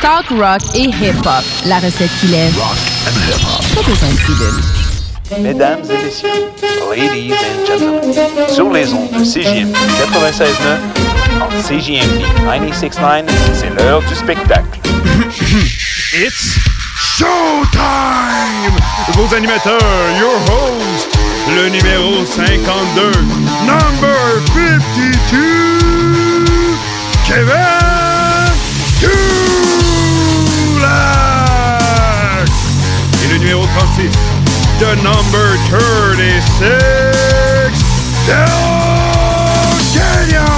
Talk rock et hip-hop. La recette qui lève. Rock and hip-hop. Pas besoin de pilule. Mesdames et messieurs, ladies and gentlemen, sur les ondes de CJMP 96.9, en CJMP 96.9, c'est l'heure du spectacle. It's showtime! Vos animateurs, your host, le numéro 52, number 52, Kevin Et le numéro 36, the number 36, Del Canyon!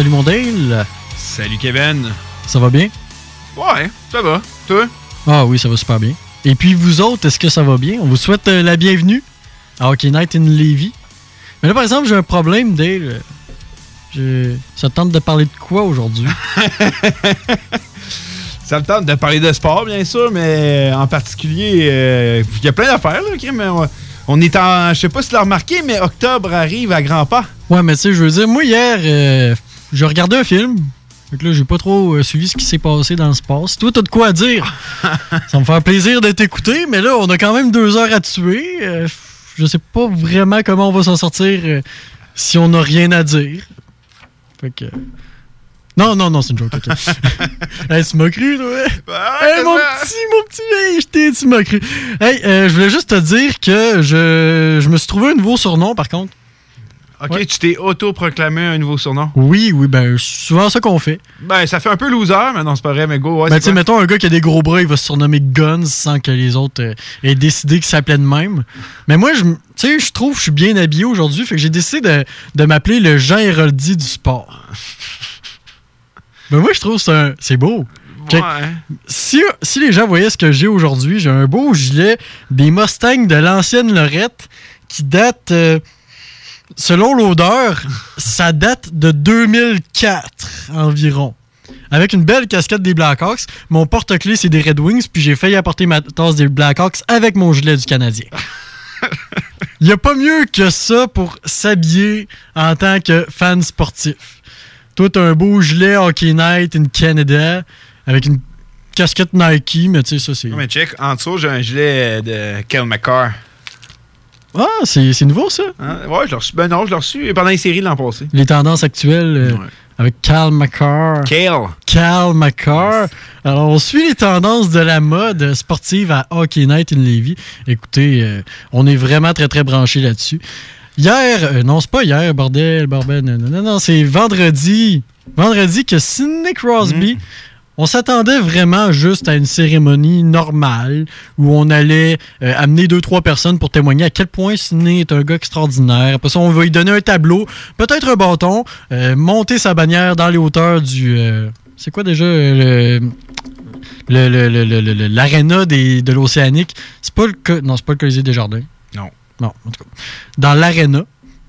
Salut mon Dale. Salut Kevin. Ça va bien? Ouais, ça va. Toi? Ah oui, ça va super bien. Et puis vous autres, est-ce que ça va bien? On vous souhaite euh, la bienvenue à Hockey Night in Levy. Mais là, par exemple, j'ai un problème, Dale. Je... Ça te tente de parler de quoi aujourd'hui? Ça me tente de parler de sport, bien sûr, mais en particulier, euh, il y a plein d'affaires, là, ok, mais on, on est en. Je sais pas si tu l'as remarqué, mais octobre arrive à grands pas. Ouais, mais tu sais, je veux dire, moi, hier, euh, j'ai regardé un film. Donc là, j'ai pas trop euh, suivi ce qui s'est passé dans le sport. Si toi, t'as de quoi à dire, ça me fait plaisir de t'écouter, mais là, on a quand même deux heures à tuer. Euh, je sais pas vraiment comment on va s'en sortir euh, si on n'a rien à dire. Fait que. Non, non, non, c'est une joke, ok. hey, tu m'as cru, toi? hey, mon petit, mon petit, hey, je t'ai- tu m'as cru. Hey, je voulais juste te dire que je, je me suis trouvé un nouveau surnom, par contre. Ok, Ouais. tu t'es auto-proclamé un nouveau surnom? Oui, oui, ben, c'est souvent ça qu'on fait. Ben, ça fait un peu loser, mais non, c'est pas vrai, mais go, ouais, ben, tu sais, mettons un gars qui a des gros bras, il va se surnommer Guns sans que les autres euh, aient décidé qu'il s'appelait de même. Mais moi, je, tu sais, je trouve que je suis bien habillé aujourd'hui, fait que j'ai décidé de, de m'appeler le Jean Héroldi du sport. ben, moi, je trouve que c'est beau. Ouais. Si, si les gens voyaient ce que j'ai aujourd'hui, j'ai un beau gilet des Mustangs de l'ancienne Lorette qui date, euh, selon l'odeur, ça date de 2004 environ. Avec une belle casquette des Blackhawks. Mon porte-clés, c'est des Red Wings, puis j'ai failli apporter ma tasse des Blackhawks avec mon gilet du Canadien. Il n'y a pas mieux que ça pour s'habiller en tant que fan sportif. Toi, t'as un beau gilet Hockey Night in Canada avec une casquette Nike, mais tu sais, ça, c'est. Mais check, en dessous, j'ai un gilet de Kel McCarr. Ah, c'est nouveau, ça? Hein? Ouais, je l'ai reçu. Ben non, je l'ai reçu pendant les séries de l'an passé. Les tendances actuelles euh, Ouais. avec Cal McCarr. Kale. Cal McCarr. Alors, on suit les tendances de la mode sportive à Hockey Night in Levy. Écoutez, euh, on est vraiment très, très branchés là-dessus. Hier, euh, non, c'est pas hier, bordel, bordel, non, non, non, non, c'est vendredi. Vendredi que Sidney Crosby, on s'attendait vraiment juste à une cérémonie normale où on allait euh, amener deux, trois personnes pour témoigner à quel point Sidney est un gars extraordinaire. Après ça, on va lui donner un tableau, peut-être un bâton, euh, monter sa bannière dans les hauteurs du... euh, c'est quoi déjà le l'aréna de l'Océanique? C'est pas le... Non, c'est pas le Colisée des Jardins. Non. Non, en tout cas. Dans l'aréna.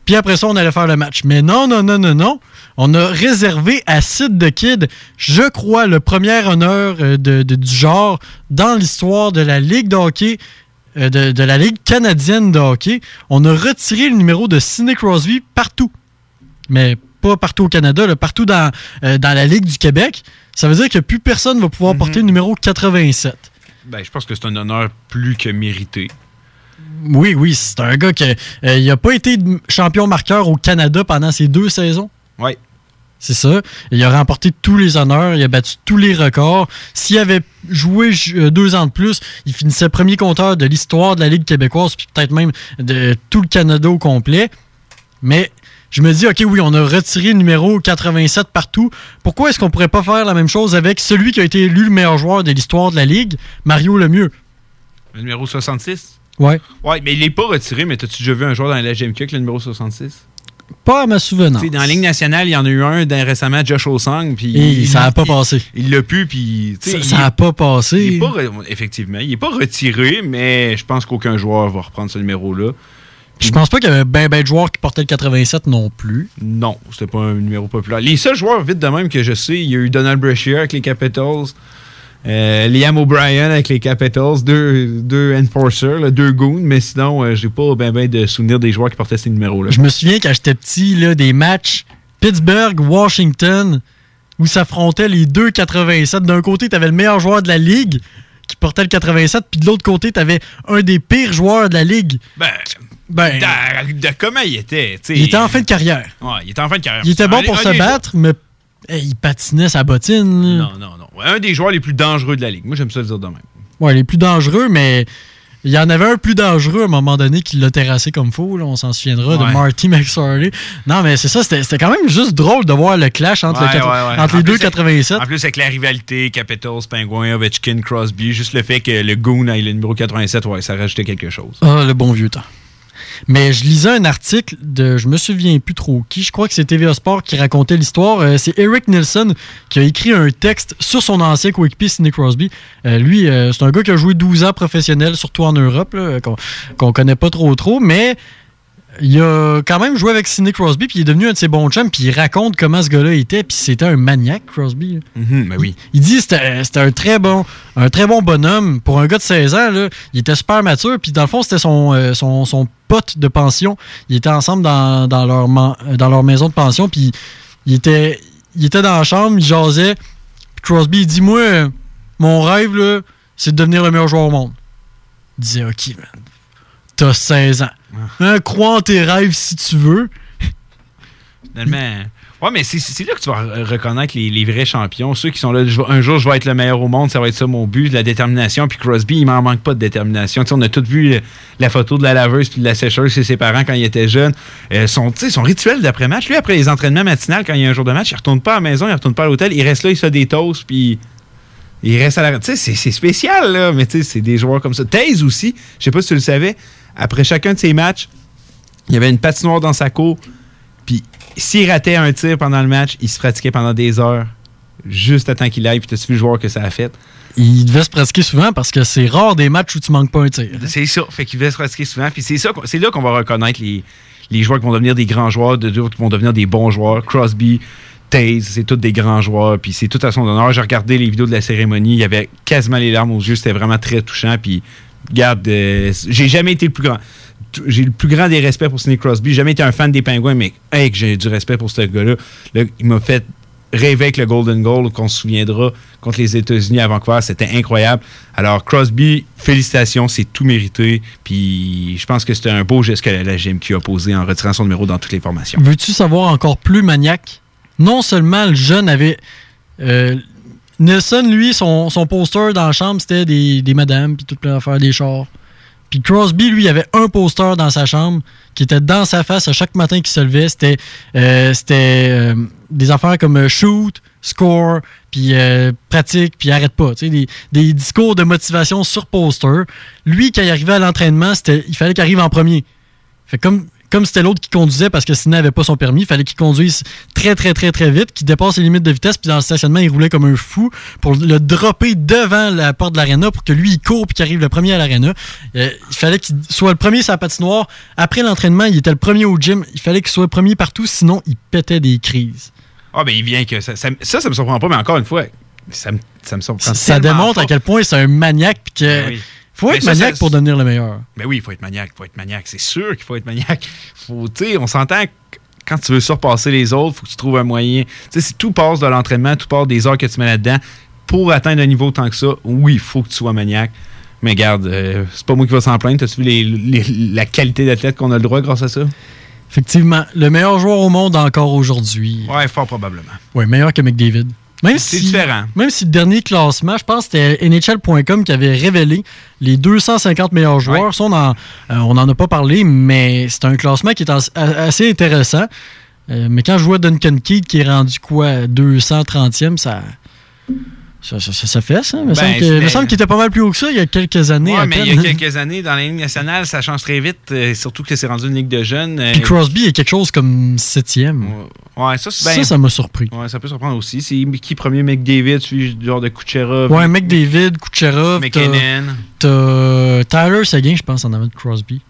Puis après ça, on allait faire le match. Mais non, non, non, non, non. On a réservé à Sid the Kid, je crois, le premier honneur euh, de, de- du genre dans l'histoire de la Ligue de hockey, euh, de, de la Ligue canadienne de hockey. On a retiré le numéro de Sidney Crosby partout. Mais pas partout au Canada, là, partout dans, euh, dans la Ligue du Québec. Ça veut dire que plus personne va pouvoir porter le numéro 87. Ben, je pense que c'est un honneur plus que mérité. Oui, oui, c'est un gars qui n'a pas été champion marqueur au Canada pendant ces deux saisons. Ouais. C'est ça. Il a remporté tous les honneurs, il a battu tous les records. S'il avait joué euh, deux ans de plus, il finissait premier compteur de l'histoire de la Ligue québécoise, puis peut-être même de tout le Canada au complet. Mais je me dis, OK, oui, on a retiré le numéro 87 partout. Pourquoi est-ce qu'on pourrait pas faire la même chose avec celui qui a été élu le meilleur joueur de l'histoire de la Ligue, Mario Lemieux? Le numéro 66? Ouais. Ouais, mais il est pas retiré, mais t'as-tu déjà vu un joueur dans la GMQ avec le numéro 66? Pas à ma souvenance. Dans la Ligue nationale, il y en a eu un récemment, Josh Osang, puis... Ça a pas passé. Il l'a pu, puis... Ça- n'a pas il passé. est pas re- effectivement, il est pas retiré, mais je pense qu'aucun joueur va reprendre ce numéro-là. Je pense pas qu'il y avait ben ben de joueurs qui portaient le 87 non plus. Non, c'était pas un numéro populaire. Les seuls joueurs vite de même que je sais, il y a eu Donald Brashear avec les Capitals, euh, Liam O'Brien avec les Capitals, deux, deux enforcers, là, deux goons, mais sinon, euh, j'ai pas ben ben de souvenirs des joueurs qui portaient ces numéros-là. Je me souviens quand j'étais petit, là, des matchs Pittsburgh-Washington où s'affrontaient les deux 87. D'un côté, tu avais le meilleur joueur de la ligue qui portait le 87, puis de l'autre côté, tu avais un des pires joueurs de la ligue. Ben, Ben, de, de comment il était, il était en fin de carrière. Ouais, il était en fin de carrière. Il était bon Un- pour un se battre, mais hey, il patinait sa bottine. Non, non, non. Un des joueurs les plus dangereux de la ligue. Moi, j'aime ça le dire de même. Ouais, il est plus dangereux, mais il y en avait un plus dangereux à un moment donné qui l'a terrassé comme faux. là, on s'en souviendra Ouais. de Marty McSorley. Non, mais c'est ça, c'était quand même juste drôle de voir le clash entre, Ouais, ouais. les deux plus, 87. En plus, avec la rivalité, Capitals, Penguin, Ovechkin, Crosby, juste le fait que le Goon ait le numéro 87, ouais, ça rajoutait quelque chose. Ah, le bon vieux temps. Mais je lisais un article de, je me souviens plus trop qui, je crois que c'est TVA Sport qui racontait l'histoire. Euh, c'est Eric Nielsen qui a écrit un texte sur son ancien coéquipier Sidney Crosby. Euh, lui, euh, c'est un gars qui a joué 12 ans professionnel, surtout en Europe, qu'on qu'on connaît pas trop trop, mais il a quand même joué avec Sidney Crosby, puis il est devenu un de ses bons chums, puis il raconte comment ce gars-là était, puis c'était un maniaque, Crosby. ben oui. Il dit que c'était c'était un très bon un très bon bonhomme pour un gars de 16 ans là, il était super mature puis dans le fond c'était son, euh, son, son pote de pension. Ils étaient ensemble dans, dans leur man- dans leur maison de pension puis il était il était dans la chambre, il jasait. Puis Crosby il dit moi mon rêve c'est de devenir le meilleur joueur au monde. Il disait OK man. T'as 16 ans. Hein, crois en tes rêves si tu veux. Finalement. Ouais, mais c'est- là que tu vas re- reconnaître les, les vrais champions. Ceux qui sont là, un jour, je vais être le meilleur au monde, ça va être ça mon but, la détermination. Puis Crosby, il m'en manque pas de détermination. On a tous vu le- la photo de la laveuse puis de la sécheuse chez ses parents quand il était jeune. Euh, son, rituel d'après-match, lui, après les entraînements matinales, quand il y a un jour de match, il retourne pas à la maison, il retourne pas à l'hôtel, il reste là, il se fait des toasts, puis il reste à la. Tu sais, c'est- spécial, mais c'est des joueurs comme ça. Taze aussi, je sais pas si tu le savais, après chacun de ses matchs, il y avait une patinoire dans sa cour, puis s'il ratait un tir pendant le match, il se pratiquait pendant des heures, juste à temps qu'il aille, puis t'as vu le joueur que ça a fait? Il devait se pratiquer souvent parce que c'est rare des matchs où tu manques pas un tir. C'est ça, fait qu'il devait se pratiquer souvent, puis c'est ça, c'est là qu'on va reconnaître les, les joueurs qui vont devenir des grands joueurs, de d'autres qui vont devenir des bons joueurs. Crosby, Taze, c'est tous des grands joueurs, puis c'est tout à son honneur. J'ai regardé les vidéos de la cérémonie, il y avait quasiment les larmes aux yeux, c'était vraiment très touchant, puis regarde, euh, j'ai jamais été le plus grand. J'ai le plus grand des respects pour Sidney Crosby. J'ai jamais été un fan des Pingouins, mais hey, j'ai du respect pour ce gars-là. Là, il m'a fait rêver avec le Golden Goal qu'on se souviendra contre les États-Unis à Vancouver. C'était incroyable. Alors, Crosby, félicitations, c'est tout mérité. Puis, je pense que c'était un beau geste que la GMQ a posé en retirant son numéro dans toutes les formations. Veux-tu savoir encore plus maniaque? Non seulement le jeune avait. euh, Nelson, lui, son, son poster dans la chambre, c'était des, des madames, puis tout plein d'affaires, des chars. Puis Crosby, lui, il avait un poster dans sa chambre qui était dans sa face à chaque matin qu'il se levait. C'était euh, euh, des affaires comme euh, shoot, score, puis pratique, puis arrête pas. Des, des discours de motivation sur poster. Lui, quand il arrivait à l'entraînement, il fallait qu'il arrive en premier. Fait comme comme c'était l'autre qui conduisait parce que sinon il n'avait pas son permis, il fallait qu'il conduise très très très très vite, qu'il dépasse les limites de vitesse, puis dans le stationnement il roulait comme un fou pour le dropper devant la porte de l'aréna pour que lui il court puis qu'il arrive le premier à l'aréna. Euh, il fallait qu'il soit le premier sur la patinoire. Après l'entraînement, il était le premier au gym. Il fallait qu'il soit le premier partout, sinon il pétait des crises. Ah, ben, il vient que ça. Ça, ça, ça me surprend pas, mais encore une fois, ça me, ça me surprend. Ça, démontre à quel point c'est un maniaque puis que Ben oui. Faut Mais être ça, maniaque ça- pour devenir le meilleur. Ben oui, il faut être maniaque, il faut être maniaque. C'est sûr qu'il faut être maniaque. Faut, on s'entend que quand tu veux surpasser les autres, faut que tu trouves un moyen. Tu sais, si tout passe de l'entraînement, tout part des heures que tu mets là-dedans, pour atteindre un niveau tant que ça, oui, il faut que tu sois maniaque. Mais garde, euh, c'est pas moi qui va s'en plaindre. T'as-tu vu les- les- la qualité d'athlète qu'on a le droit grâce à ça? Effectivement, le meilleur joueur au monde encore aujourd'hui. Ouais, fort probablement. Ouais, meilleur que McDavid. Même C'est si, différent. Même si le dernier classement, je pense que c'était NHL.com qui avait révélé les 250 meilleurs joueurs. Ça, on en, euh, on en a pas parlé, mais c'est un classement qui est assez intéressant. Euh, mais quand je vois Duncan Keith qui est rendu quoi, 230e, ça. Ça, ça, ça, ça fait ça. Il me Ben, semble que- c'est- il me semble qu'il était pas mal plus haut que ça il y a quelques années. Ouais, mais il y a quelques années, dans la Ligue nationale, ça change très vite, euh, surtout que c'est rendu une ligue de jeunes. euh, Puis Crosby est quelque chose comme 7e. Ouais, ça, c'est ben- ça, ça m'a surpris. Ouais, ça peut surprendre aussi. C'est qui premier? McDavid, celui du genre de Kucherov. Ouais, McDavid, Kucherov, McKinnon. t'as Tyler Seguin, je pense, en avant de Crosby.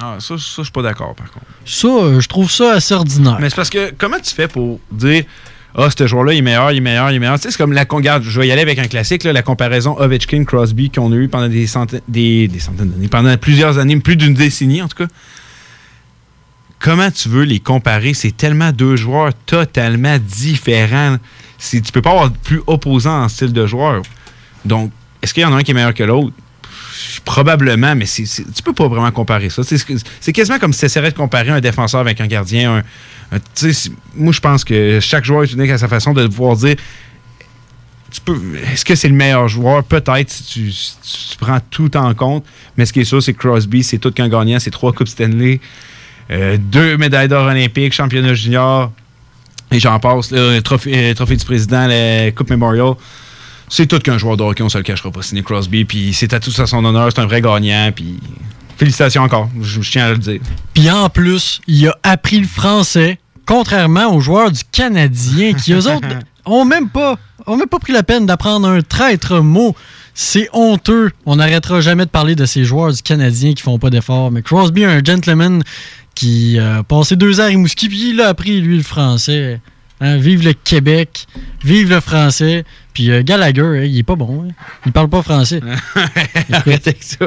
Ah, ça, ça, je suis pas d'accord, par contre. Ça, euh, je trouve ça assez ordinaire. Mais c'est parce que, comment tu fais pour dire, ah, ce joueur-là, il est meilleur, il est meilleur, il est meilleur. Tu sais, c'est comme la. Regarde, je vais y aller avec un classique, la comparaison Ovechkin-Crosby qu'on a eu pendant des centaines, des, centaines d'années, pendant plusieurs années, plus d'une décennie, en tout cas. Comment tu veux les comparer? C'est tellement deux joueurs totalement différents. C'est- Tu peux pas avoir plus opposant en style de joueur. Donc, est-ce qu'il y en a un qui est meilleur que l'autre? Probablement, mais c'est, c'est- tu peux pas vraiment comparer ça. C'est, quasiment comme si tu essaierais de comparer un défenseur avec un gardien. moi, je pense que chaque joueur est unique à sa façon de pouvoir dire est-ce que c'est le meilleur joueur? Peut-être si tu, prends tout en compte. Mais ce qui est sûr, c'est que Crosby, c'est tout qu'un gagnant. C'est trois Coupes Stanley, euh, deux médailles d'or olympiques, championnat junior, et j'en passe. trophée, euh, trophée du président, la Coupe Memorial. C'est tout qu'un joueur de hockey, on se le cachera pas. Sidney Crosby, puis c'est à tout à son honneur. C'est un vrai gagnant, puis félicitations encore. Je, je tiens à le dire. Puis en plus, il a appris le français, contrairement aux joueurs du Canadien qui, eux autres, ont même pas, ont même pas pris la peine d'apprendre un traître mot. C'est honteux. On n'arrêtera jamais de parler de ces joueurs du Canadien qui font pas d'efforts. Mais Crosby, un gentleman qui a passé deux ans à Rimouski, puis il a appris, lui, le français. Hein, vive le Québec, vive le français. Puis euh, Gallagher, hein, il est pas bon. hein. Il parle pas français. Arrête avec ça.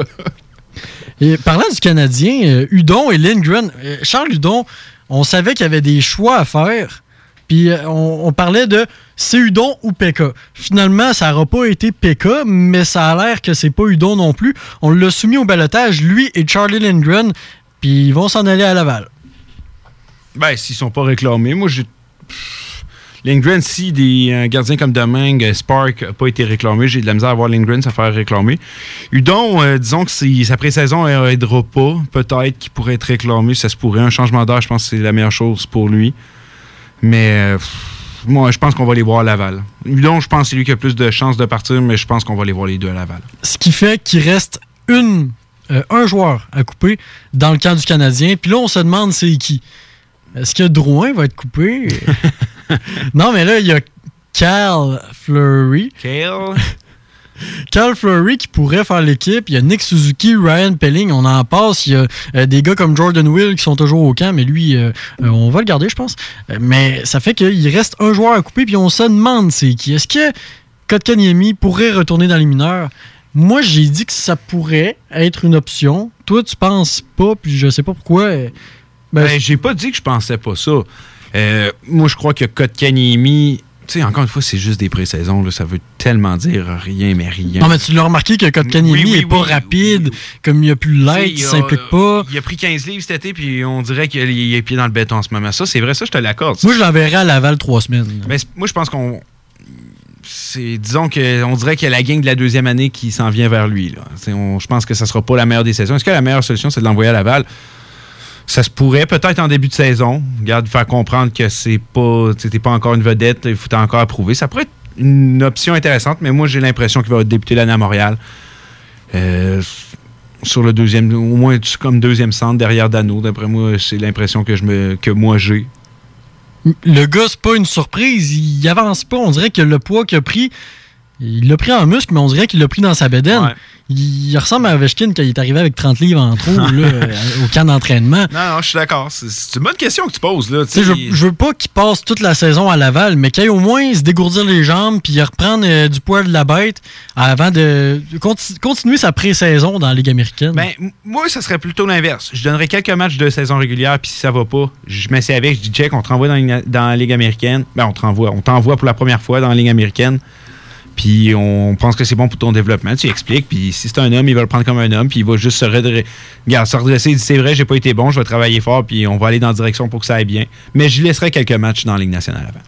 Et parlant du Canadien, euh, Udon et Lindgren, euh, Charles Udon, on savait qu'il y avait des choix à faire. Puis euh, on, on parlait de c'est Udon ou PK. Finalement, ça n'aura pas été PK, mais ça a l'air que c'est pas Udon non plus. On l'a soumis au balotage, lui et Charlie Lindgren, puis ils vont s'en aller à Laval. Ben, s'ils sont pas réclamés, moi, j'ai. Lindgren, si des gardiens comme Domingue, euh, Spark n'a pas été réclamé, j'ai de la misère à voir Lindgren se faire réclamer. Udon, euh, disons que sa pré-saison n'aidera pas, peut-être qu'il pourrait être réclamé, ça se pourrait. Un changement d'air, je pense que c'est la meilleure chose pour lui. Mais euh, moi, je pense qu'on va les voir à Laval. Udon, je pense que c'est lui qui a plus de chances de partir, mais je pense qu'on va les voir les deux à Laval. Ce qui fait qu'il reste une, un joueur à couper dans le camp du Canadien. Puis là, on se demande c'est qui. Est-ce que Drouin va être coupé? non, mais là, il y a Cal Fleury. Kale? Cal Fleury qui pourrait faire l'équipe. Il y a Nick Suzuki, Ryan Pelling, on en passe. Il y a euh, des gars comme Jordan Will qui sont toujours au camp, mais lui, euh, euh, on va le garder, je pense. Mais ça fait qu'il reste un joueur à couper, puis on se demande c'est qui. Est-ce que Kotkaniemi pourrait retourner dans les mineurs? Moi, j'ai dit que ça pourrait être une option. Toi, tu penses pas, puis je sais pas pourquoi. Ben, Ben, j'ai pas dit que je pensais pas ça. Euh, moi, je crois que Kotkaniemi, tu sais, encore une fois, c'est juste des pré-saisons. là, Ça veut tellement dire rien, mais rien. non, mais tu l'as remarqué que Kotkaniemi Oui, oui, est pas rapide, comme il a sais, l'être, il s'implique pas. Il a pris 15 livres cet été, puis on dirait qu'il a les pieds dans le béton en ce moment. Ça, c'est vrai, ça, je te l'accorde. Moi, je l'enverrais à Laval trois semaines. Ben, moi, je pense qu'on. C'est, disons que on dirait qu'il y a la gang de la deuxième année qui s'en vient vers lui. Là. C'est- on- je pense que ça sera pas la meilleure des saisons. Est-ce que la meilleure solution, c'est de l'envoyer à Laval? Ça se pourrait peut-être en début de saison. Regarde, faire comprendre que c'est pas. Tu n'es pas encore une vedette, il faut encore approuver. Ça pourrait être une option intéressante, mais moi j'ai l'impression qu'il va débuter l'année à Montréal. Euh, sur le deuxième, au moins comme deuxième centre derrière Dano. D'après moi, c'est l'impression que que moi j'ai. Le gars, c'est pas une surprise. Il avance pas. On dirait que le poids qu'il a pris, il l'a pris en muscle, mais on dirait qu'il l'a pris dans sa bedaine. Ouais. Il, il ressemble à Ovechkin quand il est arrivé avec 30 livres en trop là, euh, au camp d'entraînement. Non, non, je suis d'accord. C'est, une bonne question que tu poses. Là. Je, je veux pas qu'il passe toute la saison à Laval, mais qu'il aille au moins se dégourdir les jambes puis reprendre euh, du poids de la bête avant de de conti- continuer sa pré-saison dans la Ligue américaine. Ben, moi, ça serait plutôt l'inverse. Je donnerais quelques matchs de saison régulière, puis si ça va pas, je m'assieds avec, je dis check, on te renvoie dans, la Ligue- dans la Ligue américaine. Ben, on te renvoie. On t'envoie pour la première fois dans la Ligue américaine. Puis on pense que c'est bon pour ton développement. Tu expliques. Puis si c'est un homme, il va le prendre comme un homme. Puis il va juste se redresser. Regarde, se redresser. Il dit c'est vrai, j'ai pas été bon, je vais travailler fort. Puis on va aller dans la direction pour que ça aille bien. Mais je laisserai quelques matchs dans la Ligue nationale avant.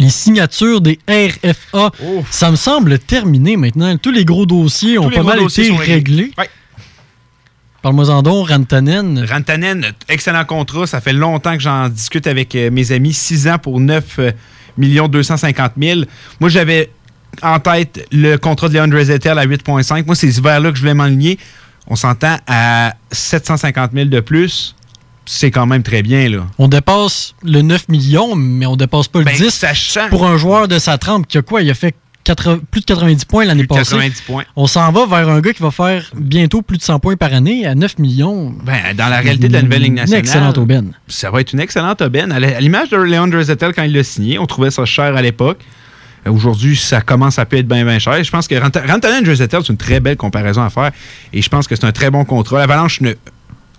Les signatures des RFA, ça me semble terminé maintenant. Tous les gros dossiers ont pas mal été réglés. réglés. Ouais. Parle-moi-en donc, Rantanen. Rantanen, excellent contrat. Ça fait longtemps que j'en discute avec euh, mes amis. 6 ans pour 9 millions 250 000. Moi, j'avais en tête le contrat de Leandre Zettel à 8,5. Moi, c'est vers-là que je voulais m'enligner. On s'entend à 750 000 de plus. C'est quand même très bien, là. On dépasse le 9 millions, mais on dépasse pas le Ben, 10. sachant Pour un joueur de sa trempe qui a quoi? Il a fait 80 plus de 90 points l'année passée. 90 points. On s'en va vers un gars qui va faire bientôt plus de 100 points par année à 9 millions. Ben, dans la réalité de la nouvelle Ligue Une nationale, excellente aubaine. ça va être une excellente aubaine. À l'image de Leandre Zettel quand il l'a signé, on trouvait ça cher à l'époque. Euh, Aujourd'hui, ça commence à peut être bien, bien cher. Je pense que Rant- Rantanen et c'est une très belle comparaison à faire. Et je pense que c'est un très bon contrat. L'Avalanche, ne-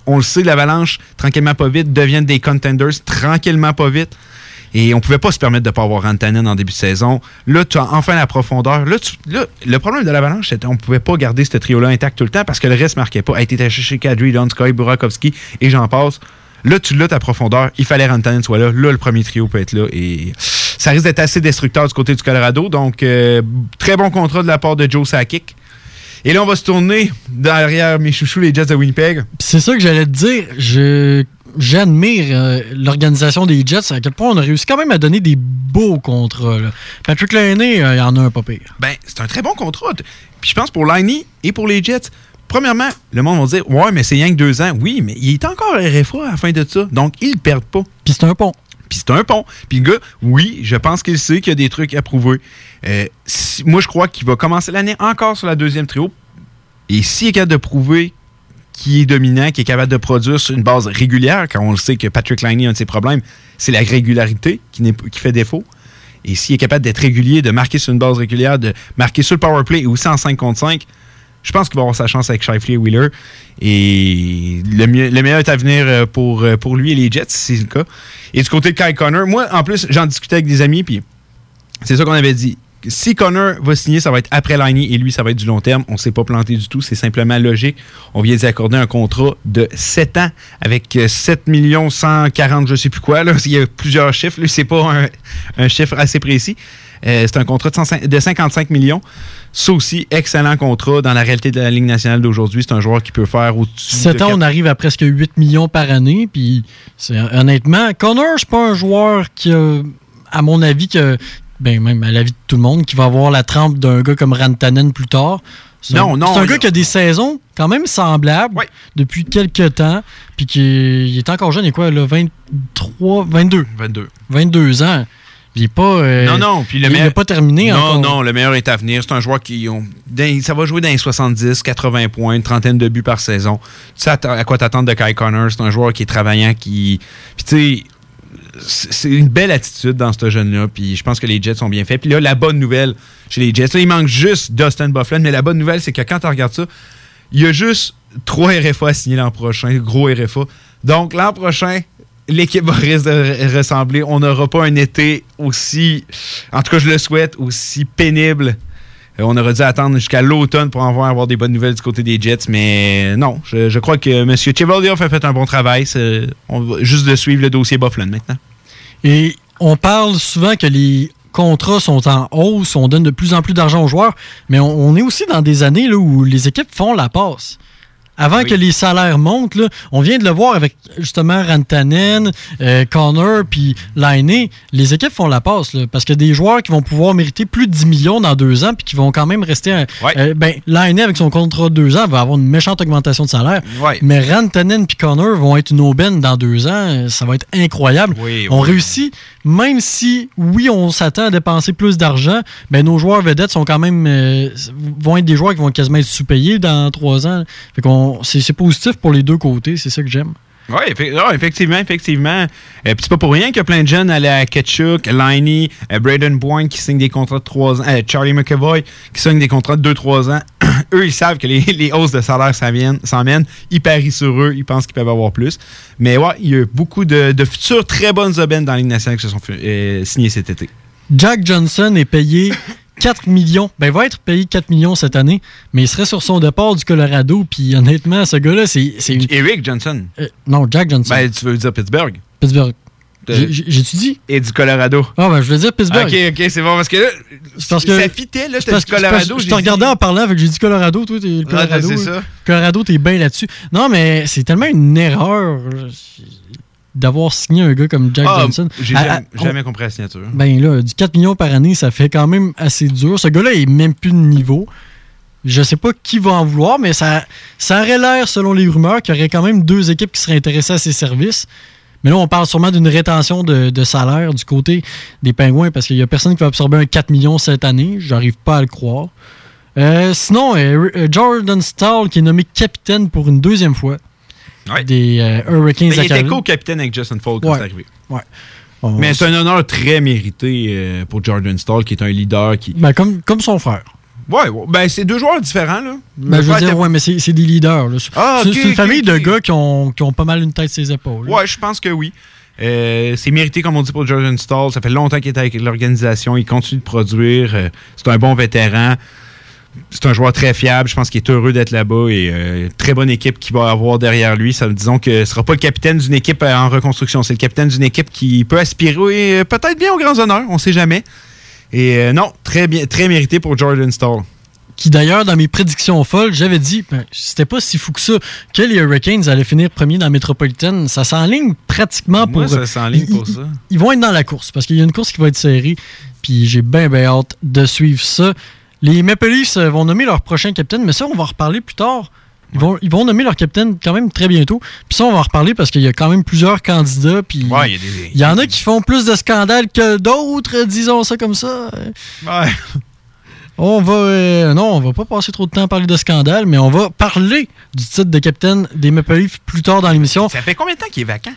on le sait, l'Avalanche, tranquillement pas vite, deviennent des contenders tranquillement pas vite. Et on pouvait pas se permettre de ne pas avoir Rantanen en début de saison. Là, tu as enfin la profondeur. Là, tu- là, le problème de l'Avalanche, c'était qu'on pouvait pas garder ce trio-là intact tout le temps parce que le reste marquait pas. A été chercher Kadri, Donskoy, Burakovsky et j'en passe. Là, tu l'as ta profondeur. Il fallait Rantanen soit là. Là, le premier trio peut être là. Et ça risque d'être assez destructeur du côté du Colorado. Donc, euh, très bon contrat de la part de Joe Sakic. Et là, on va se tourner derrière mes chouchous, les Jets de Winnipeg. C'est ça que j'allais te dire. Je j'admire euh, l'organisation des Jets, à quel point on a réussi quand même à donner des beaux contrats. là. Patrick Laine, euh, il y en a un pas pire. Ben, c'est un très bon contrat. Puis je pense pour Liney et pour les Jets, premièrement, le monde va dire Ouais, mais c'est rien que deux ans. Oui, mais il est encore RFA à la fin de ça. Donc, ils ne perdent pas. Puis c'est un pont. Puis c'est un pont. Puis le gars, oui, je pense qu'il sait qu'il y a des trucs à prouver. Euh, moi, je crois qu'il va commencer l'année encore sur la deuxième trio. Et s'il est capable de prouver qu'il est dominant, qu'il est capable de produire sur une base régulière, quand on le sait que Patrick Liney, un de ses problèmes, c'est la régularité qui, fait défaut. Et s'il est capable d'être régulier, de marquer sur une base régulière, de marquer sur le power play et aussi en 5 contre 5, je pense qu'il va avoir sa chance avec Shifley et Wheeler. Et le, mieux- le meilleur est à venir euh, pour, euh, pour lui et les Jets, si c'est le cas. Et du côté de Kai Connor, moi, en plus, j'en discutais avec des amis, puis c'est ça qu'on avait dit. Si Connor va signer, ça va être après Liney et lui, ça va être du long terme. On ne s'est pas planté du tout. C'est simplement logique. On vient d'y accorder un contrat de 7 ans avec euh, 7 millions 140, je sais plus quoi. Là. Il y a plusieurs chiffres. Lui, c'est pas un chiffre assez précis. Euh, c'est un contrat de, 105 de 55 millions. Ça aussi, excellent contrat. Dans la réalité de la Ligue nationale d'aujourd'hui, c'est un joueur qui peut faire au-dessus 7 de ans, on arrive à presque 8 millions par année. Puis honnêtement, Connor, c'est pas un joueur qui a, à mon avis, que, ben, même à l'avis de tout le monde, qui va avoir la trempe d'un gars comme Rantanen plus tard. C'est Non, un, non, C'est un gars qui a des saisons quand même semblables Ouais. depuis quelques temps. Puis qui il est encore jeune, il est quoi, là, 23, 22, 22. 22 ans. Il est pas. euh, non, non. Puis le il meilleur- pas terminé non, encore. non, le meilleur est à venir. C'est un joueur qui. ça va jouer dans les 70, 80 points, une trentaine de buts par saison. Tu sais à, quoi t'attendre de Kai Connor. C'est un joueur qui est travaillant, qui. Puis tu sais. C'est c'est une belle attitude dans ce jeune-là, puis je pense que les Jets sont bien faits. Puis là, la bonne nouvelle chez les Jets, là, il manque juste Dustin Bufflin, mais la bonne nouvelle, c'est que quand tu regardes ça, il y a juste trois RFA à signer l'an prochain, gros RFA. Donc, l'an prochain, l'équipe va ressembler. On n'aura pas un été aussi, en tout cas, je le souhaite, aussi pénible. Euh, on aurait dû attendre jusqu'à l'automne pour en voir avoir des bonnes nouvelles du côté des Jets, mais non, je, crois que M. Chevalioff a fait un bon travail. On va juste de suivre le dossier Bufflin maintenant. Et on parle souvent que les contrats sont en hausse, on donne de plus en plus d'argent aux joueurs, mais on, est aussi dans des années où les équipes font la passe. Avant Oui. que les salaires montent, là, on vient de le voir avec justement Rantanen, euh, Connor puis Laine. Les équipes font la passe là, parce que des joueurs qui vont pouvoir mériter plus de 10 millions dans deux ans puis qui vont quand même rester. un- euh, ben, Laine, avec son contrat de deux ans, va avoir une méchante augmentation de salaire. Mais Rantanen puis Connor vont être une aubaine dans deux ans. Ça va être incroyable. On réussit, même si, oui, on s'attend à dépenser plus d'argent, mais nos joueurs vedettes sont quand même euh, vont être des joueurs qui vont quasiment être sous-payés dans trois ans. Fait qu'on, c'est, positif pour les deux côtés, c'est ça que j'aime. Oui, effectivement, effectivement. Euh, puis c'est pas pour rien qu'il y a plein de jeunes à la Ketchuk, Liney, euh, Braden Boyne qui signent des contrats de 3 ans, euh, Charlie McAvoy qui signent des contrats de 2-3 ans. eux, ils savent que les, les hausses de salaire s'en viennent- s'en mènent. Ils parient sur eux, ils pensent qu'ils peuvent avoir plus. Mais ouais, il y a beaucoup de, de futures très bonnes aubaines dans la Ligue nationale qui se sont euh, signées cet été. Jack Johnson est payé 4 millions. Ben, il va être payé 4 millions cette année, mais il serait sur son départ du Colorado. Puis honnêtement, ce gars-là, c'est. une- Eric Johnson. euh, non, Jack Johnson. Ben, tu veux dire Pittsburgh? Pittsburgh. J'ai-tu dit? Et du Colorado. Ah, ben, je voulais dire Pittsburgh. Ok, ok, c'est bon, parce que là, parce que- ça fitait, là, c'était du Colorado. Je te regardais en parlant, fait que j'ai dit Colorado, toi, t'es le Ah, Colorado. ben, c'est ça. Colorado, t'es bien là-dessus. Non, mais c'est tellement une erreur d'avoir signé un gars comme Jack Ah, Johnson. J'ai jamais, compris la signature. Ben là, du 4 millions par année, ça fait quand même assez dur. Ce gars-là est même plus de niveau. Je sais pas qui va en vouloir, mais ça, ça aurait l'air, selon les rumeurs, qu'il y aurait quand même deux équipes qui seraient intéressées à ses services. Mais là, on parle sûrement d'une rétention de, de salaire du côté des Pingouins parce qu'il y a personne qui va absorber un 4 millions cette année. J'arrive pas à le croire. Euh, sinon, euh, Jordan Stahl qui est nommé capitaine pour une deuxième fois Ouais. des euh, Hurricanes Mais il était co-capitaine avec Justin Falk quand Ouais. c'est arrivé. On- Mais c'est un honneur très mérité euh, pour Jordan Stall, qui est un leader qui. Ben, comme, comme son frère. Ouais, ben c'est deux joueurs différents, là. Ben, je veux dire, était- ouais, mais c'est des leaders. Ah, c'est une famille de gars qui ont, qui ont pas mal une tête sur ses épaules. là. Ouais, je pense que oui. Euh, c'est mérité, comme on dit, pour Jordan Stall. Ça fait longtemps qu'il est avec l'organisation. Il continue de produire. C'est un bon vétéran. C'est un joueur très fiable. Je pense qu'il est heureux d'être là-bas et euh, très bonne équipe qu'il va avoir derrière lui. Ça, disons que ce ne sera pas le capitaine d'une équipe euh, en reconstruction. C'est le capitaine d'une équipe qui peut aspirer euh, peut-être bien aux grands honneurs. On ne sait jamais. Et euh, non, très bien, très mérité pour Jordan Stall. Qui d'ailleurs, dans mes prédictions folles, j'avais dit, ben, c'était pas si fou que ça, que les Hurricanes allaient finir premier dans la métropolitaine. Ça s'enligne pratiquement pour. Ça s'enligne pour ça. Ils vont être dans la course parce qu'il y a une course qui va être serrée. Puis j'ai bien, bien hâte de suivre ça. Les Maple Leafs euh, vont nommer leur prochain capitaine, mais ça, on va en reparler plus tard. Ils vont, ils vont nommer leur capitaine quand même très bientôt. Puis ça, on va en reparler parce qu'il y a quand même plusieurs candidats. Puis Ouais, il y a des. il y en a qui font plus de scandales que d'autres, disons ça comme ça. Ouais. On va. euh, non, on va pas passer trop de temps à parler de scandales, mais on va parler du titre de capitaine des Maple Leafs plus tard dans l'émission. Ça fait combien de temps qu'il est vacant?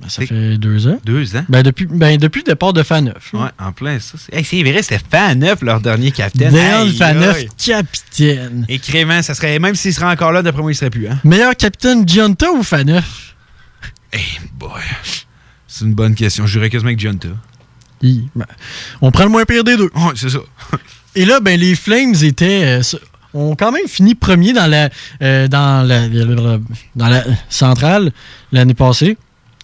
Ben, Ça fait deux ans. Deux ans. Ben, depuis, ben, depuis le départ de Faneuf. Ouais, en plein ça. C'est hey, vrai, c'était Faneuf, leur dernier capitaine. Aïe, Faneuf, capitaine. Et Crément, ça serait, même s'il serait encore là, d'après moi, il serait plus, hein? Meilleur capitaine Gianta ou Faneuf? Hey boy. C'est une bonne question. Je dirais quasiment avec Gianta. Hi, ben, on prend le moins pire des deux. Ouais, c'est ça. Et là, ben, les Flames étaient. euh, ont quand même fini premier dans la, euh, dans la, dans la centrale l'année passée.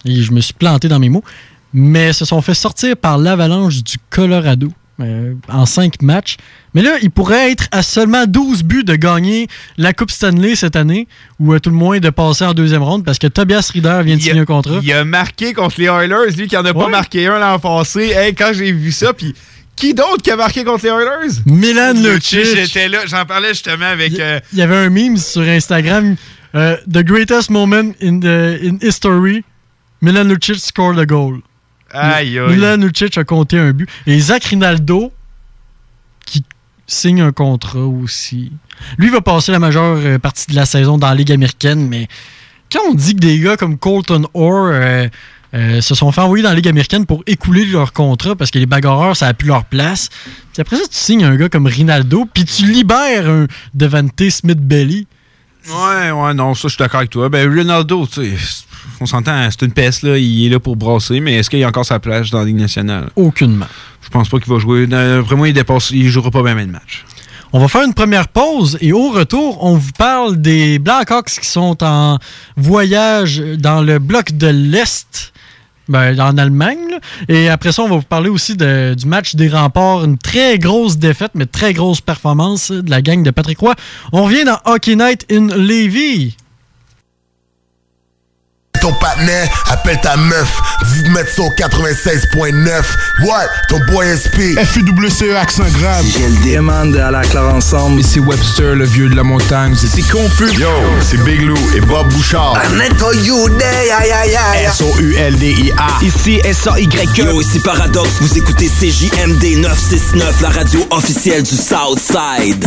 Et je me suis planté dans mes mots. Mais se sont fait sortir par l'avalanche du Colorado euh, en cinq matchs. Mais là, ils pourraient être à seulement 12 buts de gagner la Coupe Stanley cette année, ou à tout le moins de passer en deuxième ronde, parce que Tobias Rieder vient de Il signer un contrat. Il a marqué contre les Oilers, lui qui en a pas marqué un l'an passé. Hey, quand j'ai vu ça, puis qui d'autre qui a marqué contre les Oilers? Milan Lucic. J'étais là, j'en parlais justement avec. Il euh, il y avait un meme sur Instagram. euh, the greatest moment in, the, in history. Milan Lucic scored a goal. aïe, aïe. Milan Lucic a compté un but. Et Zach Rinaldo, qui signe un contrat aussi. Lui va passer la majeure euh, partie de la saison dans la Ligue américaine, mais quand on dit que des gars comme Colton Orr euh, euh, se sont fait envoyer dans la Ligue américaine pour écouler leur contrat parce que les bagarreurs, ça a plus leur place. Puis après ça, tu signes un gars comme Rinaldo, puis tu libères un Devante Smith-Belly. Ouais, ouais, non, ça, je suis d'accord avec toi. Ben, Ronaldo, tu sais, on s'entend, c'est une peste, là. Il est là pour brasser, mais est-ce qu'il y a encore sa place dans la Ligue nationale? Aucunement. Je pense pas qu'il va jouer. Euh, Vraiment, il dépasse, il jouera pas bien de match. On va faire une première pause et au retour, on vous parle des Blackhawks qui sont en voyage dans le bloc de l'Est, ben, en Allemagne. là. Et après ça, on va vous parler aussi de- du match des remparts. Une très grosse défaite, mais très grosse performance de la gang de Patrick Roy. On revient dans Hockey Night in Levy. Ton partenaire, appelle ta meuf, de mettre ça au 96.9. What? Ton boy SP. FUWCE accent grave. GLD. Demande à la clare ensemble. Ici Webster, le vieux de la montagne. C'est confus. Yo, c'est Big Lou et Bob Bouchard. S-O-U-L-D-I-A. Ici S-A-Y-E. Yo, ici Paradox. Vous écoutez CJMD 969, la radio officielle du Southside.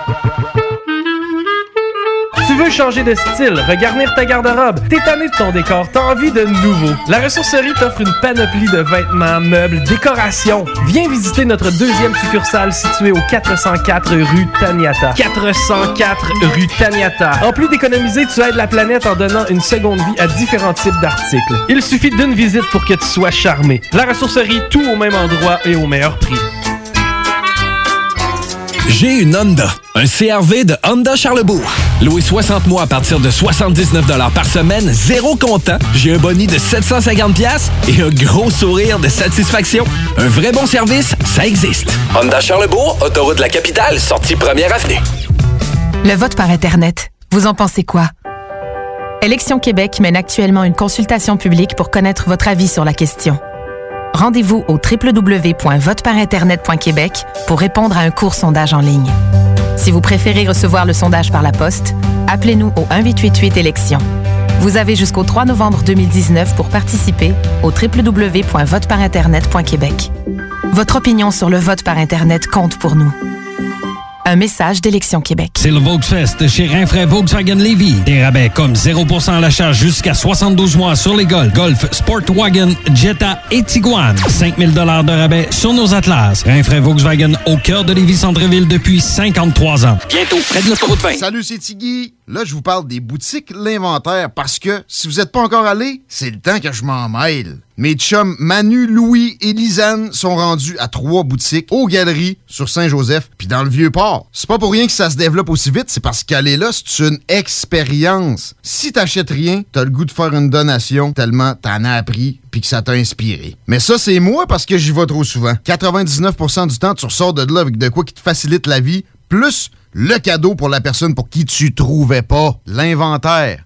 Tu veux changer de style, regarnir ta garde-robe, t'es de ton décor, t'as envie de nouveau. La ressourcerie t'offre une panoplie de vêtements, meubles, décorations. Viens visiter notre deuxième succursale située au 404 rue Taniata. 404 rue Taniata. En plus d'économiser, tu aides la planète en donnant une seconde vie à différents types d'articles. Il suffit d'une visite pour que tu sois charmé. La ressourcerie, tout au même endroit et au meilleur prix. J'ai une Honda, un CRV de Honda Charlebourg. Loué 60 mois à partir de 79 par semaine, zéro comptant, j'ai un boni de 750 pièces et un gros sourire de satisfaction. Un vrai bon service, ça existe. Honda Charlebourg, autoroute de la capitale, sortie première avenue. Le vote par Internet, vous en pensez quoi? Élection Québec mène actuellement une consultation publique pour connaître votre avis sur la question. Rendez-vous au www.voteparinternet.québec pour répondre à un court sondage en ligne. Si vous préférez recevoir le sondage par la poste, appelez-nous au 1888 élections. Vous avez jusqu'au 3 novembre 2019 pour participer au www.voteparinternet.québec. Votre opinion sur le vote par Internet compte pour nous. Un message d'Élection Québec. C'est le Volksfest chez Rinfraie Volkswagen Levy. Des rabais comme 0% à l'achat jusqu'à 72 mois sur les Golf, Golf, Sportwagen, Jetta et Tiguan. 5000 dollars de rabais sur nos Atlas. Rinfraie Volkswagen au cœur de Lévis Centreville depuis 53 ans. Bientôt, près de l'autoroute 20. Salut, c'est Tiggy. Là, je vous parle des boutiques L'Inventaire parce que si vous n'êtes pas encore allé, c'est le temps que je m'en mêle. Mes chums Manu, Louis et Lisanne sont rendus à trois boutiques aux Galeries sur Saint-Joseph puis dans le Vieux-Port. C'est pas pour rien que ça se développe aussi vite, c'est parce qu'aller là, c'est une expérience. Si t'achètes rien, t'as le goût de faire une donation tellement t'en as appris puis que ça t'a inspiré. Mais ça, c'est moi parce que j'y vais trop souvent. 99% du temps, tu ressors de là avec de quoi qui te facilite la vie, plus le cadeau pour la personne pour qui tu trouvais pas l'inventaire.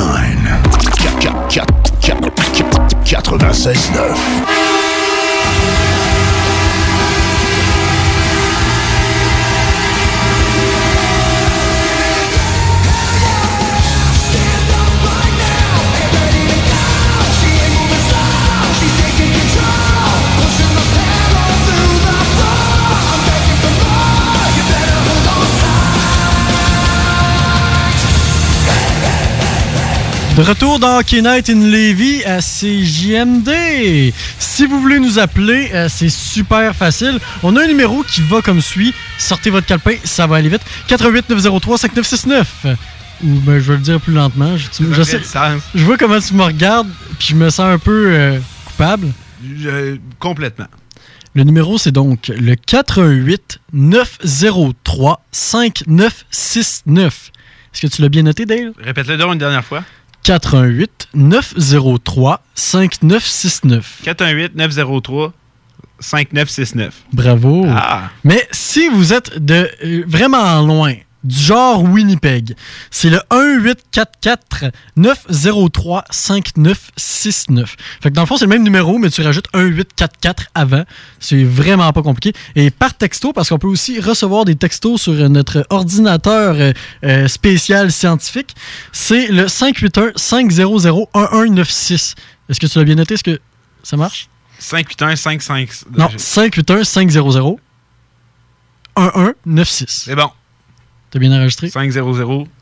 96.9 De retour dans Hockey Night in Levy à CJMD. Si vous voulez nous appeler, euh, c'est super facile. On a un numéro qui va comme suit. Sortez votre calepin, ça va aller vite. 88 903 5969. Ou ben, je vais le dire plus lentement. Je, tu- je sais- je vois comment tu me regardes, puis je me sens un peu euh, coupable. Je- complètement. Le numéro, c'est donc le 88 903 5969. Est-ce que tu l'as bien noté, Dale? Répète-le donc une dernière fois. 88 903 5969. 418 903 5969. Bravo. Ah. Mais si vous êtes de euh, vraiment loin, du genre Winnipeg, c'est le 1844 903 5969. Fait que dans le fond, c'est le même numéro, mais tu rajoutes 1844 avant. C'est vraiment pas compliqué. Et par texto, parce qu'on peut aussi recevoir des textos sur notre ordinateur euh, euh, spécial scientifique, c'est le 581 500 1196. Est-ce que tu l'as bien noté? Est-ce que ça marche? 581 55. Non, 581 500 1196. C'est bon. T'as bien enregistré? 500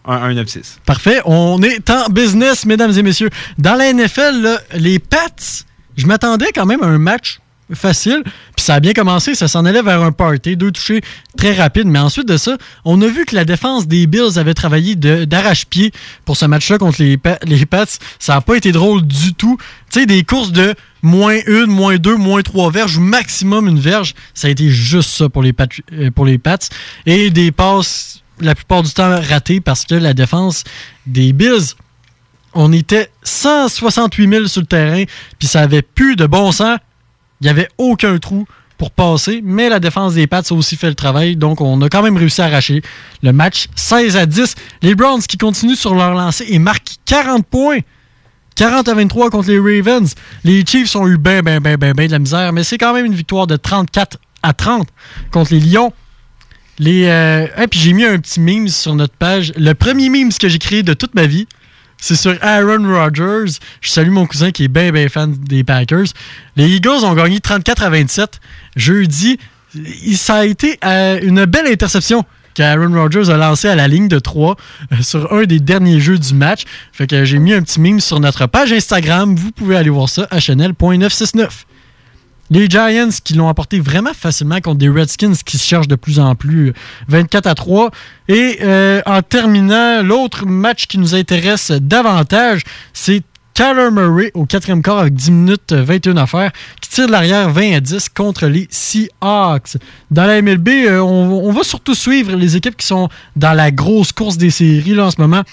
1196. Parfait. On est en business, mesdames et messieurs. Dans la NFL, là, les Pats, je m'attendais quand même à un match facile. Puis ça a bien commencé, ça s'en allait vers un party, deux touchés très rapides. Mais ensuite de ça, on a vu que la défense des Bills avait travaillé d'arrache-pied pour ce match-là contre les, Pa- les Pats. Ça n'a pas été drôle du tout. Tu sais, des courses de moins une, moins deux, moins trois verges, maximum une verge, ça a été juste ça pour les, Pat- euh, pour les Pats. Et des passes, la plupart du temps, ratées parce que la défense des Bills on était 168 000 sur le terrain, puis ça avait plus de bon sens. Il n'y avait aucun trou pour passer, mais la défense des Pats a aussi fait le travail, donc on a quand même réussi à arracher le match 16 à 10. Les Browns qui continuent sur leur lancée et marquent 40 points. 40 à 23 contre les Ravens. Les Chiefs ont eu ben, ben, ben, ben, ben de la misère, mais c'est quand même une victoire de 34 à 30 contre les Lions. Les, euh, ah, puis j'ai mis un petit meme sur notre page. Le premier meme que j'ai créé de toute ma vie, c'est sur Aaron Rodgers. Je salue mon cousin qui est bien, fan des Packers. Les Eagles ont gagné 34 à 27 jeudi. Ça a été euh, une belle interception qu'Aaron Rodgers a lancé à la ligne de 3 euh, sur un des derniers jeux du match. Fait que j'ai mis un petit meme sur notre page Instagram. Vous pouvez aller voir ça, hnl.969. Les Giants qui l'ont apporté vraiment facilement contre des Redskins qui se cherchent de plus en plus 24 à 3. Et euh, en terminant, l'autre match qui nous intéresse davantage, c'est Kyler Murray au quatrième quart avec 10 minutes euh, 21 à faire, qui tire de l'arrière 20 à 10 contre les Seahawks. Dans la MLB, euh, on, on va surtout suivre les équipes qui sont dans la grosse course des séries là, en ce moment.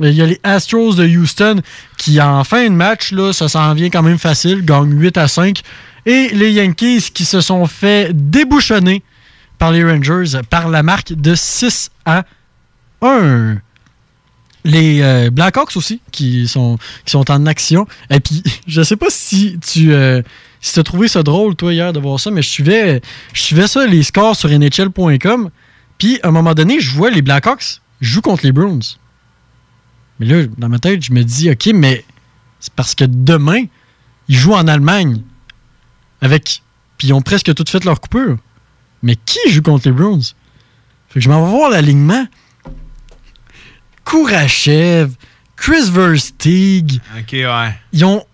Euh, Il y a les Astros de Houston qui, en fin de match, là, ça s'en vient quand même facile, gagnent 8 à 5. Et les Yankees qui se sont fait débouchonner par les Rangers par la marque de 6 à 1. Les euh, Blackhawks aussi qui sont, en action. Et puis, je sais pas si tu euh, si as trouvé ça drôle, toi, hier, de voir ça, mais je suivais, je suivais ça, les scores sur NHL.com. Puis, à un moment donné, je vois les Blackhawks jouer contre les Bruins. Mais là, dans ma tête, je me dis, OK, mais c'est parce que demain, ils jouent en Allemagne. Avec. Puis ils ont presque tout fait leur coupure. Mais qui joue contre les Browns? Fait que je m'en vais voir l'alignement. Kourachev, Chris Versteeg. Ok, ouais. Ils ont.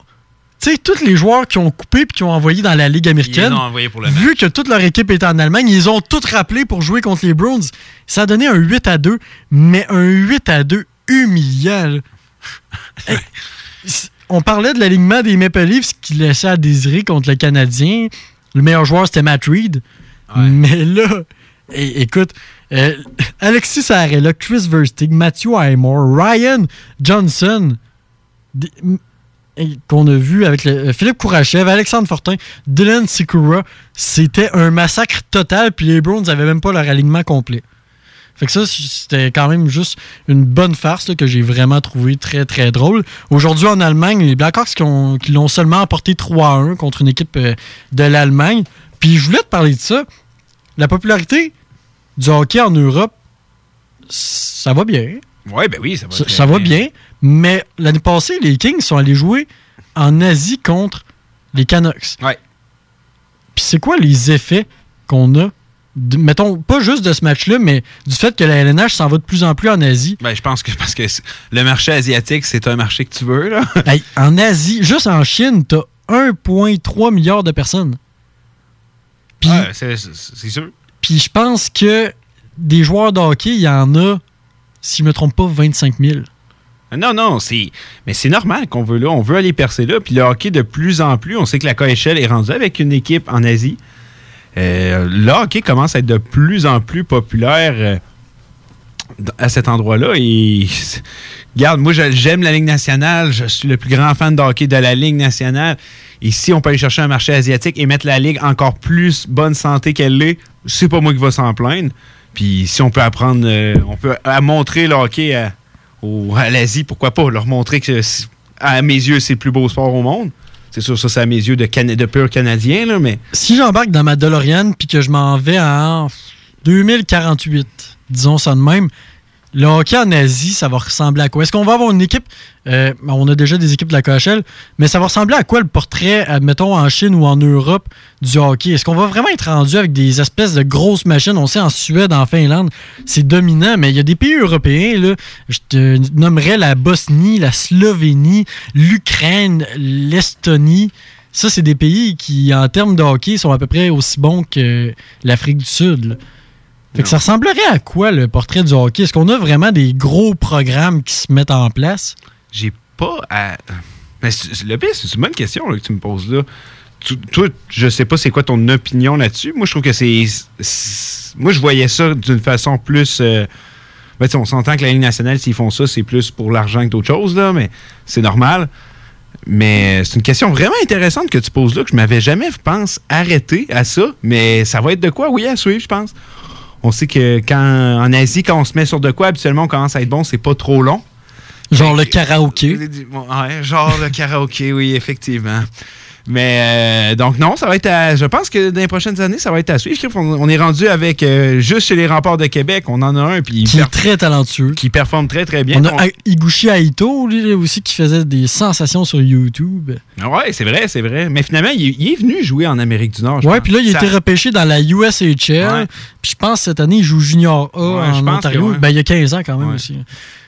Tu sais, tous les joueurs qui ont coupé puis qui ont envoyé dans la Ligue américaine, pour le vu que toute leur équipe était en Allemagne, ils ont tous rappelé pour jouer contre les Browns. Ça a donné un 8 à 2, mais un 8 à 2 humiliant. Hey, on parlait de l'alignement des Maple Leafs qui laissait à désirer contre le Canadien. Le meilleur joueur, c'était Matt Reed. Mais là, é- écoute, euh, Alexis Sarella, Chris Versteeg, Matthew Highmore, Ryan Johnson, m- qu'on a vu avec le- euh, Philippe Kourachev, Alexandre Fortin, Dylan Sikura, c'était un massacre total, puis les Browns n'avaient même pas leur alignement complet. Fait que ça, c'était quand même juste une bonne farce là, que j'ai vraiment trouvé très, très drôle. Aujourd'hui, en Allemagne, les Blackhawks qui, ont- qui l'ont seulement emporté 3 à 1 contre une équipe euh, de l'Allemagne. Puis je voulais te parler de ça. La popularité du hockey en Europe, ça va bien. Ouais, ben oui, ça va. Ça, très ça va bien. Mais l'année passée, les Kings sont allés jouer en Asie contre les Canucks. Ouais. Puis c'est quoi les effets qu'on a, de- mettons, pas juste de ce match-là, mais du fait que la LNH s'en va de plus en plus en Asie. Ben, je pense que parce que le marché asiatique, c'est un marché que tu veux, là. En Asie, juste en Chine, t'as 1,3 milliard de personnes. Puis Ouais, c'est sûr. puis je pense que des joueurs de hockey, il y en a, si je me trompe pas, 25 000. Non, non, c'est. Mais c'est normal qu'on veut là. On veut aller percer là. Puis le hockey, de plus en plus, on sait que la KHL est rendue avec une équipe en Asie. Euh, le hockey commence à être de plus en plus populaire euh, à cet endroit-là. Et regarde, moi, j'aime la Ligue nationale. Je suis le plus grand fan de hockey de la Ligue nationale. Et si on peut aller chercher un marché asiatique et mettre la Ligue encore plus bonne santé qu'elle l'est, c'est pas moi qui va s'en plaindre. Puis si on peut apprendre, euh, on peut à montrer le hockey à, à l'Asie, pourquoi pas leur montrer que, à mes yeux, c'est le plus beau sport au monde. C'est sûr, ça, c'est à mes yeux de, Cana- pur Canadien, là, mais Si j'embarque dans ma DeLorean puis que je m'en vais en 2048, disons ça de même, le hockey en Asie, ça va ressembler à quoi? Est-ce qu'on va avoir une équipe? euh, on a déjà des équipes de la KHL, mais ça va ressembler à quoi le portrait, admettons, en Chine ou en Europe du hockey? Est-ce qu'on va vraiment être rendu avec des espèces de grosses machines? On sait en Suède, en Finlande, c'est dominant, mais il y a des pays européens, je te nommerais la Bosnie, la Slovénie, l'Ukraine, l'Estonie. ça, c'est des pays qui, en termes de hockey, sont à peu près aussi bons que l'Afrique du Sud. Fait que ça ressemblerait à quoi le portrait du hockey? Est-ce qu'on a vraiment des gros programmes qui se mettent en place? J'ai pas à. Mais le pire, c'est une bonne question là, que tu me poses là. Tu- toi, je sais pas c'est quoi ton opinion là-dessus. Moi, je trouve que c'est. Moi, je voyais ça d'une façon plus. euh, ben, on s'entend que la Ligue nationale, s'ils font ça, c'est plus pour l'argent que d'autres choses, là, mais c'est normal. Mais c'est une question vraiment intéressante que tu poses là, que je m'avais jamais, je pense, arrêté à ça. Mais ça va être de quoi, oui, à suivre, je pense. On sait que quand en Asie, quand on se met sur de quoi, habituellement, on commence à être bon, c'est pas trop long. Genre le karaoké. Ouais, genre le karaoké, oui, effectivement. Mais euh, donc non, ça va être à, je pense que dans les prochaines années, ça va être à suivre. Qu'on- On est rendu avec euh, juste chez les remparts de Québec, on en a un puis Qui est très talentueux. qui performe très très bien. On a Higuchi Aito, lui aussi, qui faisait des sensations sur YouTube. Ah Ouais, c'est vrai, c'est vrai. Mais finalement, il, est- il est venu jouer en Amérique du Nord. Ouais, puis là, il a Ça- été repêché dans la USHL. Ouais. Puis je pense que cette année, il joue Junior A Ouais, en Ontario. que ouais. Ben, il y a 15 ans quand même aussi.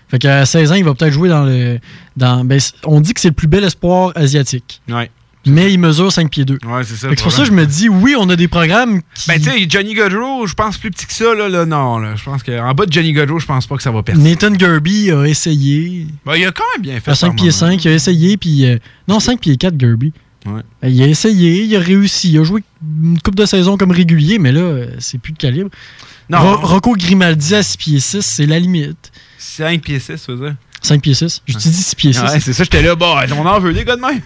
Fait qu'à 16 ans, il va peut-être jouer dans le. Dans, ben, on dit que c'est le plus bel espoir asiatique. Ouais. Mais il mesure 5 pieds 2. Ouais, c'est ça. Pour ça que je me dis, oui, on a des programmes qui. Ben, tu sais, Johnny Gaudreau, je pense plus petit que ça, là, là non, là. Je pense qu'en bas de Johnny Gaudreau, je pense pas que ça va percer. Nathan Gerby a essayé. Ben, il a quand même bien fait. À 5 par pieds moment. 5, il a essayé, puis. euh, non, 5 pieds 4, Gerby. Ouais. Ben, Il a essayé, il a réussi. Il a joué une coupe de saison comme régulier, mais là, euh, c'est plus de calibre. Non. Ro- Rocco Grimaldi à 6 pieds 6, c'est la limite. 5 pieds 6, ça veut dire? 5 pieds 6. Je te dis 6 pieds 6. Ouais, c'est ça, j'étais là, bon, on en veut des gars de même.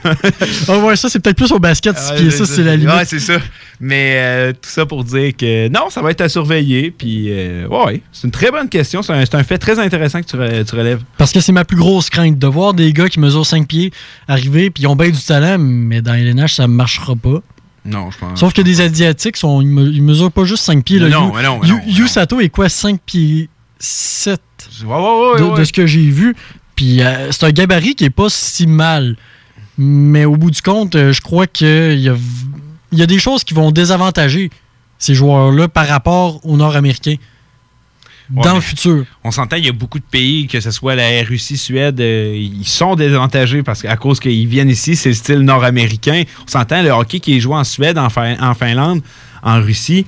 Ah ouais, ça, c'est peut-être plus au basket, 6 pieds 6, c'est la limite. Ouais, c'est ça. Mais euh, tout ça pour dire que non, ça va être à surveiller. Puis, euh, ouais, c'est une très bonne question. C'est un, fait très intéressant que tu, re- tu relèves. Parce que c'est ma plus grosse crainte de voir des gars qui mesurent 5 pieds arriver, puis ils ont bien du talent, mais dans LNH, ça ne marchera pas. Non, je pense. Sauf que des Asiatiques, sont, ils, me- ils mesurent pas juste 5 pieds. Là. non, non, non, mais Yu Sato est quoi 5 pieds 7 Ouais, ouais, ouais, de, ce que j'ai vu. Puis euh, c'est un gabarit qui est pas si mal. Mais au bout du compte, euh, je crois qu'il y a, y a des choses qui vont désavantager ces joueurs-là par rapport aux Nord-Américains dans le futur. On s'entend, il y a beaucoup de pays, que ce soit la Russie, Suède, euh, ils sont désavantagés parce qu'à cause qu'ils viennent ici, c'est le style nord-américain. On s'entend, le hockey qui est joué en Suède, en, Fin- en Finlande, en Russie,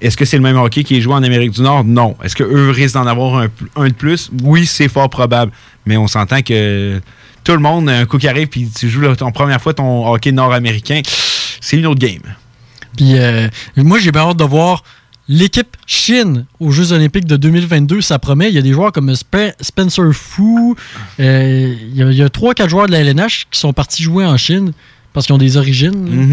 est-ce que c'est le même hockey qui est joué en Amérique du Nord? Non. Est-ce qu'eux risquent d'en avoir un, de plus? Oui, c'est fort probable. Mais on s'entend que tout le monde, un coup qui arrive, puis tu joues la- ton première fois ton hockey nord-américain, c'est une autre game. Puis euh, moi, j'ai bien hâte de voir l'équipe Chine aux Jeux Olympiques de 2022. Ça promet. Il y a des joueurs comme Spe- Spencer Fu. Euh, il y a- a 3-4 joueurs de la LNH qui sont partis jouer en Chine parce qu'ils ont des origines.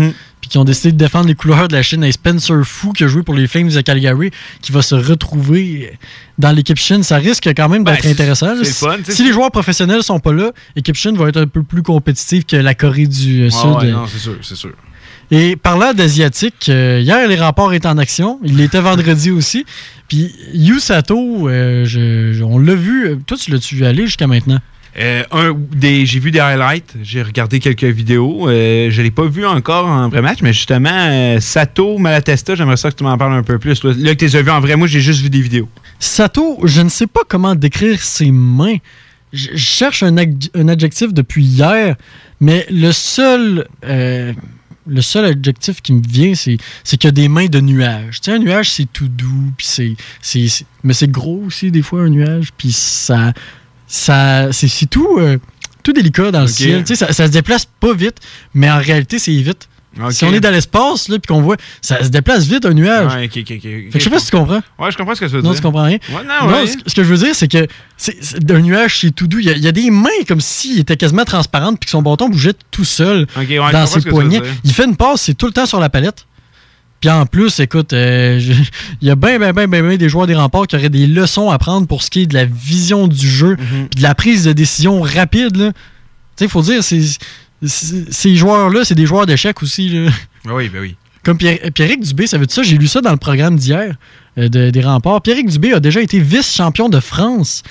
Mm-hmm. Puis qui ont décidé de défendre les couleurs de la Chine. Et Spencer Fu, qui a joué pour les Flames de Calgary, qui va se retrouver dans l'équipe Chine. Ça risque quand même d'être Ben, intéressant. Si- le fun, tu sais, si les joueurs professionnels sont pas là, l'équipe Chine va être un peu plus compétitive que la Corée du Sud. ouais, non, c'est sûr, c'est sûr. Et parlant d'Asiatique, euh, hier, les remparts étaient en action. Il était vendredi aussi. Puis Yusato, euh, je- je- on l'a vu. Toi, tu l'as-tu vu aller jusqu'à maintenant? Euh, j'ai vu des highlights, j'ai regardé quelques vidéos. Euh, je ne l'ai pas vu encore en vrai match, mais justement, euh, Sato Malatesta, j'aimerais ça que tu m'en parles un peu plus. Là, que tu les as vus en vrai, moi, j'ai juste vu des vidéos. Sato, je ne sais pas comment décrire ses mains. Je cherche un, un adjectif depuis hier, mais le seul, le seul adjectif qui me vient, c'est qu'il y a des mains de nuages. Tu sais, un nuage, c'est tout doux, puis c'est- mais c'est gros aussi, des fois, un nuage, puis ça, ça, c'est tout, euh, tout délicat dans le ciel. Tu sais, ça, ça se déplace pas vite, mais en réalité, c'est vite. Si on est dans l'espace, là, puis qu'on voit, ça se déplace vite, un nuage. Ouais, ok, ok, ok. Fait que je sais pas si tu comprends. Ouais, je comprends ce que tu veux Non, dire. tu comprends rien. Ouais, non, ouais. ce, que je veux dire, c'est que c'est c'est- un nuage, c'est tout doux. Il y, a, il y a des mains comme s'il était quasiment transparent puis que son bâton bougeait tout seul dans ses poignets. Il fait une passe, c'est tout le temps sur la palette. Puis en plus, écoute, euh, il y a bien, bien, bien, bien, des joueurs des remparts qui auraient des leçons à prendre pour ce qui est de la vision du jeu puis de la prise de décision rapide. là. Tu sais, il faut dire, ces joueurs-là, c'est des joueurs d'échecs aussi. Là. Ben oui, ben oui. Comme Pierre, Pierrick Dubé, ça veut dire ça? J'ai lu ça dans le programme d'hier euh, de- des remparts. Pierrick Dubé a déjà été vice-champion de France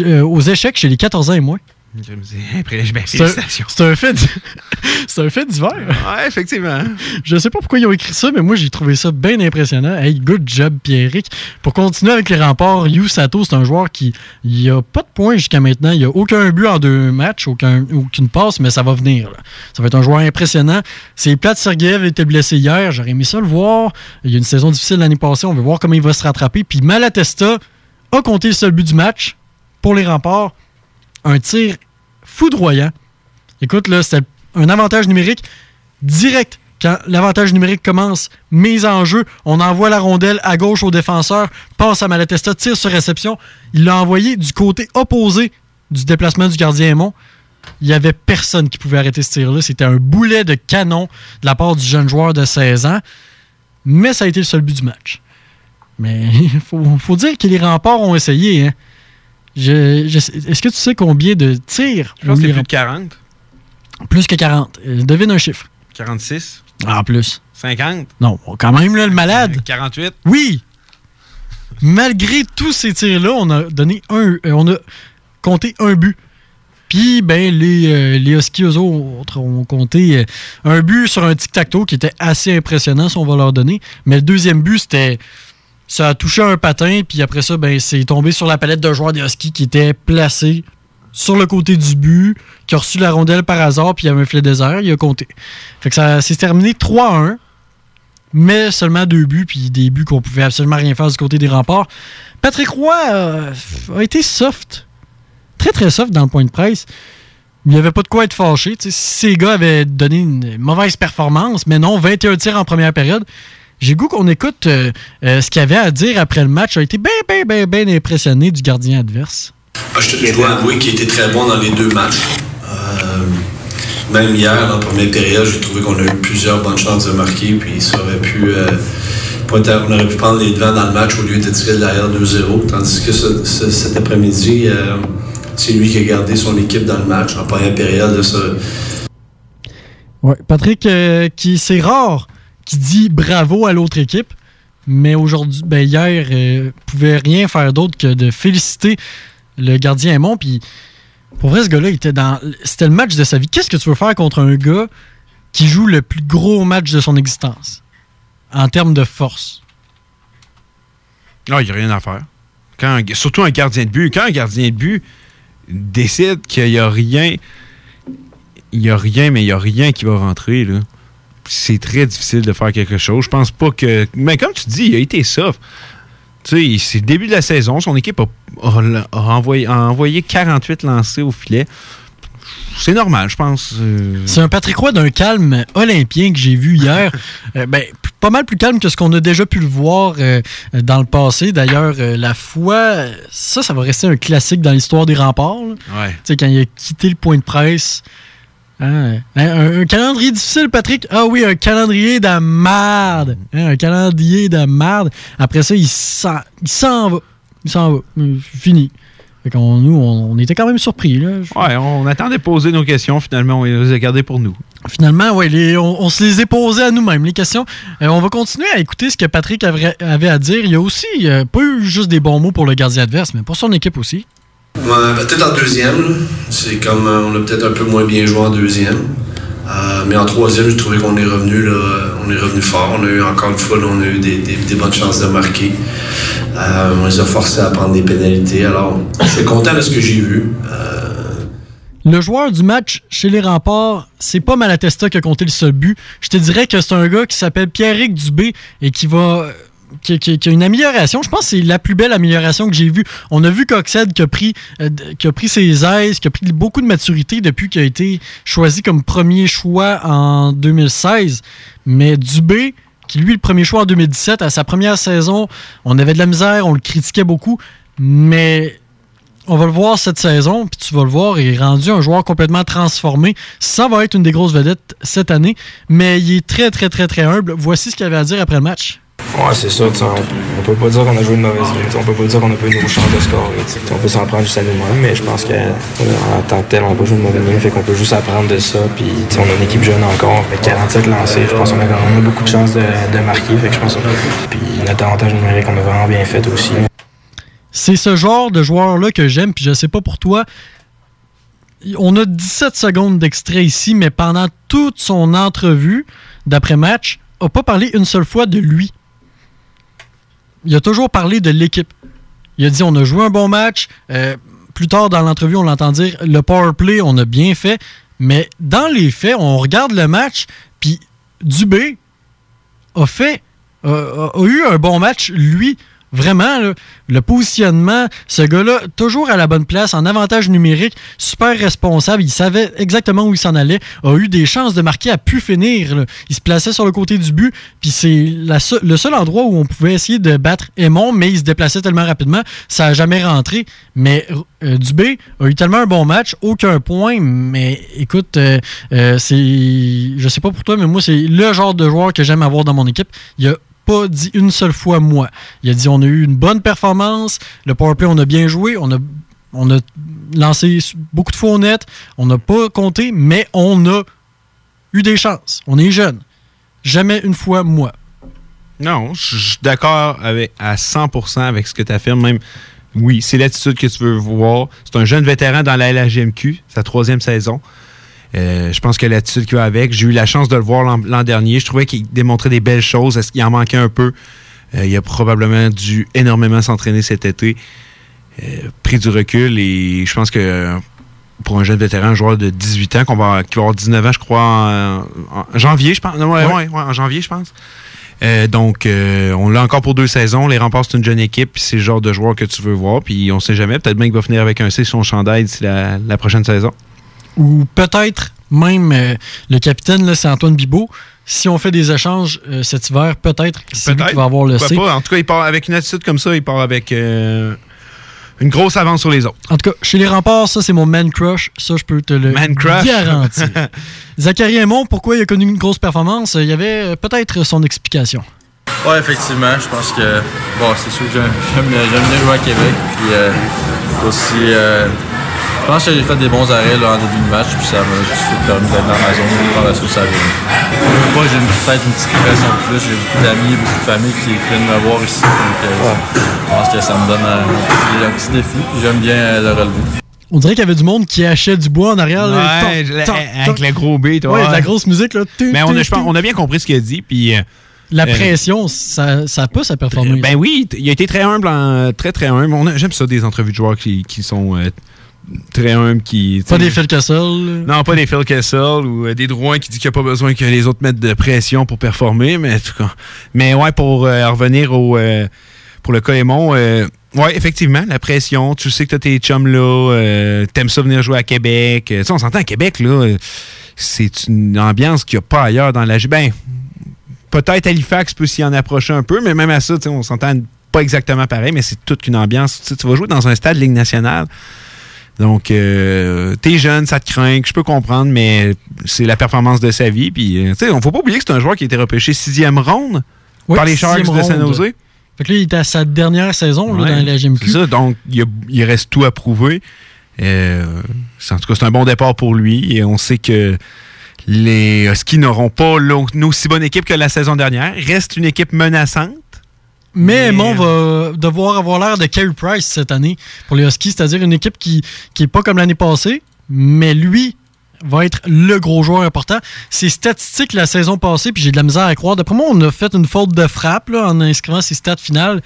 euh, aux échecs chez les 14 ans et moins. Après, ben, C'est un, félicitations. c'est un fait, c'est un fait divers. Ouais, effectivement. Je sais pas pourquoi ils ont écrit ça, mais moi j'ai trouvé ça bien impressionnant. Hey, good job, Pierrick. Pour continuer avec les remparts, Yu Sato, c'est un joueur qui il a pas de points jusqu'à maintenant. Il a aucun but en deux matchs, aucun, aucune passe, mais ça va venir. là. Ça va être un joueur impressionnant. C'est plate, Sergeyev était blessé hier. J'aurais aimé ça le voir. Il y a une saison difficile l'année passée. On va voir comment il va se rattraper. Puis Malatesta a compté le seul but du match pour les remparts. Un tir foudroyant. Écoute, là, c'était un avantage numérique direct. Quand l'avantage numérique commence, mise en jeu, on envoie la rondelle à gauche au défenseur, passe à Malatesta, tire sur réception. Il l'a envoyé du côté opposé du déplacement du gardien Aymon. Il n'y avait personne qui pouvait arrêter ce tir-là. C'était un boulet de canon de la part du jeune joueur de 16 ans. Mais ça a été le seul but du match. Mais il faut, dire que les remparts ont essayé. hein. Je- je sais- Est-ce que tu sais combien de tirs Je pense que c'est plus de 40. plus que 40. Euh, devine un chiffre. 46. En plus. 50. Non, quand même, là, le malade. 48. Oui! Malgré tous ces tirs-là, on a donné un. euh, on a compté un but. Puis, ben, les, euh, les Huskies, eux autres, ont compté euh, un but sur un tic-tac-toe qui était assez impressionnant, si on va leur donner. Mais le deuxième but, c'était. Ça a touché un patin, puis après ça, ben, c'est tombé sur la palette d'un joueur des Huskies qui était placé sur le côté du but, qui a reçu la rondelle par hasard, puis il y avait un filet désert, il a compté. Fait que ça s'est terminé 3-1 mais seulement deux buts, puis des buts qu'on pouvait absolument rien faire du côté des remparts. Patrick Roy euh, a été soft. Très, très soft dans le point de presse. Il n'y avait pas de quoi être fâché. ces gars avaient donné une mauvaise performance, mais non, 21 tirs en première période. J'ai goût qu'on écoute euh, euh, ce qu'il avait à dire après le match. A été bien, bien, bien, bien impressionné du gardien adverse. Ah, je, dois avouer qu'il était très bon dans les deux matchs. Euh, même hier, dans la première période, j'ai trouvé qu'on a eu plusieurs bonnes chances de marquer, puis ça aurait pu. pointer- on aurait pu prendre les devants dans le match au lieu de tirer de l'arrière 2-0. Tandis que ce- ce- cet après-midi, c'est lui qui a gardé son équipe dans le match. En première période, ça, Ouais, Patrick, euh, qui c'est rare qui dit bravo à l'autre équipe, mais aujourd'hui, ben hier, euh, pouvait rien faire d'autre que de féliciter le gardien Aymon. Puis pour vrai, ce gars-là, était dans, c'était le match de sa vie. Qu'est-ce que tu veux faire contre un gars qui joue le plus gros match de son existence en termes de force? Ah, il n'y a rien à faire. Quand, surtout un gardien de but. Quand un gardien de but décide qu'il n'y a rien, il n'y a rien, mais il n'y a rien qui va rentrer, là. C'est très difficile de faire quelque chose. Je pense pas que. Mais comme tu dis, il a été soft. Tu sais, c'est le début de la saison. Son équipe a, a- a envoyé, a envoyé 48 lancés au filet. C'est normal, je pense. euh, C'est un Patrick Roy d'un calme olympien que j'ai vu hier. Euh, ben, pas mal plus calme que ce qu'on a déjà pu le voir euh, dans le passé. D'ailleurs, la fois, euh, ça, ça va rester un classique dans l'histoire des remparts. Ouais. Tu sais, quand il a quitté le point de presse. Hein, un, un calendrier difficile, Patrick. Ah oui, un calendrier de merde. Hein, un calendrier de merde. Après ça, il s'en il s'en va. Il s'en va. Fini. Fait qu'on- nous, on, on était quand même surpris. Là. Ouais, on attendait de poser nos questions. Finalement, on les a gardées pour nous. Finalement, ouais, les- on, on se les est posées à nous-mêmes, les questions. Euh, on va continuer à écouter ce que Patrick avait, avait à dire. Il y a aussi euh, pas eu juste des bons mots pour le gardien adverse, mais pour son équipe aussi. Ben, peut-être en deuxième. C'est comme euh, on a peut-être un peu moins bien joué en deuxième. Euh, mais en troisième, j'ai trouvé qu'on est revenu là, on est revenu fort. On a eu encore une fois, là, on a eu des, des- des bonnes chances de marquer. Euh, on les a forcés à prendre des pénalités. Alors, je suis content de ce que j'ai vu. Euh, Le joueur du match chez les remparts, c'est pas Malatesta qui a compté le seul but. Je te dirais que c'est un gars qui s'appelle Pierrick Dubé et qui va. Qui, a une amélioration. Je pense que c'est la plus belle amélioration que j'ai vue. On a vu Coxed qui a pris, euh, qui a pris ses aises, qui a pris beaucoup de maturité depuis qu'il a été choisi comme premier choix en 2016. Mais Dubé, qui lui, le premier choix en 2017, à sa première saison, on avait de la misère, on le critiquait beaucoup. Mais on va le voir cette saison, puis tu vas le voir, il est rendu un joueur complètement transformé. Ça va être une des grosses vedettes cette année, mais il est très, très, très, très humble. Voici ce qu'il avait à dire après le match. Ouais, c'est ça. On, on peut pas dire qu'on a joué une mauvaise game. On peut pas dire qu'on n'a pas eu nos chances de score. On peut s'en prendre juste à nous-mêmes, mais je pense qu'en tant que tel, on n'a pas joué une mauvaise game. Fait qu'on peut juste apprendre de ça. Puis on a une équipe jeune encore. Fait 47 lancés. Je pense qu'on a quand même beaucoup de chances de, marquer. Fait que je pense Puis notre avantage numérique, on a vraiment bien fait aussi. C'est ce genre de joueur-là que j'aime, puis je sais pas pour toi. on a 17 secondes d'extrait ici, mais pendant toute son entrevue d'après-match, n'a pas parlé une seule fois de lui. Il a toujours parlé de l'équipe. Il a dit on a joué un bon match. Euh, plus tard dans l'entrevue, on l'entend dire le power play, on a bien fait. Mais dans les faits, on regarde le match, puis Dubé a fait, a, eu un bon match, lui. Vraiment, le positionnement, ce gars-là, toujours à la bonne place, en avantage numérique, super responsable, il savait exactement où il s'en allait, a eu des chances de marquer, a pu finir. Il se plaçait sur le côté du but, puis c'est le seul endroit où on pouvait essayer de battre Aymon, mais il se déplaçait tellement rapidement, ça n'a jamais rentré. Mais euh, Dubé a eu tellement un bon match, aucun point, mais écoute, euh, euh, c'est. Je sais pas pour toi, mais moi, c'est le genre de joueur que j'aime avoir dans mon équipe. Il a dit une seule fois moi. Il a dit on a eu une bonne performance, le powerplay on a bien joué, on a, on a lancé beaucoup de fois au net, on n'a pas compté, mais on a eu des chances. On est jeune. Jamais une fois moi. Non, je suis d'accord avec, à 100% avec ce que tu affirmes. Même, oui, c'est l'attitude que tu veux voir. C'est un jeune vétéran dans la LHGMQ, sa troisième saison. Euh, je pense que l'attitude qu'il a avec, j'ai eu la chance de le voir l'an dernier. Je trouvais qu'il démontrait des belles choses. Est-ce qu'il en manquait un peu? Euh, il a probablement dû énormément s'entraîner cet été. Euh, pris du recul et je pense que pour un jeune vétéran, un joueur de 18 ans, qu'on va, qui va avoir 19 ans, je crois, en, en janvier, je pense. Non, ouais, Ouais. ouais, ouais, en janvier, je pense. Euh, donc, euh, on l'a encore pour deux saisons. Les remparts, c'est une jeune équipe, puis c'est le genre de joueur que tu veux voir. Puis on sait jamais, peut-être bien qu'il va finir avec un C sur son chandail d'ici la, la prochaine saison. Ou peut-être même euh, le capitaine, là, c'est Antoine Bibot. Si on fait des échanges euh, cet hiver, peut-être c'est lui qui va avoir le C. pas. En tout cas, il part avec une attitude comme ça, il part avec euh, une grosse avance sur les autres. En tout cas, chez les remparts, ça, c'est mon man crush. Ça, je peux te le Man crush. garantir. Zachary Aymon, pourquoi il a connu une grosse performance? Il y avait peut-être son explication. Ouais, effectivement, je pense que bon, c'est sûr que j'aime bien j'aime bien jouer à Québec. Puis euh, aussi, euh, je pense que j'ai fait des bons arrêts là, en début de match, puis ça m'a juste permis d'être dans ma zone. Par la suite, ça vient. Moi, j'ai une- peut-être une petite pression de plus. J'ai beaucoup d'amis, beaucoup de familles qui viennent me voir ici. Donc, euh, je pense que ça me donne un, petit, un petit défi. puis J'aime bien euh, le relever. On dirait qu'il y avait du monde qui hachait du bois en arrière. là, Ouais, avec le gros beat. Ouais, de la grosse musique. Là. Tu, Mais on a, tu, on bien compris ce qu'il a dit. Puis, euh, La euh, pression, ça, ça pousse à performer. Ben oui, il a été très humble, en- très très humble. J'aime ça des entrevues de joueurs qui, qui sont euh, très humbles, qui. Pas des Phil Kessel. Non, pas des Phil Kessel ou euh, des Drouin qui dit qu'il n'y a pas besoin que les autres mettent de pression pour performer, mais en tout cas. Mais ouais, pour euh, revenir au euh, pour le euh, ouais, effectivement, la pression, tu sais que t'as tes chums là, t'aimes ça venir jouer à Québec. Tu sais, on s'entend à Québec, là, c'est une ambiance qu'il n'y a pas ailleurs dans la Ben, peut-être Halifax peut s'y en approcher un peu, mais même à ça, on s'entend pas exactement pareil, mais c'est toute une ambiance. Tu sais, tu vas jouer dans un stade Ligue nationale. Donc, euh, t'es jeune, ça te craint, je peux comprendre, mais c'est la performance de sa vie. Puis, euh, tu sais, on faut pas oublier que c'est un joueur qui a été repêché sixième ronde par les Sharks de San ronde. Jose. Fait que là, il était à sa dernière saison là, dans la GMQ. C'est ça, donc il, y a- il reste tout à prouver. Euh, en tout cas, c'est un bon départ pour lui et on sait que les Huskies n'auront pas une aussi bonne équipe que la saison dernière. Reste une équipe menaçante. Mais Aymon va devoir avoir l'air de Carey Price cette année pour les Huskies, c'est-à-dire une équipe qui qui est pas comme l'année passée, mais lui va être le gros joueur important. Ses statistiques la saison passée, puis j'ai de la misère à croire. D'après moi, on a fait une faute de frappe là, en inscrivant ses stats finales.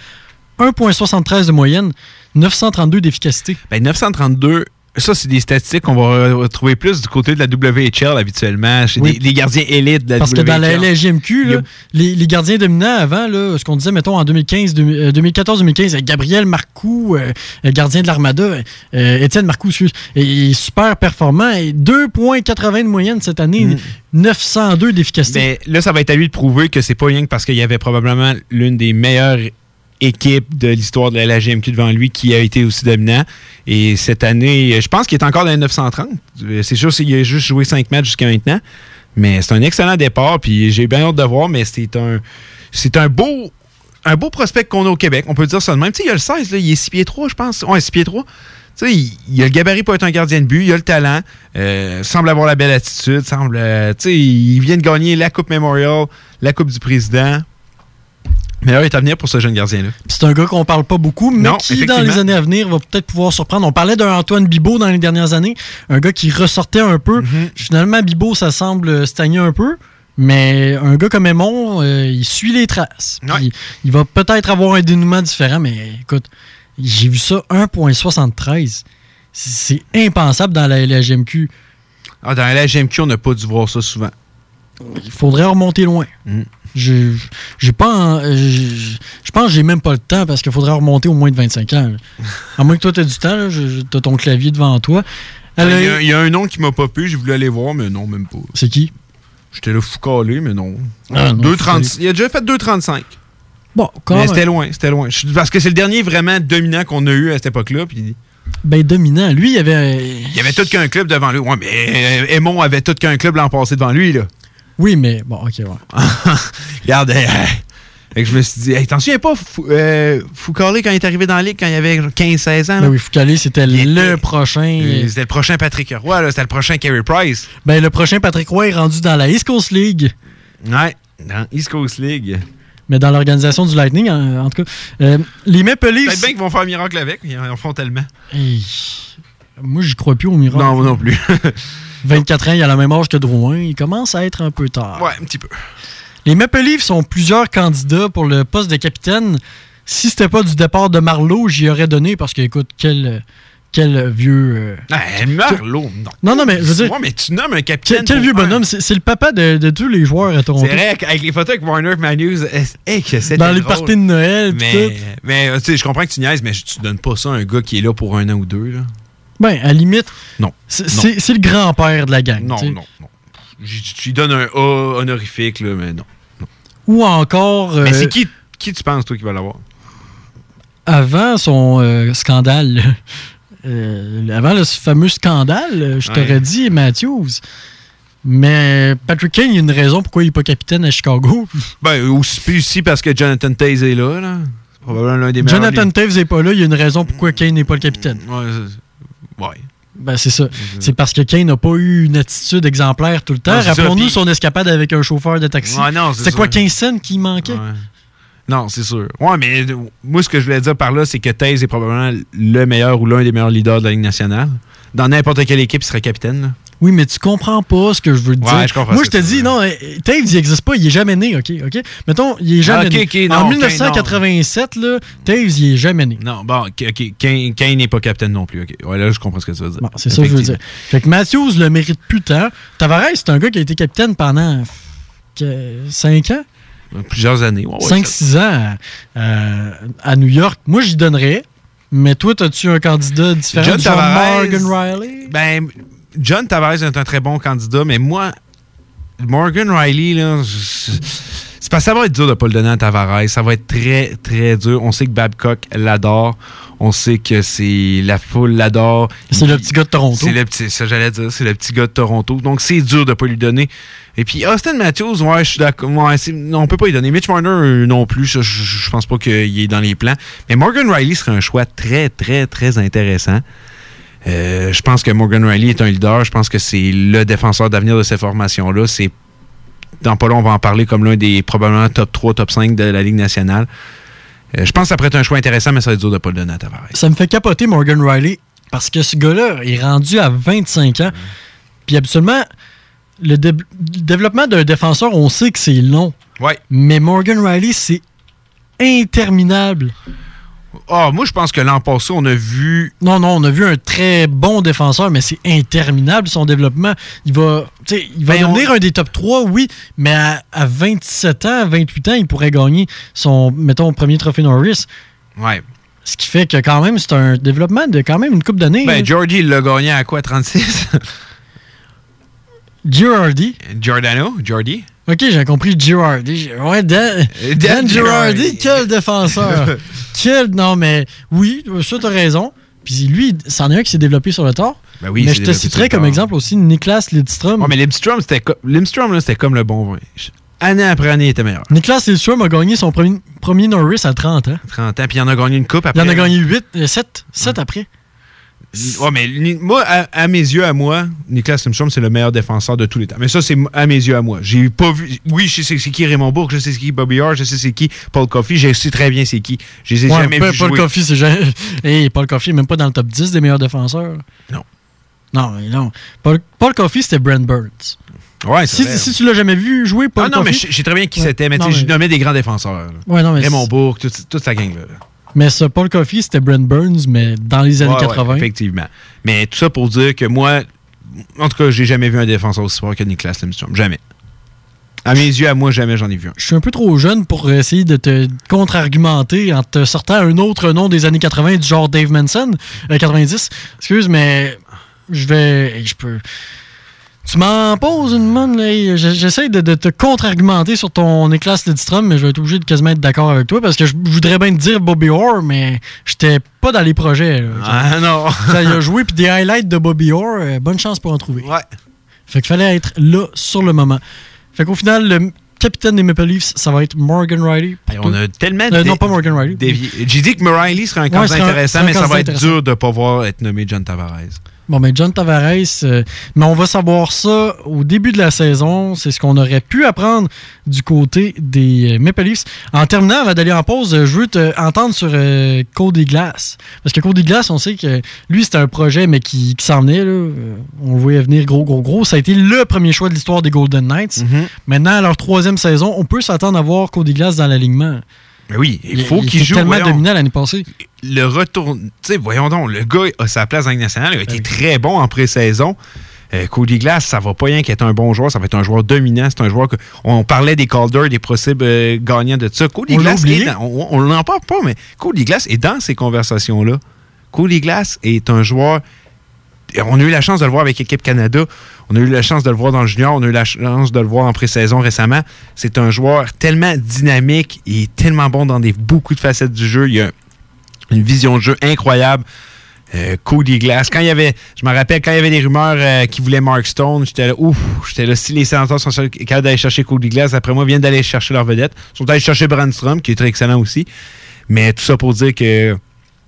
1,73 de moyenne, 932 d'efficacité. Ben, 932, ça, c'est des statistiques qu'on va re- retrouver plus du côté de la WHL habituellement, chez Oui. des- les gardiens élites de la Parce que dans la. LGMQ, là, les, les gardiens dominants avant, là, ce qu'on disait, mettons, en 2015, 2014-2015, Gabriel Marcoux, euh, euh, gardien de l'Armada, euh, Étienne Marcoux, excuse, il est super performant. et 2,80 de moyenne cette année, 902 d'efficacité. Ben, là, ça va être à lui de prouver que c'est pas rien que parce qu'il y avait probablement l'une des meilleures équipes de l'histoire de la LGMQ devant lui qui a été aussi dominant. Et cette année, je pense qu'il est encore dans les 930. Euh, C'est sûr qu'il a juste joué 5 matchs jusqu'à maintenant. Mais c'est un excellent départ. Puis j'ai bien hâte de voir, mais c'est un, c'est un beau. Un beau prospect qu'on a au Québec, on peut dire ça de même. Tu sais, il y a le 16, là, il est 6 pieds 3, je pense. Ouais, 6 pieds 3. Tu sais, il, il a le gabarit pour être un gardien de but, il a le talent, euh, semble avoir la belle attitude, semble. euh, tu sais, il vient de gagner la Coupe Memorial, la Coupe du Président. Meilleur est à venir pour ce jeune gardien-là. C'est un gars qu'on parle pas beaucoup, mais Non, qui, dans les années à venir, va peut-être pouvoir surprendre. On parlait d'un Antoine Bibot dans les dernières années, un gars qui ressortait un peu. Mhm. Finalement, Bibot, ça semble stagner un peu. Mais un gars comme Aymon, euh, il suit les traces. Il, va peut-être avoir un dénouement différent, mais écoute, j'ai vu ça 1.73. C'est impensable dans la LGMQ. Ah, dans la GMQ, on n'a pas dû voir ça souvent. Il faudrait remonter loin. Mm. Je j'ai pas je pense que j'ai même pas le temps parce qu'il faudrait remonter au moins de 25 ans. À moins que toi tu as du temps, tu as ton clavier devant toi. Il y, a, il y a un nom qui m'a pas pu, j'ai voulu aller voir, mais non, même pas. C'est qui? J'étais là fou calé, mais non. Ah, non, 2,30 Foucalé. il a déjà fait 2,35. Bon, quand Mais c'était loin, c'était loin. Parce que c'est le dernier vraiment dominant qu'on a eu à cette époque-là. Puis Ben dominant. Lui, il avait. il y avait tout qu'un club devant lui. Ouais, mais euh, Aymon avait tout qu'un club l'an passé devant lui, là. Oui, mais bon, ok, ouais. Regarde, euh, fait que je me suis dit, hey, t'en souviens pas, Fou, euh, Foucalé, quand il est arrivé dans la ligue, quand il avait 15-16 ans? là? Ben oui, Foucalé, c'était le prochain. C'était le prochain Patrick Roy, là, c'était le prochain Carey Price. Ben le prochain Patrick Roy est rendu dans la East Coast League. Ouais, dans East Coast League. Mais dans l'organisation du Lightning, en, en tout cas. Euh, les Maple Leafs. Peut-être bien qu'ils vont faire un miracle avec, ils en font tellement. Hey, Moi, j'y crois plus au miracle. Non, moi non plus. 24 ans, il a la même âge que Drouin. Il commence à être un peu tard. Ouais, un petit peu. Les Maple Leafs sont plusieurs candidats pour le poste de capitaine. Si c'était pas du départ de Marlowe, j'y aurais donné parce que, écoute, quel, quel vieux. euh, Ah, Marlowe, non. Non, non, mais je veux dire. Ouais, mais tu nommes un capitaine. quel vieux un- bonhomme? C'est le papa de, de tous les joueurs à Toronto. C'est vrai qu'avec les photos avec Warner Matthews, hey, que c'était Dans les drôle. parties de Noël, Mais, tout. mais tu sais, je comprends que tu niaises, mais tu donnes pas ça à un gars qui est là pour un an ou deux. Là. Ben, à la limite. Non. C'est le grand-père de la gang. Non, non, non. Tu lui donnes un A honorifique, là, mais non. Ou encore. Mais euh, c'est qui, qui tu penses, toi, qui va l'avoir? avant son euh, scandale, euh, avant le fameux scandale, je Ouais. t'aurais dit Matthews. Mais Patrick Kane, il y a une raison pourquoi il n'est pas capitaine à Chicago. Ben, aussi, aussi parce que Jonathan Taze est là, là. C'est probablement l'un des meilleurs. Jonathan. Taves n'est pas là, il y a une raison pourquoi Kane n'est pas le capitaine. Ouais, ouais. Ben, c'est ça. C'est parce que Kane n'a pas eu une attitude exemplaire tout le temps. Rappelons-nous son escapade avec un chauffeur de taxi. Ouais, c'est quoi, ça. 15 cents qui manquait? Non, c'est sûr. Ouais, mais moi, ce que je voulais dire par là, c'est que Taze est probablement le meilleur ou l'un des meilleurs leaders de la Ligue nationale. Dans n'importe quelle équipe, il serait capitaine. là. Oui, mais tu comprends pas ce que je veux te Ouais, dire. je Moi, je te dis, non, euh, Taves, il n'existe pas, il est jamais né, OK? OK? Mettons, il est jamais Ah, né. non, en Kane, 1987, là, Taves, il est jamais né. Non, bon, ok, ok, Kane n'est pas capitaine non plus. ok. Ouais, là, je comprends ce que tu veux dire. Bon, c'est ça que je veux dire. Fait que Matthews le mérite plus tant. Tavares, c'est un gars qui a été capitaine pendant 5 ans? Plusieurs années. ouais, ouais, 5-6 ans à, à New York. Moi, j'y donnerais. Mais toi, as-tu un candidat différent? John Tavares. Morgan Riley? Ben, John Tavares est un très bon candidat, mais moi, Morgan Riley, là, c'est parce que ça va être dur de ne pas le donner à Tavares. Ça va être très, très dur. On sait que Babcock l'adore. On sait que c'est la foule l'adore. C'est le petit gars de Toronto. C'est le petit, ça j'allais dire, c'est le petit gars de Toronto. Donc c'est dur de ne pas lui donner. Et puis Austin Matthews, ouais, je suis d'accord. Ouais, on peut pas lui donner. Mitch Marner euh, non plus. Je, je pense pas qu'il est dans les plans. Mais Morgan Riley serait un choix très, très, très intéressant. Euh, je pense que Morgan Riley est un leader. Je pense que c'est le défenseur d'avenir de cette formation-là. C'est dans pas long, on va en parler comme l'un des probablement top 3, top 5 de la Ligue nationale. Euh, je pense que ça pourrait être un choix intéressant, mais ça va être dur de ne pas le donner à Tavares. Ça me fait capoter Morgan Riley parce que ce gars-là est rendu à 25 ans. Puis absolument, le, dé- le développement d'un défenseur, on sait que c'est long. Ouais. Mais Morgan Riley, c'est interminable. Ah, moi, je pense que l'an passé, on a vu. Non, non, on a vu un très bon défenseur, mais c'est interminable son développement. Il va, il va Ben, on- un des top 3, oui, mais à, à 27 ans, à 28 ans, il pourrait gagner son, mettons, premier trophée Norris. Ouais. Ce qui fait que quand même, c'est un développement de quand même une coupe d'années. Ben, là. Jordy, il l'a gagné à quoi, 36 Girardi. Giordano, Jordy. Ok, j'ai compris Girardi. Ouais, Dan, Dan Dan Girardi, Girardi. quel défenseur. quel, non, mais oui, ça, t'as raison. Puis lui, c'en est un qui s'est développé sur le tort. Ben oui, il mais je te citerai comme exemple aussi Niklas Lidstrom. Ouais, mais Limstrom, c'était c'était comme le bon vin. Année après année, il était meilleur. Niklas Lidstrom a gagné son premier, premier Norris à 30 ans. 30 ans, puis il en a gagné une coupe Il après. en a gagné 8, 7, 7 après. Ouais, mais moi, à, à mes yeux, à moi, Nicolas Lindstrom, c'est le meilleur défenseur de tous les temps. Mais ça, c'est à mes yeux, à moi. J'ai pas vu. Oui, je sais c'est qui Raymond Bourg, je sais c'est qui Bobby Orr, je sais c'est qui Paul Coffey, je sais très bien c'est qui. Je les ai Ouais, jamais Paul- vus Paul jouer. Coffey, c'est jamais. Hey, Paul Coffey, même pas dans le top 10 des meilleurs défenseurs. Non. Non, mais non. Paul, Paul Coffey, c'était Brent Burns. Ouais, si, si tu l'as jamais vu jouer, Paul Ah non, mais Coffey- je je sais très bien qui Ouais. c'était, mais sais, je mais- nommais des grands défenseurs. là. Ouais, non, mais Raymond Bourg, toute, toute sa gang-là. là. Mais ce Paul Coffey, c'était Brent Burns, mais dans les années Ouais, ouais, 80. effectivement. Mais tout ça pour dire que moi, en tout cas, j'ai jamais vu un défenseur aussi fort que Nicolas Lindstrom. Jamais. À mes yeux, à moi, jamais j'en ai vu un. je suis un peu trop jeune pour essayer de te contre-argumenter en te sortant un autre nom des années 80 du genre Dave Manson, euh, 90. Excuse, mais je vais. Je peux. Tu m'en poses une manne, là. J'essaie de, de te contre-argumenter sur ton éclat Lidstrom, mais je vais être obligé de quasiment être d'accord avec toi parce que je voudrais bien te dire Bobby Orr, mais j'étais pas dans les projets. là. Ah non! Ça, il a joué, puis des highlights de Bobby Orr, euh, bonne chance pour en trouver. Ouais. Fait qu'il fallait être là sur le moment. Fait qu'au final, le capitaine des Maple Leafs, ça va être Morgan Riley. Hey, on a tellement Euh, non, pas Morgan Riley. J'ai dit que Riley serait un Ouais, candidat intéressant, un mais ça va être dur de ne pas voir être nommé John Tavares. Bon, ben John Tavares, euh, mais on va savoir ça au début de la saison. C'est ce qu'on aurait pu apprendre du côté des euh, Maple Leafs. En terminant, avant d'aller en pause, euh, je veux te entendre sur Cody Glass. Parce que Cody Glass, on sait que lui, c'était un projet, mais qui, qui s'en venait. Là. On le voyait venir gros, gros, gros. Ça a été le premier choix de l'histoire des Golden Knights. Mm-hmm. Maintenant, à leur troisième saison, on peut s'attendre à voir Cody Glass dans l'alignement. Mais oui, il faut il qu'il était joue. tellement voyons. dominant l'année passée. Le retour. Tu sais, voyons donc, le gars a sa place dans la nationale. Il a été très bon en pré-saison. Euh, Cody Glass, ça va pas rien qu'être un bon joueur, ça va être un joueur dominant. C'est un joueur que. On parlait des Calder, des possibles euh, gagnants de ça. Cody On l'a Glass, dans- on, on n'en parle pas, mais Cody Glass est dans ces conversations-là. Cody Glass est un joueur. On a eu la chance de le voir avec l'équipe Canada. On a eu la chance de le voir dans le junior. On a eu la chance de le voir en pré-saison récemment. C'est un joueur tellement dynamique et tellement bon dans des, beaucoup de facettes du jeu. Il a une vision de jeu incroyable. Euh, Cody Glass. Quand il y avait, je me rappelle, quand il y avait des rumeurs euh, qui voulaient Mark Stone, j'étais là, ouf, j'étais là, si les sénateurs sont capables d'aller chercher Cody Glass, après moi, viennent d'aller chercher leur vedette. Ils sont allés chercher Brandstrom, qui est très excellent aussi. Mais tout ça pour dire que,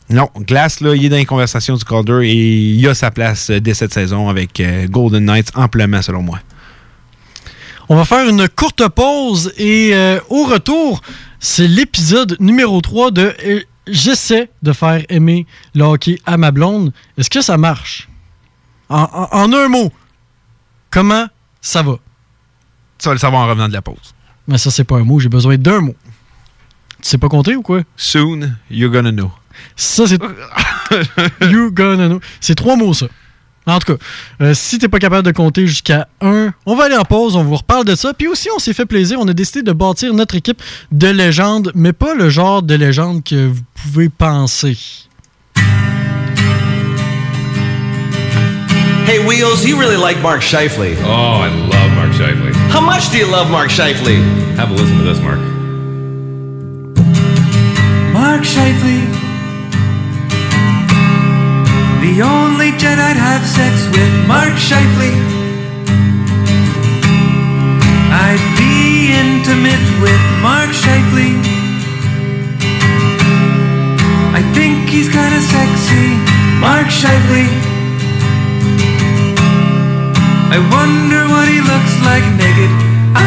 non, Glass, là, il est dans les conversations du Calder et il a sa place euh, dès cette saison avec euh, Golden Knights amplement, selon moi. On va faire une courte pause et euh, au retour, c'est l'épisode numéro 3 de euh, J'essaie de faire aimer le hockey à ma blonde. Est-ce que ça marche? En, en- en un mot, comment ça va? Tu vas le savoir en revenant de la pause. Mais ça, c'est pas un mot, j'ai besoin d'un mot. Tu sais pas compter ou quoi? Soon, you're gonna know. Ça, c'est. you gonna know. C'est trois mots, ça. En tout cas, euh, si t'es pas capable de compter jusqu'à un, on va aller en pause, on vous reparle de ça. Puis aussi, on s'est fait plaisir, on a décidé de bâtir notre équipe de légende, mais pas le genre de légende que vous pouvez penser. Hey, Wheels, you really like Mark Scheifele. Oh, I love Mark Scheifele. How much do you love Mark Scheifele? Have a listen to this, Mark. Mark Scheifele, the only Jedi I'd have sex with. Mark Scheifele, I'd be intimate with Mark Scheifele. I think he's kinda sexy, Mark Scheifele. I wonder what he looks like naked. I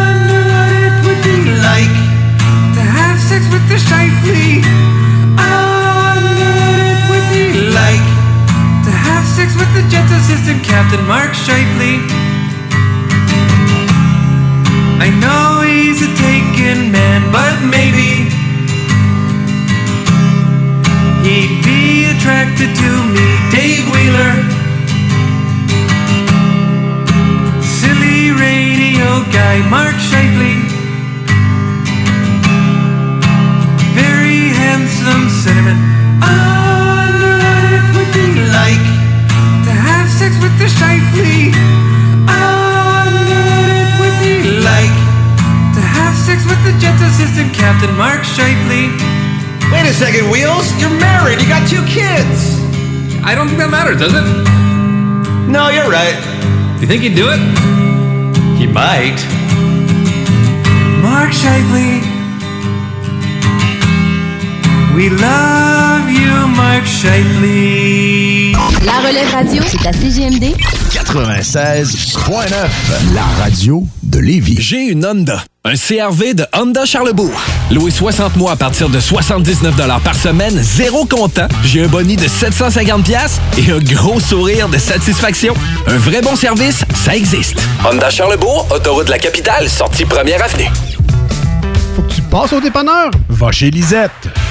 wonder what it would be like to have sex with the Shifley. I the Jet Assistant Captain Mark Shifley. I know he's a taken man, but maybe he'd be attracted to me, Dave Wheeler. Silly radio guy, Mark Shifley. Very handsome cinnamon. I sex with the jet assistant captain Mark Shifley. Wait a second, Wheels. You're married. You got two kids. I don't think that matters, does it? No, you're right. You think he'd do it? He might. Mark Shifley. We love you, Mark Shifley. radio, c'est à CGMD 96.9, la radio de Lévis. J'ai une Honda. Un CRV de Honda Charlebourg. Loué 60 mois à partir de 79 par semaine, zéro comptant. J'ai un boni de 750 pièces et un gros sourire de satisfaction. Un vrai bon service, ça existe. Honda Charlebourg, autoroute de la capitale, sortie première avenue. Faut que tu passes au dépanneur? Va chez Lisette.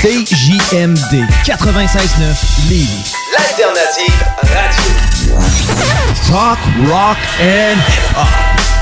CJMD 96.9 Lévis. L'alternative radio. Talk, rock and hip-hop.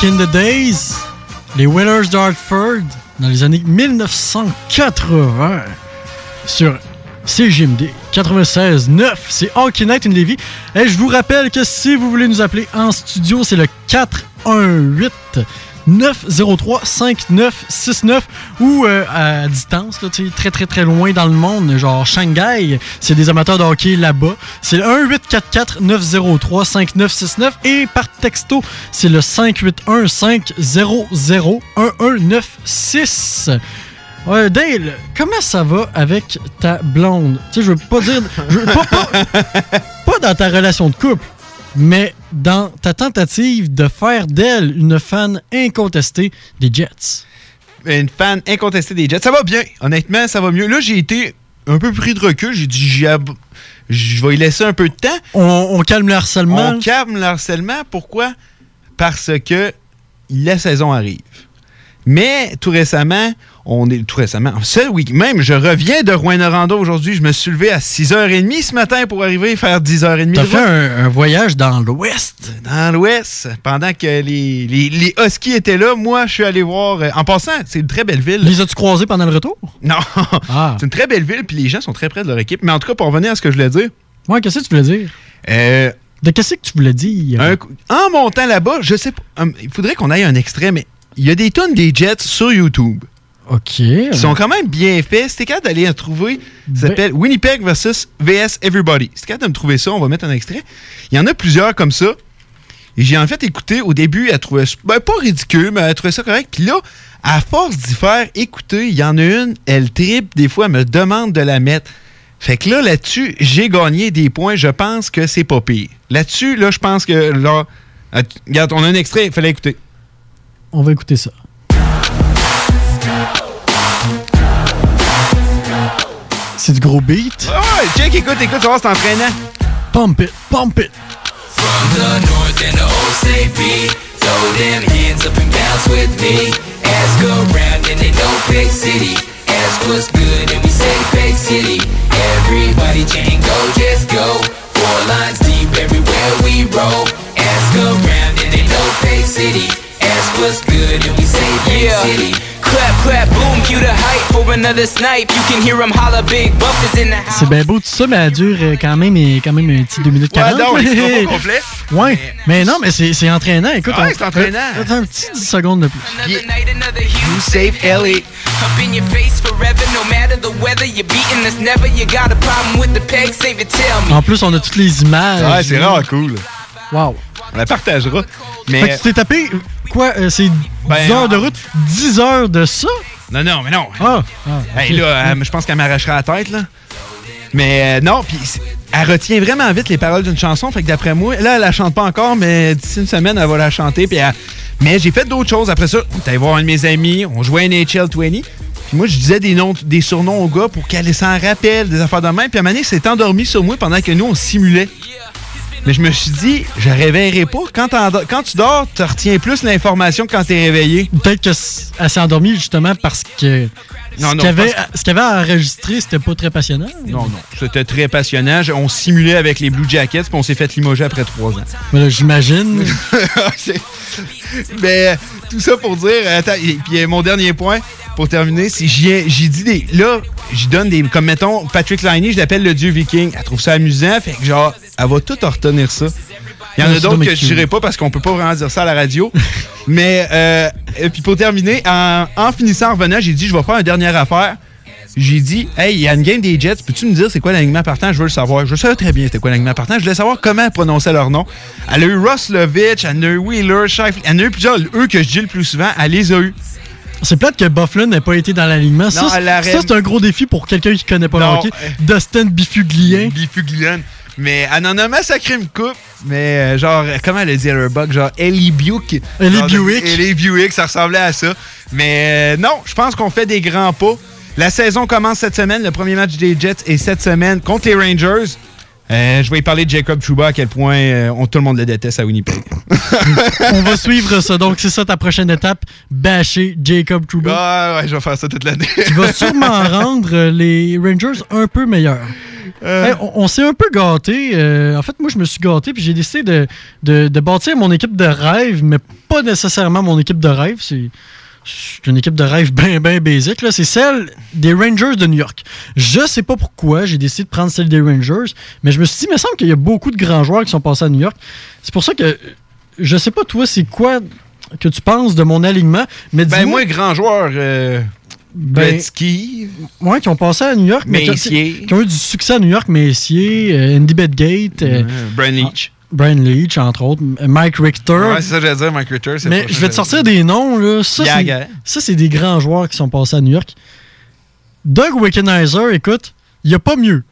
In the days, les Whalers d'Hartford, dans les années 1980, sur CGMD 96.9, c'est Hockey Night in Levy. Et je vous rappelle que si vous voulez nous appeler en studio, c'est le 418 903 5969 ou euh, à distance, très très très loin dans le monde, genre Shanghai, c'est des amateurs de hockey là-bas. C'est le 1844 903 5969 et par texto, c'est le 581 500 1196. Ouais, Dale, comment ça va avec ta blonde? Tu sais, je veux pas dire. pas dans ta relation de couple, mais dans ta tentative de faire d'elle une fan incontestée des Jets. Une fan incontestée des Jets. Ça va bien. Honnêtement, ça va mieux. Là, j'ai été un peu pris de recul. J'ai dit, ab- je vais y laisser un peu de temps. On, on calme le harcèlement. On calme le harcèlement. Pourquoi? Parce que la saison arrive. Mais tout récemment, on est tout récemment, ce week même, je reviens de Rouen-Noranda aujourd'hui. Je me suis levé à 6h30 ce matin pour arriver faire 10h30. T'as fait un, un voyage dans l'Ouest? Dans l'Ouest, pendant que les, les, les Huskies étaient là, moi, je suis allé voir. euh, en passant, c'est une très belle ville. Les as-tu croisés pendant le retour? Non. Ah. c'est une très belle ville, puis les gens sont très près de leur équipe. Mais en tout cas, pour revenir à ce que je voulais dire. Ouais, qu'est-ce que tu voulais dire? Euh, de qu'est-ce que tu voulais dire? Un en montant là-bas, je sais pas. hum, il faudrait qu'on aille un extrait, mais il y a des tonnes des Jets sur YouTube. OK. Qui sont quand même bien faits. C'était capable d'aller en trouver. Ça s'appelle Winnipeg versus VS Everybody. C'était capable de me trouver ça. On va mettre un extrait. Il y en a plusieurs comme ça. Et j'ai en fait écouté au début, elle trouvait ça- ben, pas ridicule, mais elle trouvait ça correct. Puis là, à force d'y faire écouter, il y en a une, elle tripe, des fois, elle me demande de la mettre. Fait que là, là-dessus, j'ai gagné des points. Je pense que c'est pas pire. Là-dessus, là, je pense que là. Regarde, on a un extrait, il fallait écouter. On va écouter ça. C'est du gros beat. Ouais, check, écoute, écoute, tu vas voir, c'est entraînant. Pump it, pump it. From the north and the OCB. Throw them hands up and bounce with me. Ask around and they know Big City. Ask what's good and we say Big City. Everybody chain go, just go. Four lines deep everywhere we roll. Ask around and they know Big City. Ask what's good and we say Big Yeah. City. Clap, clap, boom, you you the hype for another snipe. You can hear 'em holler, big buff is in the house. C'est bien beau tout ça, mais elle dure euh, quand même, euh, quand même un petit 2 minutes 40. non, il sera pas complet. Ouais, mais non, mais c'est c'est entraînant. Écoute, Ouais, on- c'est entraînant. Attends un petit 10 secondes de plus. You save Ellie. Up in your face forever, no matter the weather. You're beating us never. You got a problem with the peg, save it, tell me. En plus, on a toutes les images. Ouais, c'est vraiment cool. Wow. On la partagera. Mais. Fait que tu t'es tapé, quoi, euh, c'est 10 Ben, heures de route, 10 heures de ça? Non, non, mais non. Ah, Hey, ok. là, elle- je pense qu'elle m'arrachera la tête, là. Mais euh, non, puis elle retient vraiment vite les paroles d'une chanson. Fait que d'après moi, là, elle la chante pas encore, mais d'ici une semaine, elle va la chanter. Puis elle- Mais j'ai fait d'autres choses après ça. Allé voir un de mes amis, on jouait à NHL 20. Puis moi, je disais des, noms, des surnoms aux gars pour qu'elle s'en rappelle, des affaires de même. Puis à un moment donné, s'est endormie sur moi pendant que nous, on simulait. Mais je me suis dit, je réveillerai pas. Quand, quand tu dors, tu retiens plus l'information quand tu es réveillé. Peut-être qu'elle s'est endormie justement parce que Non, ce non, qu'elle avait, avait enregistré, c'était pas très passionnant. Non, non. C'était très passionnant. On simulait avec les Blue Jackets, puis on s'est fait limoger après trois ans. J'imagine. Mais euh, tout ça pour dire, attends, et puis euh, mon dernier point pour terminer, c'est j'ai dit des là, j'y donne des comme mettons Patrick Liney, je l'appelle le dieu viking. Elle trouve ça amusant, fait que genre elle va tout en retenir ça. Il y en a d'autres que je cute. dirais pas parce qu'on peut pas vraiment dire ça à la radio. Mais euh, et puis pour terminer, en, en finissant en revenant, j'ai dit je vais faire une dernière affaire. J'ai dit, hey, il y a une game des Jets, peux-tu me dire c'est quoi l'alignement partant? Je veux le savoir. Je savais très bien c'était quoi l'alignement partant. Je voulais savoir comment prononçait leur nom. Elle a eu Ross Lovitch, elle a eu Wheeler, Shifley. Elle a eu plusieurs. Eux que je dis le plus souvent, elle les a eu. C'est plate que Bufflin n'ait pas été dans l'alignement. Ça, c'est- ça, un gros défi pour quelqu'un qui connaît pas le hockey. euh, Dustin Bifuglien. Bifuglian. Mais elle en a massacré une coupe. Mais euh, genre, comment elle a dit à leur bug? Genre Ellie Buick. Ellie Buick. Ellie Buick, ça ressemblait à ça. Mais euh, non, je pense qu'on fait des grands pas. La saison commence cette semaine. Le premier match des Jets est cette semaine contre les Rangers. Euh, je vais y parler de Jacob Trouba, à quel point euh, on- tout le monde le déteste à Winnipeg. On va suivre ça. Donc, c'est ça ta prochaine étape. Bâcher Jacob Trouba. Ah ouais, je vais faire ça toute l'année. qui va sûrement rendre euh, les Rangers un peu meilleurs. Euh. Hey, on on s'est un peu gâté. en fait, moi, je me suis gâté puis j'ai décidé de, de- de bâtir mon équipe de rêve, mais pas nécessairement mon équipe de rêve. C'est c'est une équipe de rêve bien, bien basique. là. C'est celle des Rangers de New York. Je sais pas pourquoi j'ai décidé de prendre celle des Rangers, mais je me suis dit, il me semble qu'il y a beaucoup de grands joueurs qui sont passés à New York. C'est pour ça que je sais pas, toi, c'est quoi que tu penses de mon alignement, mais Ben, moi, grand joueur, euh, Ben, Gretzky. Ouais, qui ont passé à New York. mais qui-. Qui, ont eu du succès à New York. Messier, euh, Andy Bedgate. euh, Brian Leach. Brian Leach, entre autres. Mike Richter. Ouais, c'est ça que j'allais dire, Mike c'est mais je vais te sortir des noms. Là. Ça, c'est, Yaga. ça, c'est des grands joueurs qui sont passés à New York. Doug Wickenheiser, écoute, il n'y a pas mieux.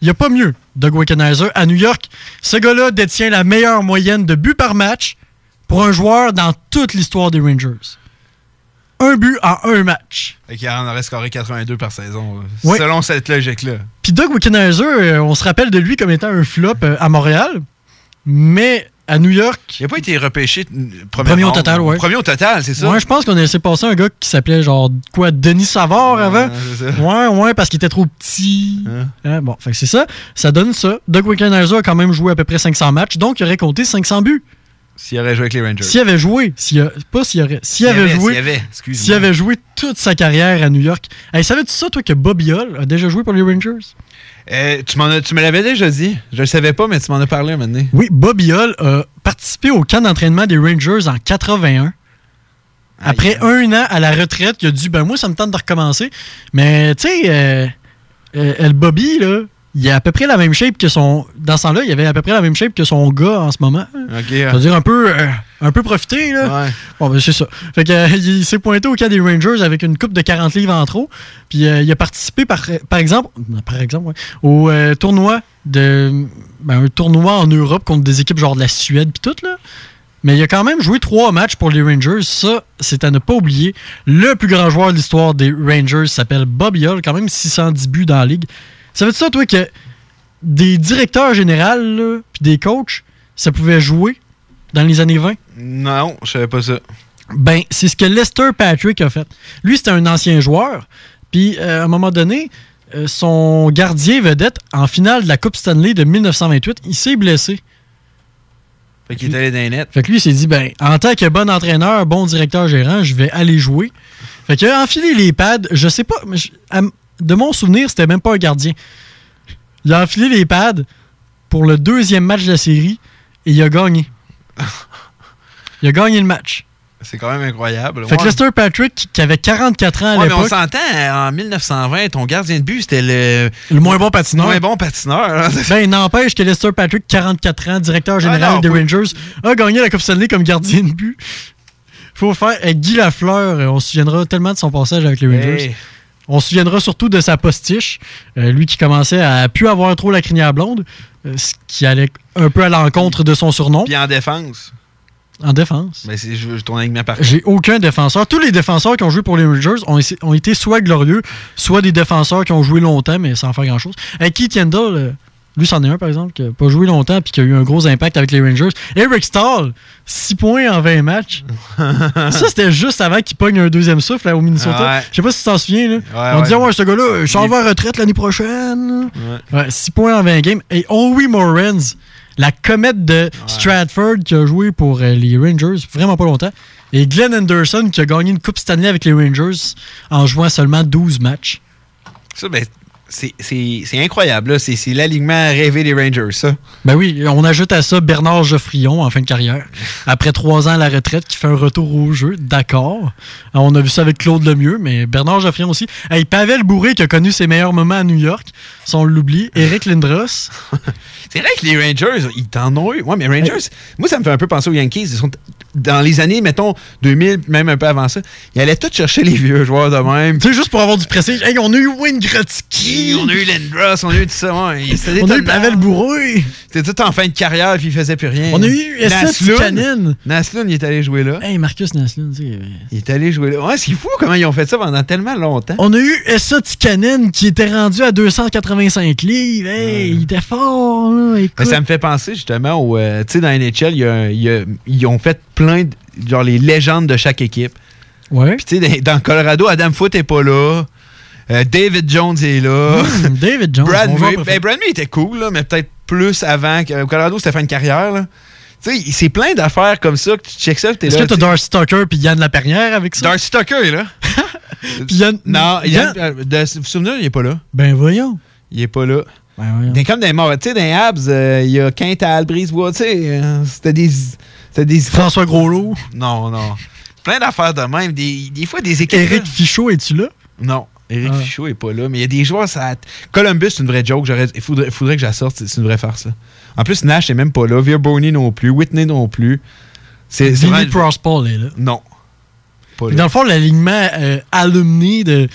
Il n'y a pas mieux, Doug Wickenheiser. À New York, ce gars-là détient la meilleure moyenne de buts par match pour un joueur dans toute l'histoire des Rangers. Un but en un match. Fait qu'il en aurait scoré 82 par saison. Ouais. Selon cette logique-là. Puis Doug Wickenheiser, euh, on se rappelle de lui comme étant un flop euh, à Montréal, mais à New York. Il n'a pas été repêché euh, premier, Premier au total, ouais. Premier au total, c'est ça? Ouais, je pense qu'on a laissé passer un gars qui s'appelait genre quoi, Denis Savard avant? Ouais, ouais, parce qu'il était trop petit. Hein, bon, fait que c'est ça. Ça donne ça. Doug Wickenheiser a quand même joué à peu près 500 matchs, donc il aurait compté 500 buts. S'il aurait joué avec les Rangers. S'il avait joué, s'il pas s'il aurait, s'il avait, avait, joué, s'il avait, excuse-moi. s'il avait joué toute sa carrière à New York. Hey, savais-tu ça, toi, que Bobby Hull a déjà joué pour les Rangers? Euh, tu, m'en as- tu me l'avais déjà dit. Je le savais pas, mais tu m'en as parlé maintenant. Oui, Bobby Hull a participé au camp d'entraînement des Rangers en 81. Après un an à la retraite, il a dit Ben, moi, ça me tente de recommencer. Mais, tu sais, euh, euh, le Bobby, là, il a à peu près la même shape que son. Dans ce temps-là, il avait à peu près la même shape que son gars en ce moment. OK. C'est-à-dire un peu, euh, un peu profité, là. Bon, ben, c'est ça. Fait que, euh, il s'est pointé au camp des Rangers avec une coupe de 40 livres en trop. Puis euh, il a participé, par, par exemple, par exemple, ouais, au tournoi de. Ben, un tournoi en Europe contre des équipes genre de la Suède, puis tout, là. Mais il a quand même joué trois matchs pour les Rangers. Ça, c'est à ne pas oublier. Le plus grand joueur de l'histoire des Rangers s'appelle Bobby Hull, quand même 610 buts dans la ligue. Ça veut dire ça, toi, que des directeurs généraux, puis des coachs, ça pouvait jouer dans les années 20? Non, je savais pas ça. Ben, c'est ce que Lester Patrick a fait. Lui, c'était un ancien joueur. Puis, euh, à un moment donné, euh, son gardien vedette, en finale de la Coupe Stanley de 1928, il s'est blessé. Fait qu'il est allé dans les nets. Fait que lui, il s'est dit, ben, en tant que bon entraîneur, bon directeur gérant, je vais aller jouer. Fait qu'il a enfilé les pads, je sais pas, mais je- à m- de mon souvenir, c'était même pas un gardien. Il a enfilé les pads pour le deuxième match de la série et il a gagné. il a gagné le match. C'est quand même incroyable. Fait que Ouais. Lester Patrick, qui- avait 44 ans à Ouais, mais on l'époque, s'entend, en 1920, ton gardien de but, c'était le... le moins bon patineur. moins bon patineur. Ben, n'empêche que Lester Patrick, 44 ans, directeur général Ah des Rangers, a gagné la Coupe Stanley comme gardien de but. Faut faire. Guy Lafleur, euh, on se souviendra tellement de son passage avec les Rangers. Hey. On se souviendra surtout de sa postiche. Euh, lui qui commençait à plus avoir trop la crinière blonde, euh, ce qui allait un peu à l'encontre de son surnom. Puis en défense. En défense. Ben, c'est je- ton alignement par J'ai aucun défenseur. Tous les défenseurs qui ont joué pour les Rangers ont, été soit glorieux, soit des défenseurs qui ont joué longtemps, mais sans faire grand-chose. Euh, Keith Yandel, euh, lui, c'en est un, par exemple, qui n'a pas joué longtemps puis qui a eu un gros impact avec les Rangers. Eric Stahl, 6 points en 20 matchs. Ça, c'était juste avant qu'il pogne un deuxième souffle là, au Minnesota. Ouais. Je sais pas si tu t'en souviens. Là. On disait, ouais, ce gars-là, je à la retraite l'année prochaine. Ouais. 6 points en 20 games. Et Owie Morens, la comète de Stratford qui a joué pour euh, les Rangers vraiment pas longtemps. Et Glenn Anderson qui a gagné une Coupe Stanley avec les Rangers en jouant seulement 12 matchs. Ça, ben, c'est- incroyable. là. C'est l'alignement rêvé des Rangers, ça. Ben oui, on ajoute à ça Bernard Geoffrion en fin de carrière. Après trois ans à la retraite, qui fait un retour au jeu, d'accord. Alors, On a vu ça avec Claude Lemieux, mais Bernard Geoffrion aussi. Hey, Pavel Bourré qui a connu ses meilleurs moments à New York, si on l'oublie. Eric Lindros. C'est vrai que les Rangers, ils t'en ont eu. Ouais, mais Rangers, moi, ça me fait un peu penser aux Yankees. Ils sont dans les années, mettons, 2000, même un peu avant ça, ils allaient tous chercher les vieux joueurs de même. Tu sais, juste pour avoir du prestige. Hey, on a eu Wayne Gretzky. On a eu Lindros, on a eu tout ça. ouais. On a eu. Pavel Bourré. C'était tout en fin de carrière, puis il faisait plus rien. On a eu. Tikanen. Naslund, il est allé jouer là. Hey, Marcus Naslund, tu sais. Il est allé jouer là. Ouais, c'est fou comment ils ont fait ça pendant tellement longtemps. On a eu Essa Tikanen qui était rendu à 285 livres. Hey, il était fort, là. Mais Écoute. ça me fait penser justement au. euh, tu sais, dans NHL, ils ont fait plein de. genre les légendes de chaque équipe. Ouais. Puis tu sais, dans Colorado, Adam Foote est pas là. Euh, David Jones est là. Hmm, David Jones. Brad Murray, ben, Brad Murray était cool, là, mais peut-être plus avant. que- Colorado, c'était fin de carrière. là. Tu sais, c'est plein d'affaires comme ça que tu checks ça. t'es Est-ce que t'as. Darcy Tucker puis Yann Laperrière avec ça? Darcy Tucker est là. Puis Yann- Non, Yann- Yann, euh, de vous souvenez, il est pas là. Ben voyons. Il est pas là. Ben voyons. Comme des morts. Tu sais, dans les Habs, euh, il y a Quintal, Brisebois, tu sais, euh, c'était des. Des. François Groslot. Non, non. Plein d'affaires de même. Des, des fois, des équipes. Éric Fichaud, es-tu là? Non. Éric Ah. Fichaud est pas là, mais il y a des joueurs, ça. Columbus, c'est une vraie joke. Il faudrait, faudrait que je la sorte, c'est une vraie farce. ça. En plus, Nash est même pas là. Veer Boney non plus. Whitney non plus. C'est Vinny Prospal est là. Non. Pas Puis là. Dans le fond, l'alignement euh, alumni de,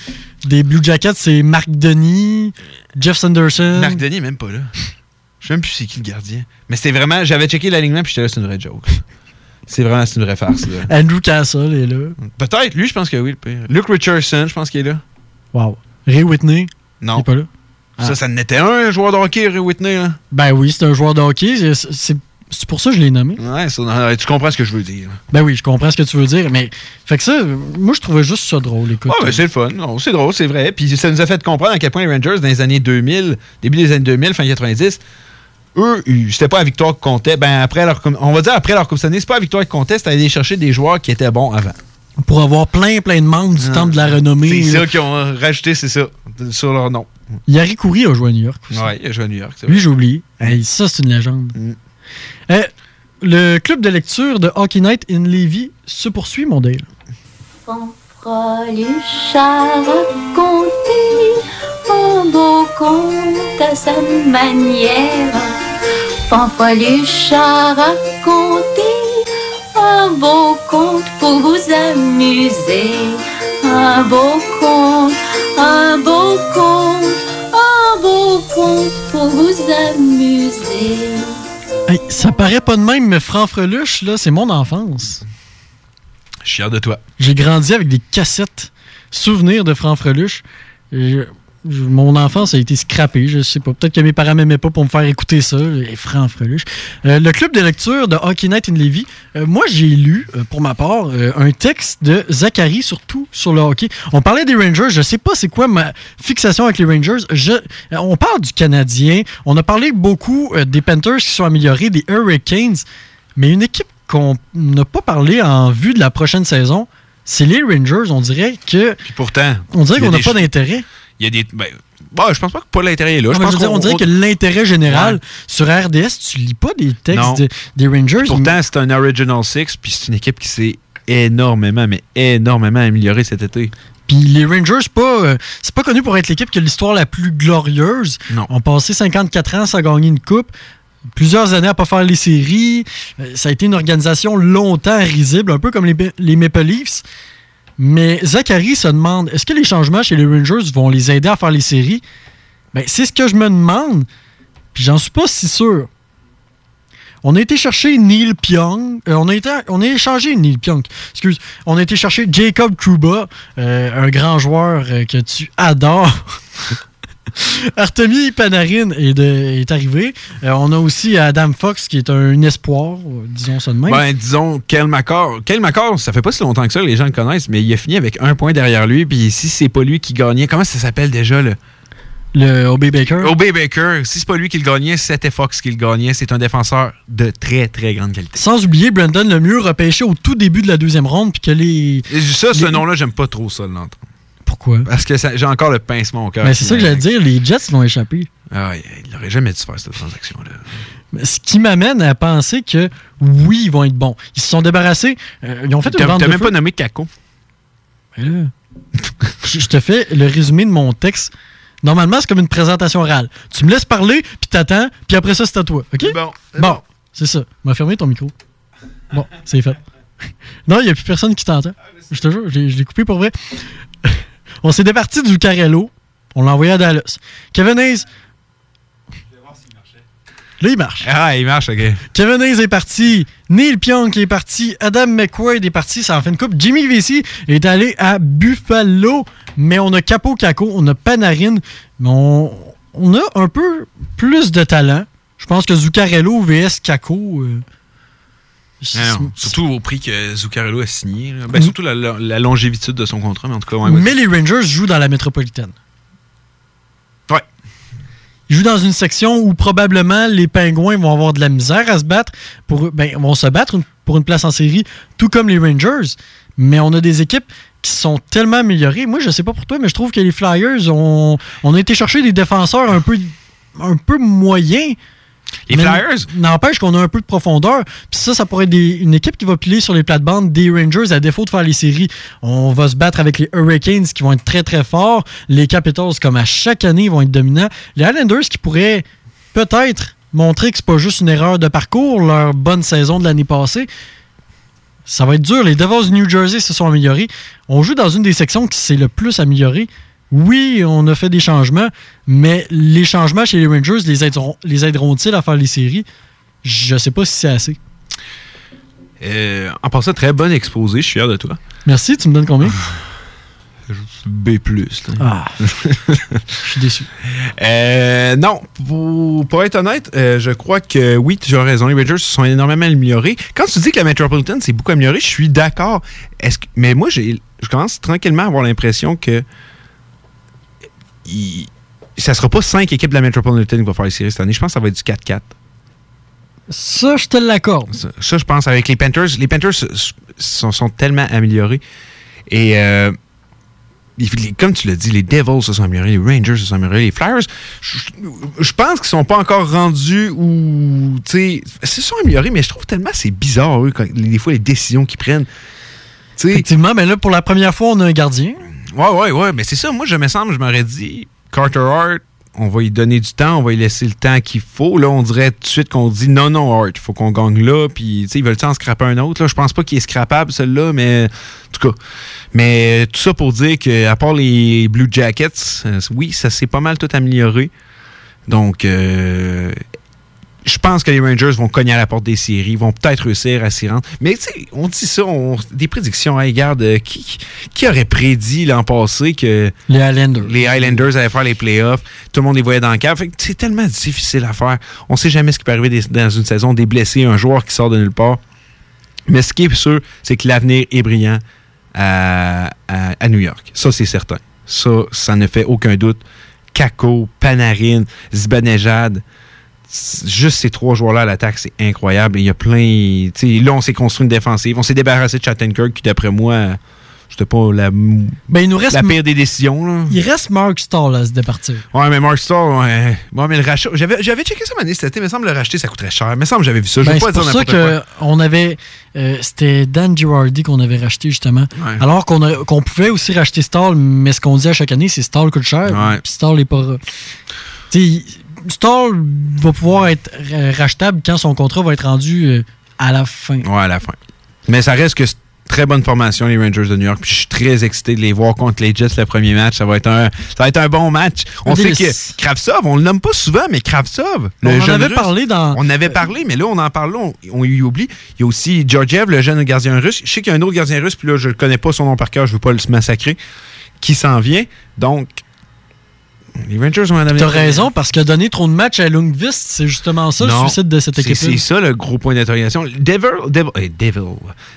des Blue Jackets, c'est Marc Denis, Jeff Sanderson. Marc Denis est même pas là. Je sais même plus c'est qui le gardien. Mais c'était vraiment. J'avais checké l'alignement puis j'étais là, c'est une vraie joke. C'est vraiment c'est une vraie farce. là. Andrew Castle est là. Peut-être, lui, je pense que oui. le pire. Luke Richardson, je pense qu'il est là. Wow. Ray Whitney? Non. Il est pas là. Ça, Ah. ça n'était un joueur de hockey, Ray Whitney. Là. Ben oui, c'est un joueur de hockey. C'est- pour ça que je l'ai nommé. Ouais, ça, tu comprends ce que je veux dire. Ben oui, je comprends ce que tu veux dire. Mais fait que ça, moi, je trouvais juste ça drôle. Écoute. Ouais, ben, c'est le fun. C'est drôle, c'est vrai. Puis ça nous a fait comprendre à quel point les Rangers, dans les années 2000, début des années 2000, fin 90, eux, c'était pas la victoire qui comptait. Ben, après leur, on va dire après leur Coupe Stanley, c'est pas la victoire qui comptait, c'était aller chercher des joueurs qui étaient bons avant. Pour avoir plein, plein de membres du Ah. Temple de la Renommée. C'est ça qu'ils ont rajouté, c'est ça, sur leur nom. Yari Coury a joué à New York. aussi. Ouais, il a joué à New York. Lui, j'ai oublié. Hey, ça, c'est une légende. Mm. Euh, le club de lecture de Hockey Night in Levy se poursuit, mon Dale. Fanfreluche a raconté un beau conte à sa manière. Fanfreluche a raconté un beau conte pour vous amuser. Un beau conte, un beau conte, un beau conte pour vous amuser. Hey, ça paraît pas de même, mais Franfreluche, là, c'est mon enfance. Je suis fier de toi. J'ai grandi avec des cassettes souvenirs de Franfreluche. Je- je- mon enfance a été scrappée, je sais pas. Peut-être que mes parents m'aimaient pas pour me faire écouter ça, Franfreluche. Euh, le club de lecture de Hockey Night in Levy, euh, moi j'ai lu, euh, pour ma part, un texte de Zachary, surtout sur le hockey. On parlait des Rangers, je sais pas c'est quoi ma fixation avec les Rangers. Je, on parle du Canadien, on a parlé beaucoup des Panthers qui sont améliorés, des Hurricanes, mais une équipe qu'on n'a pas parlé en vue de la prochaine saison, c'est les Rangers. On dirait que. Puis pourtant. On dirait qu'on n'a pas d'intérêt. Il y a des. Ben, je pense pas que pas l'intérêt est là. Non, je mais pense je veux dire, qu'on- on dirait que l'intérêt général Ouais. sur RDS, tu lis pas des textes de- des Rangers. Pourtant, c'est un Original Six, puis c'est une équipe qui s'est énormément, mais énormément améliorée cet été. Puis les Rangers, c'est pas, euh, c'est pas connu pour être l'équipe qui a l'histoire la plus glorieuse. Non. On passé 54 ans sans gagner une coupe. Plusieurs années à pas faire les séries. Euh, Ça a été une organisation longtemps risible, un peu comme les, les Maple Leafs. Mais Zachary se demande est-ce que les changements chez les Rangers vont les aider à faire les séries? Ben, C'est ce que je me demande. Puis j'en suis pas si sûr. On a été chercher Neil Pyong. euh, on, a été, on a échangé Neil Pyong. Excuse. On a été chercher Jacob Truba, euh, un grand joueur euh, que tu adores. Artemi Panarin est, de- est arrivé. Euh, on a aussi Adam Fox qui est un espoir, disons ça de même. Ben, disons, Kel McCarr, ça fait pas si longtemps que ça, les gens le connaissent, mais il a fini avec un point derrière lui. Puis si c'est pas lui qui gagnait, comment ça s'appelle déjà, là? Le O.B. Baker. O.B. Baker, si c'est pas lui qui le gagnait, c'était Fox qui le gagnait. C'est un défenseur de très, très grande qualité. Sans oublier Brandon Lemieux repêché au tout début de la deuxième ronde. Puis que les. Et ça, ce nom-là, j'aime pas trop ça, l'entendre. Pourquoi? Parce que j'ai encore le pincement au cœur. Ben, c'est ça que j'allais dire, les Jets l'ont échappé. Ah, ouais, il aurait jamais dû faire cette transaction-là. Mais Ce qui m'amène à penser que oui, ils vont être bons. Ils se sont débarrassés. euh, ils ont fait une vente t'as même feu. pas nommé Kako. Mais je te fais le résumé de mon texte. Normalement, c'est comme une présentation orale. Tu me laisses parler, puis t'attends, puis après ça, c'est à toi. OK? Bon. Bon, c'est ça. M'a fermé ton micro. Bon, c'est fait. Non, il n'y a plus personne qui t'entend. Je te jure, je l'ai coupé pour vrai. On s'est départi du Carello. On l'a envoyé à Dallas. Kevin Hayes. Là, il marche. Ah, il marche, OK. Kevin Hayes est parti. Neil Pionk est parti. Adam McQuaid est parti. Ça en fait une coupe. Jimmy Vesey est allé à Buffalo. Mais on a Capo Caco, on a Panarin. Mais on, on a un peu plus de talent. Je pense que Zuccarello vs Caco. euh, Ah non, surtout au prix que Zuccarello a signé. Ben, surtout la, la- la longévitude de son contrat, mais en tout cas, ouais, ouais. Mais les Rangers jouent dans la métropolitaine. Ouais. Ils jouent dans une section où probablement les Pingouins vont avoir de la misère à se battre. Pour, ben, vont se battre une- pour une place en série, tout comme les Rangers. Mais on a des équipes qui sont tellement améliorées. Moi, je sais pas pour toi, mais je trouve que les Flyers ont, on a été chercher des défenseurs un peu, un peu moyens. Les Mais Flyers? N'empêche qu'on a un peu de profondeur. Puis ça, ça pourrait être des- une équipe qui va piler sur les plates-bandes des Rangers à défaut de faire les séries. On va se battre avec les Hurricanes qui vont être très très forts. Les Capitals, comme à chaque année, vont être dominants. Les Islanders qui pourraient peut-être montrer que c'est pas juste une erreur de parcours, leur bonne saison de l'année passée. Ça va être dur. Les Devils du New Jersey se sont améliorés. On joue dans une des sections qui s'est le plus améliorée. Oui, on a fait des changements, mais les changements chez les Rangers les aideront- les aideront-ils à faire les séries? Je sais pas si c'est assez. Euh, en passant, très bon exposé. Je suis fier de toi. Merci, tu me donnes combien? B+. là. Ah, je suis déçu. Euh, non, pour, pour être honnête, euh, je crois que oui, tu as raison. Les Rangers se sont énormément améliorés. Quand tu dis que la Metropolitan s'est beaucoup améliorée, je suis d'accord. Est-ce que- mais moi, je commence tranquillement à avoir l'impression que il, ça sera pas cinq équipes de la Metropolitan qui vont faire les séries cette année. Je pense que ça va être du 4-4. Ça, je te l'accorde. Ça, ça, je pense, avec les Panthers, les Panthers sont, sont tellement améliorés. Et euh, comme tu l'as dit, les Devils se sont améliorés, les Rangers se sont améliorés, les Flyers, je, je pense qu'ils sont pas encore rendus où, tu sais, ils se sont améliorés, mais je trouve tellement c'est bizarre, eux, quand- des fois, les décisions qu'ils prennent. Effectivement, mais là, pour la première fois, on a un gardien. Ouais, ouais, ouais, mais c'est ça. Moi, je me semble, je m'aurais dit, Carter Hart, on va lui donner du temps, on va lui laisser le temps qu'il faut. Là, on dirait tout de suite qu'on dit non, non, Hart, il faut qu'on gagne là. Puis, tu sais, ils veulent en scraper un autre. Là? Je pense pas qu'il est scrapable, celui-là, mais en tout cas. Mais tout ça pour dire qu'à part les Blue Jackets, euh, oui, ça s'est pas mal tout amélioré. Donc, euh, je pense que les Rangers vont cogner à la porte des séries, vont peut-être réussir à s'y rendre. Mais tu sais, on dit ça, on- des prédictions. Hey, regarde, euh, qui, qui aurait prédit l'an passé que Les Highlanders. les Highlanders allaient faire les playoffs? Tout le monde les voyait dans le cadre. C'est tellement difficile à faire. On sait jamais ce qui peut arriver des- dans une saison, des blessés, un joueur qui sort de nulle part. Mais ce qui est sûr, c'est que l'avenir est brillant à, à- à New York. Ça, c'est certain. Ça, ça ne fait aucun doute. Kako, Panarin, Zibanejad, juste ces trois joueurs-là à l'attaque, c'est incroyable. Il y a plein. Là, on s'est construit une défensive. On s'est débarrassé de Chattenkirk, qui, d'après moi, c'était pas la, Ben, il nous reste. la pire des décisions. Là. Il reste Mark Stall à se départir. Ouais, mais Mark Starr, ouais. Bon, mais le rachat. J'avais, j'avais checké ça, année cet été. Il me semble le racheter, ça coûterait cher. Il me semble que j'avais vu ça. Je Ben, veux c'est pas dire pour ça qu'on avait. euh, C'était Dan Girardi qu'on avait racheté, justement. Alors qu'on a- qu'on pouvait aussi racheter Stall, mais ce qu'on dit à chaque année, c'est Stall coûte cher. Ouais. Puis Stall n'est pas. Tu sais, Stall va pouvoir être ra- rachetable quand son contrat va être rendu euh, à la fin. Ouais, à la fin. Mais ça reste que c'est très bonne formation, les Rangers de New York. Puis je suis très excité de les voir contre les Jets le premier match. Ça va être un, ça va être un bon match. On sait que Kravtsov, on le nomme pas souvent, mais Kravtsov, On en avait Russe, parlé dans. On en avait parlé, mais là, on en parle on, on y oublie. Il y a aussi Georgiev, le jeune gardien russe. Je sais qu'il y a un autre gardien russe, puis là, je ne connais pas son nom par cœur, je ne veux pas le massacrer, qui s'en vient. Donc, les Rangers ont. T'as raison, parce que donner trop de matchs à Lundqvist, c'est justement ça Non, le suicide de cette équipe. C'est ça le gros point d'interrogation. Devil, Devil, eh, Devil.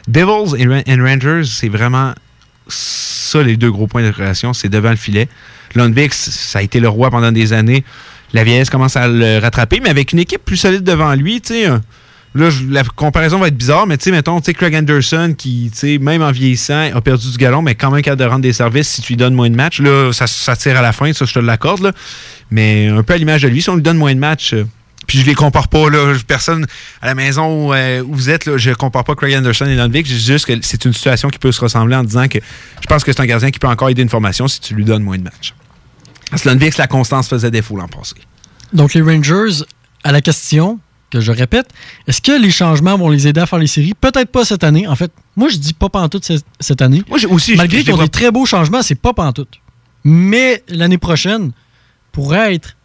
Devils et, and Rangers, c'est vraiment ça les deux gros points d'interrogation. C'est devant le filet. Lundvik, ça a été le roi pendant des années. La vieillesse commence à le rattraper, mais avec une équipe plus solide devant lui, tu sais. Là, la comparaison va être bizarre, mais tu sais, mettons, tu Craig Anderson, qui, tu sais, même en vieillissant, a perdu du galon, mais quand même capable de rendre des services si tu lui donnes moins de matchs. Là, ça, ça tire à la fin, ça, je te l'accorde, là. Mais un peu à l'image de lui, si on lui donne moins de matchs, euh, puis je les compare pas, là. Personne à la maison où, euh, où vous êtes, là, je compare pas Craig Anderson et Lundvik. Je dis juste que c'est une situation qui peut se ressembler en disant que je pense que c'est un gardien qui peut encore aider une formation si tu lui donnes moins de matchs. Parce que Lundvik, la constance faisait défaut l'an passé. Donc, les Rangers, à la question que je répète, est-ce que les changements vont les aider à faire les séries? Peut-être pas cette année. En fait, moi, je dis pas pantoute ce- cette année. Moi, aussi, Malgré qu'ils ont des très beaux changements, c'est pas pantoute. Mais l'année prochaine pourrait être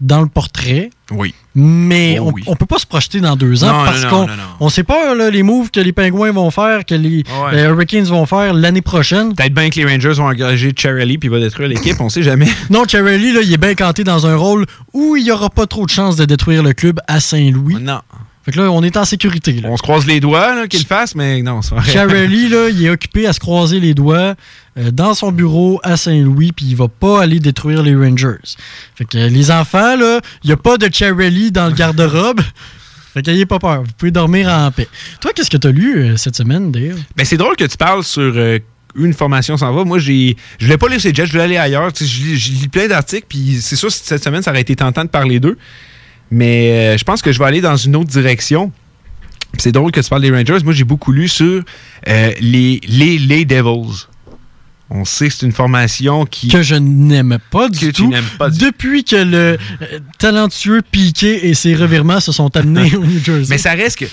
dans le portrait. Oui. Mais Oh on, oui. on peut pas se projeter dans deux ans Non, parce qu'on on sait pas là, les moves que les Pingouins vont faire, que les Ouais. les Hurricanes vont faire l'année prochaine. Peut-être bien que les Rangers vont engager Charlie puis il va détruire l'équipe, on sait jamais. Non, Charlie, là, il est bien canté dans un rôle où il n'y aura pas trop de chances de détruire le club à Saint-Louis. Non. Fait que là, on est en sécurité. Là. On se croise les doigts qu'il fasse, mais non, c'est vrai. Charlie, là, il est occupé à se croiser les doigts euh, dans son bureau à Saint-Louis, puis il va pas aller détruire les Rangers. Fait que euh, les enfants, il n'y a pas de Charlie dans le garde-robe. fait qu'ayez pas peur, vous pouvez dormir en paix. Toi, qu'est-ce que tu as lu euh, cette semaine, Dave? Ben, c'est drôle que tu parles sur euh, une formation s'en va. Moi, j'ai, je voulais pas lire ces Jets, je voulais aller ailleurs. Je, lis, plein d'articles, puis c'est sûr, cette semaine, ça aurait été tentant de parler d'eux. Mais euh, je pense que je vais aller dans une autre direction. C'est drôle que tu parles des Rangers. Moi, j'ai beaucoup lu sur euh, les, les, les Devils. On sait que c'est une formation qui. Que je n'aime pas du Que tu tout. n'aimes pas du- Depuis que le euh, talentueux Piqué et ses revirements se sont amenés au New Jersey. Mais ça reste que.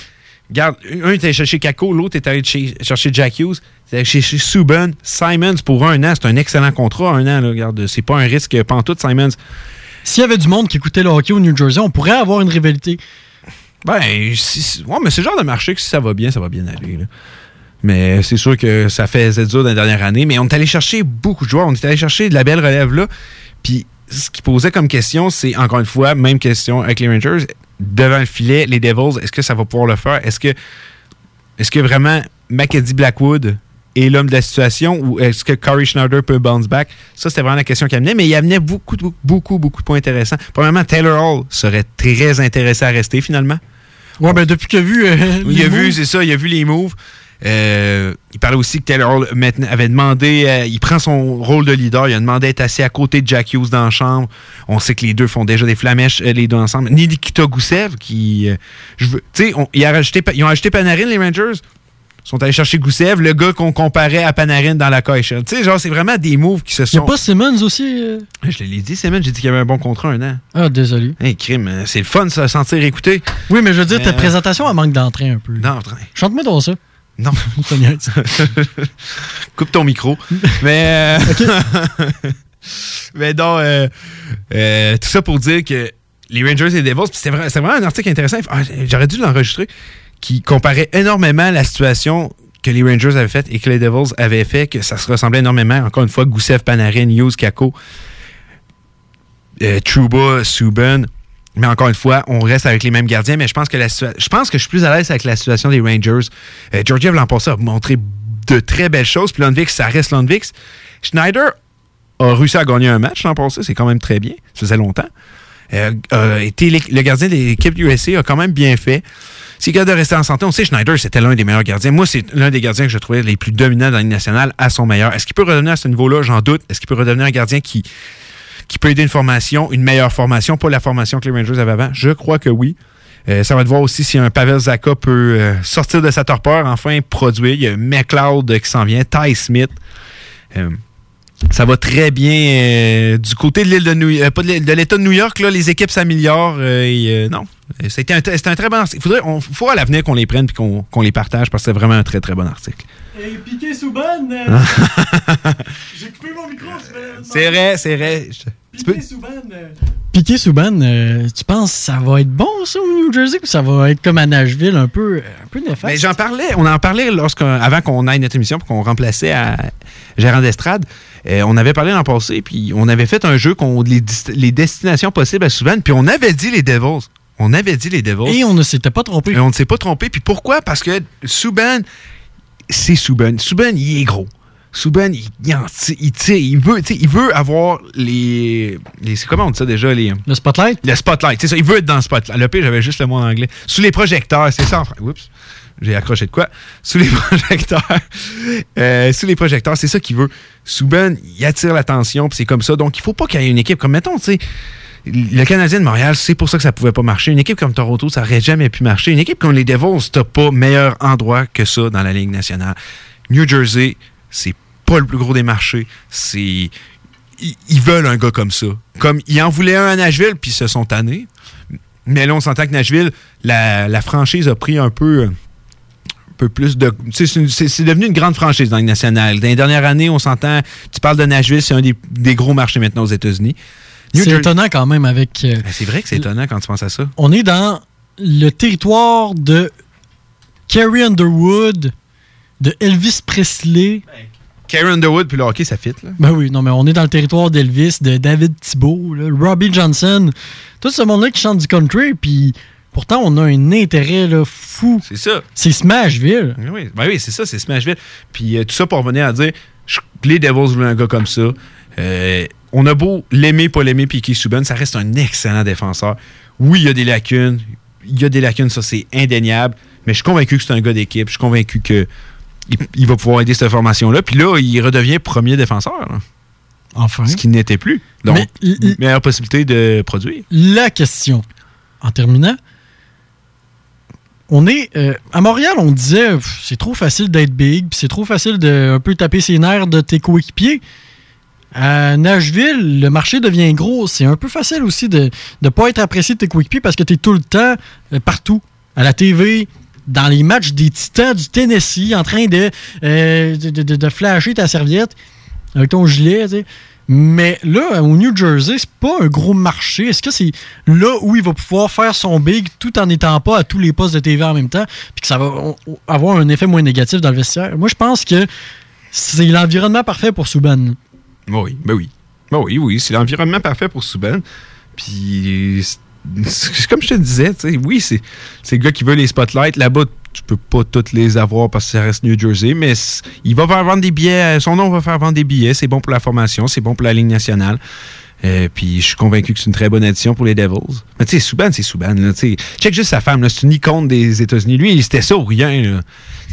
Regarde, un est allé chercher Kako, l'autre est allé chercher Jack Hughes, est allé chercher Subban, Simons pour un an. C'est un excellent contrat, un an. Là, regarde, c'est pas un risque pantoute, Simons. S'il y avait du monde qui écoutait le hockey au New Jersey, on pourrait avoir une rivalité. Ben, ouais, mais c'est le genre de marché que si ça va bien, ça va bien aller. là. Mais c'est sûr que ça fait dur dans les dernières années. Mais on est allé chercher beaucoup de joueurs. On est allé chercher de la belle relève là. Puis ce qui posait comme question, c'est encore une fois, même question avec les Rangers. Devant le filet, les Devils, est-ce que ça va pouvoir le faire? Est-ce que, est-ce que vraiment Mackenzie Blackwood est l'homme de la situation ou est-ce que Corey Schneider peut bounce back? Ça, c'était vraiment la question qu'il amenait, mais il amenait beaucoup, beaucoup, beaucoup, beaucoup de points intéressants. Premièrement, Taylor Hall serait très intéressé à rester finalement. Ouais, ben depuis qu'il a vu. euh, Il a vu, c'est ça, il a vu les moves. Euh, il parlait aussi que Taylor Hall avait demandé, euh, il prend son rôle de leader, il a demandé d'être assis à côté de Jack Hughes dans la chambre. On sait que les deux font déjà des flamèches, euh, les deux ensemble. Ni Nikita Goussev, qui, je veux, tu sais, on- ils ont ajouté Panarin, les Rangers. Ils sont allés chercher Goussev, le gars qu'on comparait à Panarin dans la caisse. Tu sais, genre, c'est vraiment des moves qui se Il n'y a sont. pas Simmons aussi. Je l'ai dit, Simon, j'ai dit qu'il y avait un bon contrat un an. Ah, désolé. Hey, crime, c'est le fun, ça, sentir écouter. Oui, mais je veux dire, ta présentation, elle manque d'entrain un peu. D'entrain. Chante-moi donc ça. Non. Coupe ton micro. Mais. euh, mais non, euh, euh, tout ça pour dire que les Rangers et les Devils, c'est vrai- c'est vraiment un article intéressant. Ah, J'aurais dû l'enregistrer. Qui comparait énormément la situation que les Rangers avaient faite et que les Devils avaient fait, que ça se ressemblait énormément. Encore une fois, Goussev, Panarin, Hughes, Kako, euh, Trouba, Subban. Mais encore une fois, on reste avec les mêmes gardiens, mais je pense que la je pense que je suis plus à l'aise avec la situation des Rangers. Euh, Georgiev l'an passé a montré de très belles choses, puis Lundvik, ça reste Lundvik. Schneider a réussi à gagner un match l'an passé, c'est quand même très bien. Ça faisait longtemps. Euh, l'é- le gardien de l'équipe USA a quand même bien fait. S'il est de rester en santé, on sait Schneider, c'était l'un des meilleurs gardiens. Moi, c'est l'un des gardiens que je trouvais les plus dominants dans la nationale à son meilleur. Est-ce qu'il peut redevenir à ce niveau-là? J'en doute. Est-ce qu'il peut redevenir un gardien qui, qui peut aider une formation, une meilleure formation, pas la formation que les Rangers avaient avant? Je crois que oui. Euh, ça va te voir aussi si un Pavel Zaka peut euh, sortir de sa torpeur, enfin produire. Il y a McLeod qui s'en vient, Ty Smith. Euh, ça va très bien du côté de l'île de New de l'État de New York. Là, les équipes s'améliorent. non, c'était un, très bon article. Il faut à l'avenir qu'on les prenne et qu'on qu'on les partage parce que c'est vraiment un très très bon article. Et Piqué Souban, Ah. j'ai coupé mon micro. C'est vrai, c'est vrai. Peux- Piqué Souban, euh, tu penses que ça va être bon ça au New Jersey ou ça va être comme à Nashville un peu, un peu néfaste? Mais j'en parlais, on en parlait avant qu'on aille notre émission pour qu'on remplaçait à Gérant d'Estrade. Euh, on avait parlé l'an passé, puis on avait fait un jeu qu'on les, destinations possibles à Subban, puis on avait dit les Devils. On avait dit les Devils. Et on ne s'était pas trompé. Et on ne s'est pas trompé. Puis pourquoi? Parce que Subban, c'est Subban. Subban, il est gros. Subban, il, il, tire- il veut, tu sais, il veut avoir les, les- comment on dit ça déjà les le spotlight? Le spotlight, c'est ça. Il veut être dans le spotlight. Le pire, j'avais juste le mot en anglais. Sous les projecteurs, c'est ça. en Oups, j'ai accroché de quoi? Sous les projecteurs, euh, sous les projecteurs, c'est ça qu'il veut. Subban, il attire l'attention, puis c'est comme ça. Donc, il faut pas qu'il y ait une équipe comme mettons, tu sais. Le Canadien de Montréal, c'est pour ça que ça pouvait pas marcher. Une équipe comme Toronto, ça aurait jamais pu marcher. Une équipe comme les Devils, t'as pas meilleur endroit que ça dans la Ligue nationale. New Jersey, c'est pas le plus gros des marchés. C'est ils, veulent un gars comme ça. Comme ils en voulaient un à Nashville, puis ils se sont tannés. Mais là, on s'entend que Nashville, la, franchise a pris un peu, un peu plus de. C'est devenu une grande franchise dans la Ligue nationale. Dans les dernières années, on s'entend. Tu parles de Nashville, c'est un des gros marchés maintenant aux États-Unis. C'est étonnant quand même avec. euh, Ben, c'est vrai que c'est étonnant quand tu penses à ça. on est dans le territoire de Carrie Underwood, de Elvis Presley. Carrie Underwood puis le hockey, ça fit. Là. Ben oui, non, mais on est dans le territoire d'Elvis, de David Thibault, là, Robbie Johnson. Tout ce monde-là qui chante du country, puis pourtant, on a un intérêt là, fou. C'est ça. C'est Smashville. Ben oui, ben oui c'est ça, c'est Smashville. Puis euh, tout ça pour revenir à dire, je- les Devils voulaient un gars comme ça. Euh, on a beau l'aimer, pas l'aimer, Piqué Subban, ça reste un excellent défenseur. Oui, il y a des lacunes. Il y a des lacunes, ça c'est indéniable. Mais je suis convaincu que c'est un gars d'équipe. Je suis convaincu que il, il va pouvoir aider cette formation-là. Puis là, il redevient premier défenseur. là. Enfin. Ce qui n'était plus. Donc, Mais- meilleure possibilité de produire. La question, en terminant, on est euh, à Montréal, on disait c'est trop facile d'être big, puis c'est trop facile de un peu taper ses nerfs de tes coéquipiers. À Nashville, le marché devient gros. C'est un peu facile aussi de ne pas être apprécié de tes coéquipiers parce que tu es tout le temps euh, partout. À la TV, dans les matchs des Titans du Tennessee, en train de, euh, de, de- flasher ta serviette avec ton gilet. Mais là, au New Jersey, c'est pas un gros marché. Est-ce que c'est là où il va pouvoir faire son big tout en n'étant pas à tous les postes de TV en même temps, puis que ça va avoir un effet moins négatif dans le vestiaire? Moi, je pense que c'est l'environnement parfait pour Subban. Oui, ben oui. Ben oui, oui, c'est l'environnement parfait pour Subban. Puis, comme je te disais, oui, c'est le gars qui veut les spotlights. Là-bas, tu peux pas toutes les avoir parce que ça reste New Jersey, mais il va faire vendre des billets. Son nom va faire vendre des billets. C'est bon pour la formation, c'est bon pour la ligne nationale. Euh, puis je suis convaincu que c'est une très bonne addition pour les Devils. Mais tu sais, Subban, c'est. Là, sais. Check juste sa femme, c'est une icône des États-Unis. Lui, c'était ça ou rien.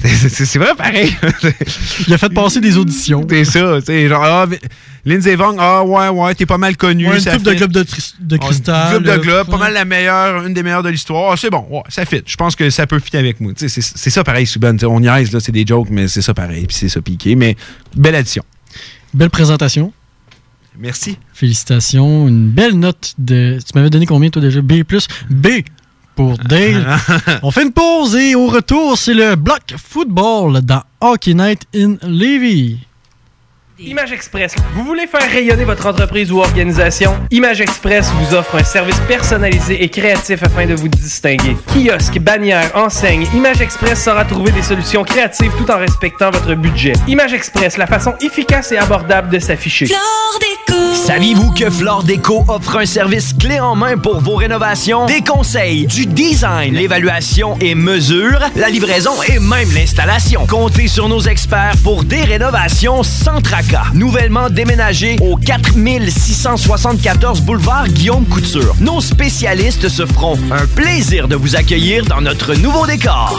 C'est- vrai pareil. Il a fait passer des auditions. C'est ça, tu sais, genre, ah, Lindsay Vong, ah ouais, ouais, t'es pas mal connu. Ouais, une coupe de fit. globe de, de cristal. Une coupe de globe, pas mal la meilleure, une des meilleures de l'histoire. Ah, c'est bon, ouais, ça fit. Je pense que ça peut fitter avec moi. C'est ça pareil, sais, On niaise, là, c'est des jokes, mais c'est ça pareil. Puis c'est ça piqué. Mais belle addition. Belle présentation. Merci. Félicitations. Une belle note de. Tu m'avais donné combien, toi, déjà? B. B pour Dale. On fait une pause et au retour, c'est le bloc football dans Hockey Night in Levy. Image Express. Vous voulez faire rayonner votre entreprise ou organisation? Image Express vous offre un service personnalisé et créatif afin de vous distinguer. Kiosque, bannière, enseigne, Image Express saura trouver des solutions créatives tout en respectant votre budget. Image Express, la façon efficace et abordable de s'afficher. Saviez-vous que Flore Déco offre un service clé en main pour vos rénovations? Des conseils, du design, l'évaluation et mesure, la livraison et même l'installation. Comptez sur nos experts pour des rénovations sans tracas Nouvellement déménagé au 4674 boulevard Guillaume Couture. Nos spécialistes se feront un plaisir de vous accueillir dans notre nouveau décor.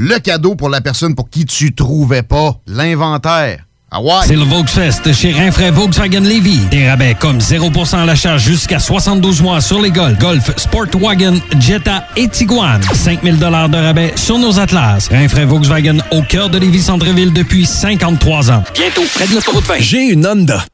le cadeau pour la personne pour qui tu trouvais pas l'inventaire. Ah ouais? C'est le Volksfest chez Rinfraie Volkswagen Levy. Des rabais comme 0% à l'achat jusqu'à 72 mois sur les Golf, Golf, Sportwagen, Jetta et Tiguan. 5000 de rabais sur nos Atlas. Rinfraie Volkswagen au cœur de Lévis Centreville depuis 53 ans. Bientôt, près de l'autoroute 20. J'ai une Honda.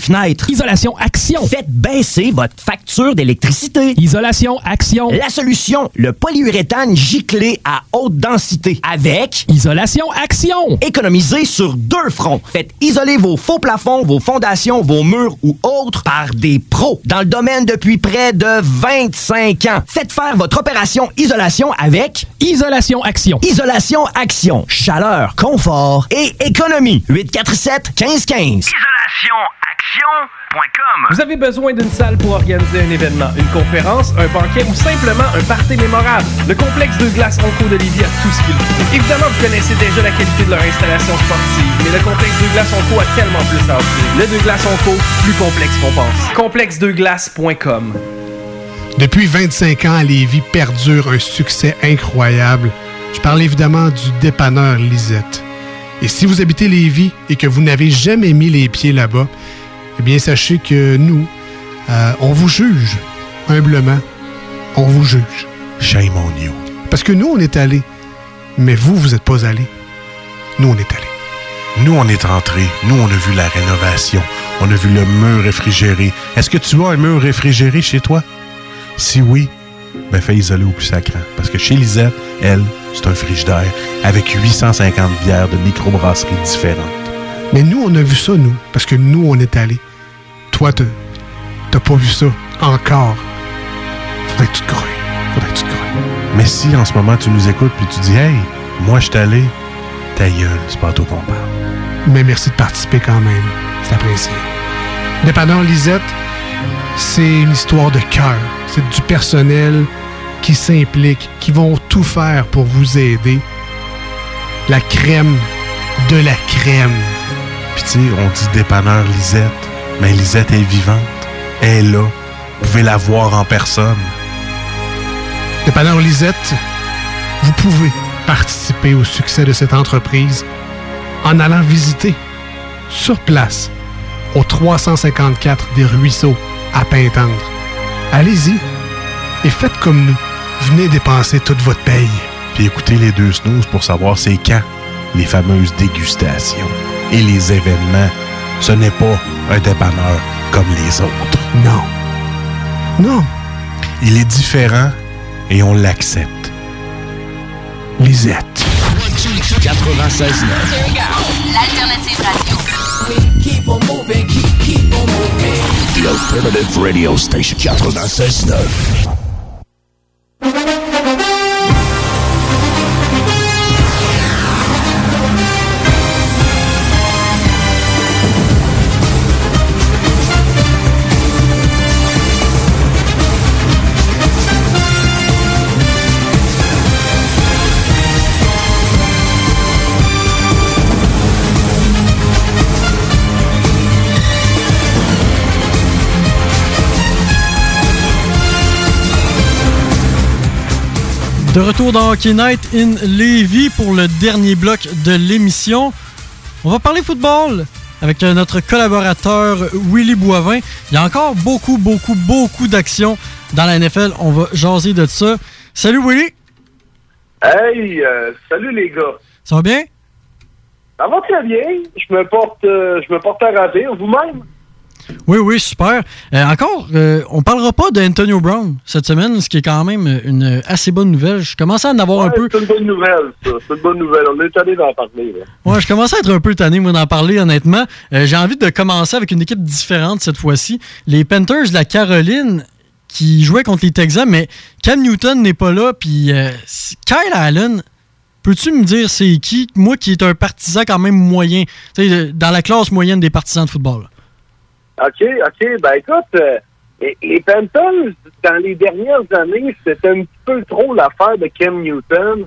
fenêtres. Isolation Action. Faites baisser votre facture d'électricité. Isolation Action. La solution, le polyuréthane giclé à haute densité avec Isolation Action. Économisez sur deux fronts. Faites isoler vos faux plafonds, vos fondations, vos murs ou autres par des pros dans le domaine depuis près de 25 ans. Faites faire votre opération isolation avec Isolation Action. Isolation Action. Chaleur, confort et économie. 847 1515. Vous avez besoin d'une salle pour organiser un événement, une conférence, un banquet ou simplement un party mémorable. Le complexe de glace Onco de Lévis a tout ce qu'il faut. Évidemment, vous connaissez déjà la qualité de leur installation sportive, mais le complexe de glace Onco a tellement plus à offrir. Le de glace Onco, plus complexe qu'on pense. Complexedeglace.com Depuis 25 ans, Lévis perdure un succès incroyable. Je parle évidemment du dépanneur Lisette. Et si vous habitez Lévis et que vous n'avez jamais mis les pieds là-bas, eh bien, sachez que nous, euh, on vous juge. Humblement, on vous juge. Shame on you. Parce que nous, on est allés. Mais vous, vous n'êtes pas allés. Nous, on est allés. Nous, on est rentrés. Nous, on a vu la rénovation. On a vu le mur réfrigéré. Est-ce que tu as un mur réfrigéré chez toi? Si oui, ben fais isoler au plus sacrant. Parce que chez Lisette, elle, c'est un frigidaire avec 850 bières de microbrasseries différentes. Mais nous, on a vu ça, nous. Parce que nous, on est allés. Toi, t'as pas vu ça encore. Faudrait que tu te. Faudrait que tu te grouilles. Mais si en ce moment tu nous écoutes puis tu dis Hey, moi je suis allé, ta gueule, c'est pas à toi qu'on parle. Mais merci de participer quand même. C'est apprécié. Dépanneur Lisette, c'est une histoire de cœur. C'est du personnel qui s'implique, qui vont tout faire pour vous aider. La crème de la crème. Puis tu sais, on dit dépanneur Lisette, mais Lisette est vivante. Elle est là. Vous pouvez la voir en personne. Dépanneur Lisette, vous pouvez participer au succès de cette entreprise en allant visiter sur place au 354 des Ruisseaux à Pintendre. Allez-y et faites comme nous. Venez dépenser toute votre paye. Puis écoutez les deux snooze pour savoir c'est quand les fameuses dégustations et les événements. Ce n'est pas un dépanneur comme les autres. Non. Non. Il est différent et on l'accepte. Lisette. 96.9. L'alternative radio. Keep on moving, keep, keep on moving. The Alternative Radio Station 96.9. De retour dans Hockey Night in Levy pour le dernier bloc de l'émission. On va parler football avec euh, notre collaborateur Willy Boivin. Il y a encore beaucoup, beaucoup, beaucoup d'actions dans la NFL. On va jaser de ça. Salut Willy! Hey, euh, salut les gars. Ça va bien? Ça va très bien. Je me porte, euh, je me porte à ravir. Vous-même? Oui, oui, super. Euh, encore, euh, on parlera pas d'Antonio Brown cette semaine, ce qui est quand même une assez bonne nouvelle. Je commençais à en avoir un peu. C'est une bonne nouvelle, ça. C'est une bonne nouvelle. On est allé d'en parler. Là. Ouais, je commençais à être un peu tanné, moi, d'en parler, honnêtement. Euh, J'ai envie de commencer avec une équipe différente cette fois-ci. Les Panthers de la Caroline qui jouaient contre les Texans, mais Cam Newton n'est pas là. Puis euh, Kyle Allen, peux-tu me dire c'est qui, moi qui est un partisan quand même moyen, dans la classe moyenne des partisans de football? OK, OK. Ben écoute, euh, les- Panthers, dans les dernières années, c'était un petit peu trop l'affaire de Cam Newton.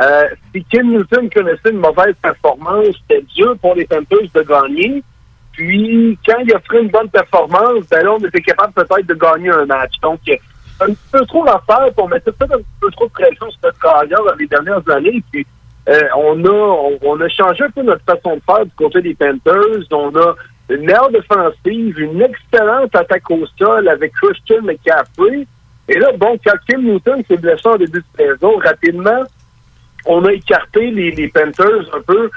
Euh, si Cam Newton connaissait une mauvaise performance, c'était dur pour les Panthers de gagner. Puis, quand il offrait une bonne performance, ben là, on était capable peut-être de gagner un match. Donc, euh, un petit peu trop l'affaire, on mettait peut-être un petit peu trop de pression sur notre carrière dans les dernières années. Puis, on, a, on a changé un peu notre façon de faire du côté des Panthers. On a une meilleure défensive, une excellente attaque au sol avec Christian McCaffrey. Et là, bon, quand Kim Newton s'est blessé en début de saison, rapidement, on a écarté les, Panthers un peu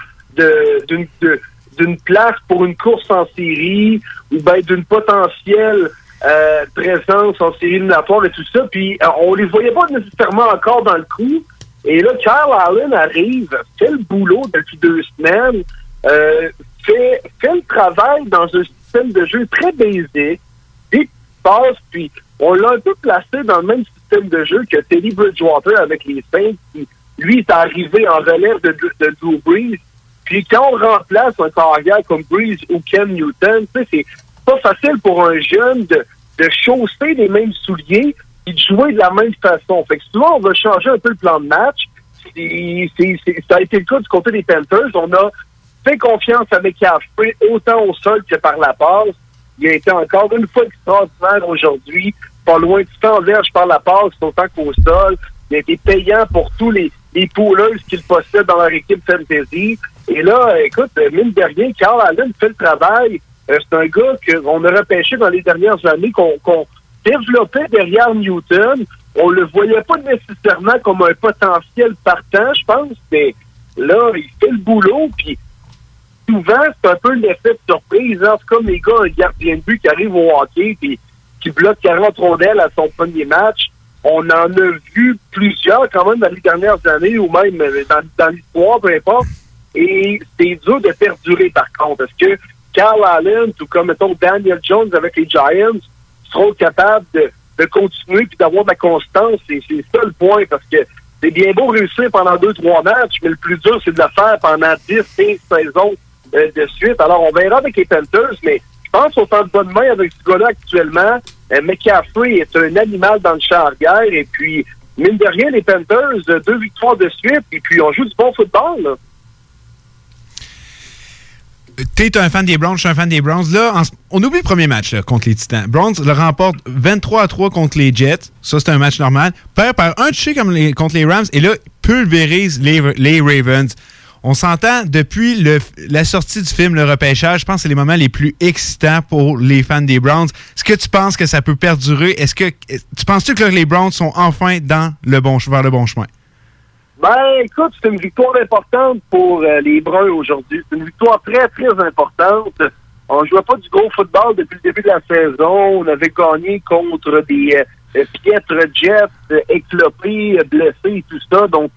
d'une place pour une course en série ou bien d'une potentielle euh, présence en série éliminatoire et tout ça. Puis euh, on les voyait pas nécessairement encore dans le coup. Et là, Kyle Allen arrive, fait le boulot depuis deux semaines, euh, fait, le travail dans un système de jeu très basique, et passe, puis on l'a un peu placé dans le même système de jeu que Teddy Bridgewater avec les Saints, qui, lui, est arrivé en relève de, Drew Brees. Puis quand on remplace un carrière comme Breeze ou Ken Newton, c'est pas facile pour un jeune de, chausser les mêmes souliers et de jouer de la même façon. Fait que souvent, on va changer un peu le plan de match. Ça a été le cas du côté des Panthers. On a fait confiance à McCaffrey autant au sol que par la passe. Il a été encore une fois extraordinaire aujourd'hui. Pas loin de 100 verges par la passe, autant qu'au sol. Il a été payant pour tous les, les poolers qu'il possède dans leur équipe fantasy. Et là, écoute, mine de rien, Carl Allen fait le travail. Euh, c'est un gars qu'on a repêché dans les dernières années, qu'on qu'on développait derrière Newton. On le voyait pas nécessairement comme un potentiel partant, je pense, mais là, il fait le boulot, puis souvent, c'est un peu l'effet de surprise. hein. C'est comme les gars, un gardien de but qui arrive au hockey puis qui bloque 40 rondelles à son premier match. On en a vu plusieurs quand même dans les dernières années ou même euh, dans, l'histoire, peu importe. Et c'est dur de perdurer par contre. Est-ce que Carl Allen, tout comme mettons Daniel Jones avec les Giants, seront capables de, de continuer puis d'avoir de la constance? Et c'est ça le point parce que c'est bien beau réussir pendant deux, trois matchs, mais le plus dur, c'est de le faire pendant 10, 15 saisons euh, de suite. Alors, on verra avec les Panthers, mais je pense qu'on fait de bonne main avec ce gars-là actuellement. Euh, McCaffrey est un animal dans le champ arrière, et puis, mine de rien, les Panthers, euh, deux victoires de suite, et puis on joue du bon football. T'es un fan des Browns, je suis un fan des Browns. Là, on oublie le premier match contre les Titans. Browns le remporte 23 à 3 contre les Jets. Ça, c'est un match normal. Perd par un touché comme contre les Rams et là, pulvérise les, les Ravens. On s'entend depuis le- la sortie du film Le Repêchage, je pense que c'est les moments les plus excitants pour les fans des Browns. Est-ce que tu penses que ça peut perdurer? Est-ce que tu penses-tu que les Browns sont enfin dans le bon, vers le bon chemin? Ben, écoute, c'est une victoire importante pour euh, les Bruns aujourd'hui. C'est une victoire très, très importante. On jouait pas du gros football depuis le début de la saison. On avait gagné contre des euh, euh, piètres Jets, euh, éclopés, euh, blessés et tout ça. Donc,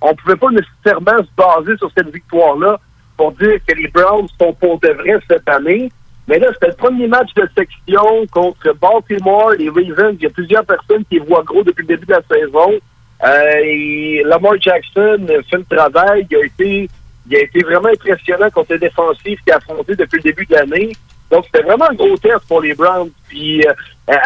on pouvait pas nécessairement se baser sur cette victoire-là pour dire que les Browns sont pour de vrai cette année. Mais là, c'était le premier match de section contre Baltimore, les Ravens. Il y a plusieurs personnes qui voient gros depuis le début de la saison. Euh, et Lamar Jackson fait le travail. Il a été, il a été vraiment impressionnant contre les défensifs qu'il a affronté depuis le début de l'année. Donc, c'était vraiment un gros test pour les Browns. Puis, euh,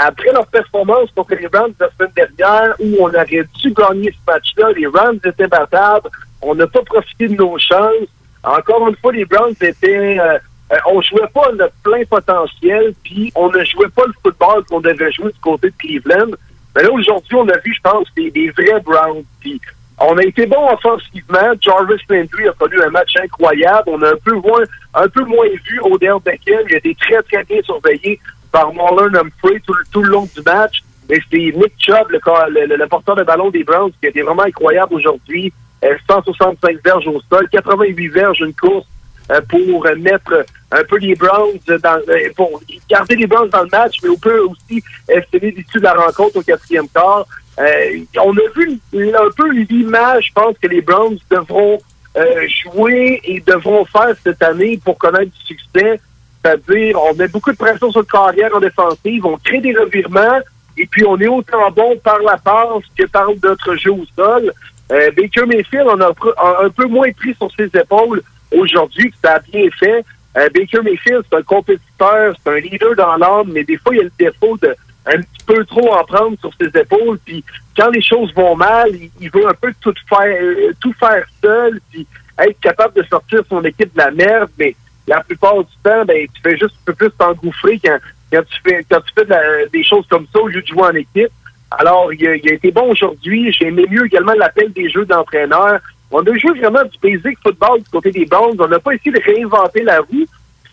après leur performance contre les Browns la semaine dernière, où on aurait dû gagner ce match-là, les Rams étaient battables. On n'a pas profité de nos chances. Encore une fois, les Browns étaient... euh, euh, on jouait pas notre plein potentiel, puis on ne jouait pas le football qu'on devait jouer du côté de Cleveland. Mais là, aujourd'hui, on a vu, je pense, des, des vrais Browns. Puis on a été bon offensivement. Jarvis Landry a connu un match incroyable. On a un peu moins, un peu moins vu Odell Beckham. Il a été très, très bien surveillé par Marlon Humphrey tout, tout le long du match. Mais c'est Nick Chubb, le, le, le- porteur de ballon des Browns, qui a été vraiment incroyable aujourd'hui. Euh, 165 verges au sol, 88 verges, une course euh, pour euh, mettre un peu les Browns dans, euh, pour garder les Browns dans le match, mais on peut aussi estimer l'issue de la rencontre au quatrième quart. Euh, on a vu un peu l'image, je pense, que les Browns devront euh, jouer et devront faire cette année pour connaître du succès. C'est-à-dire, on met beaucoup de pression sur le carrière en défensive, on crée des revirements, et puis on est autant bon par la passe que par notre jeu au sol. Euh, Baker Mayfield on a un peu- un, un peu moins pris sur ses épaules aujourd'hui, que ça a bien fait. Euh, Baker Mayfield, c'est un compétiteur, c'est un leader dans l'âme, mais des fois, il y a le défaut de un petit peu trop en prendre sur ses épaules. Puis quand les choses vont mal, il, veut un peu tout faire, euh, tout faire seul, puis être capable de sortir son équipe de la merde. Mais la plupart du temps, ben, tu fais juste un peu plus t'engouffrer quand, quand tu fais, quand tu fais des choses comme ça au lieu de jouer en équipe. Alors, il a, été bon aujourd'hui. J'ai aimé mieux également l'appel des jeux d'entraîneur. On a joué vraiment du basic football du côté des Browns. On n'a pas essayé de réinventer la roue.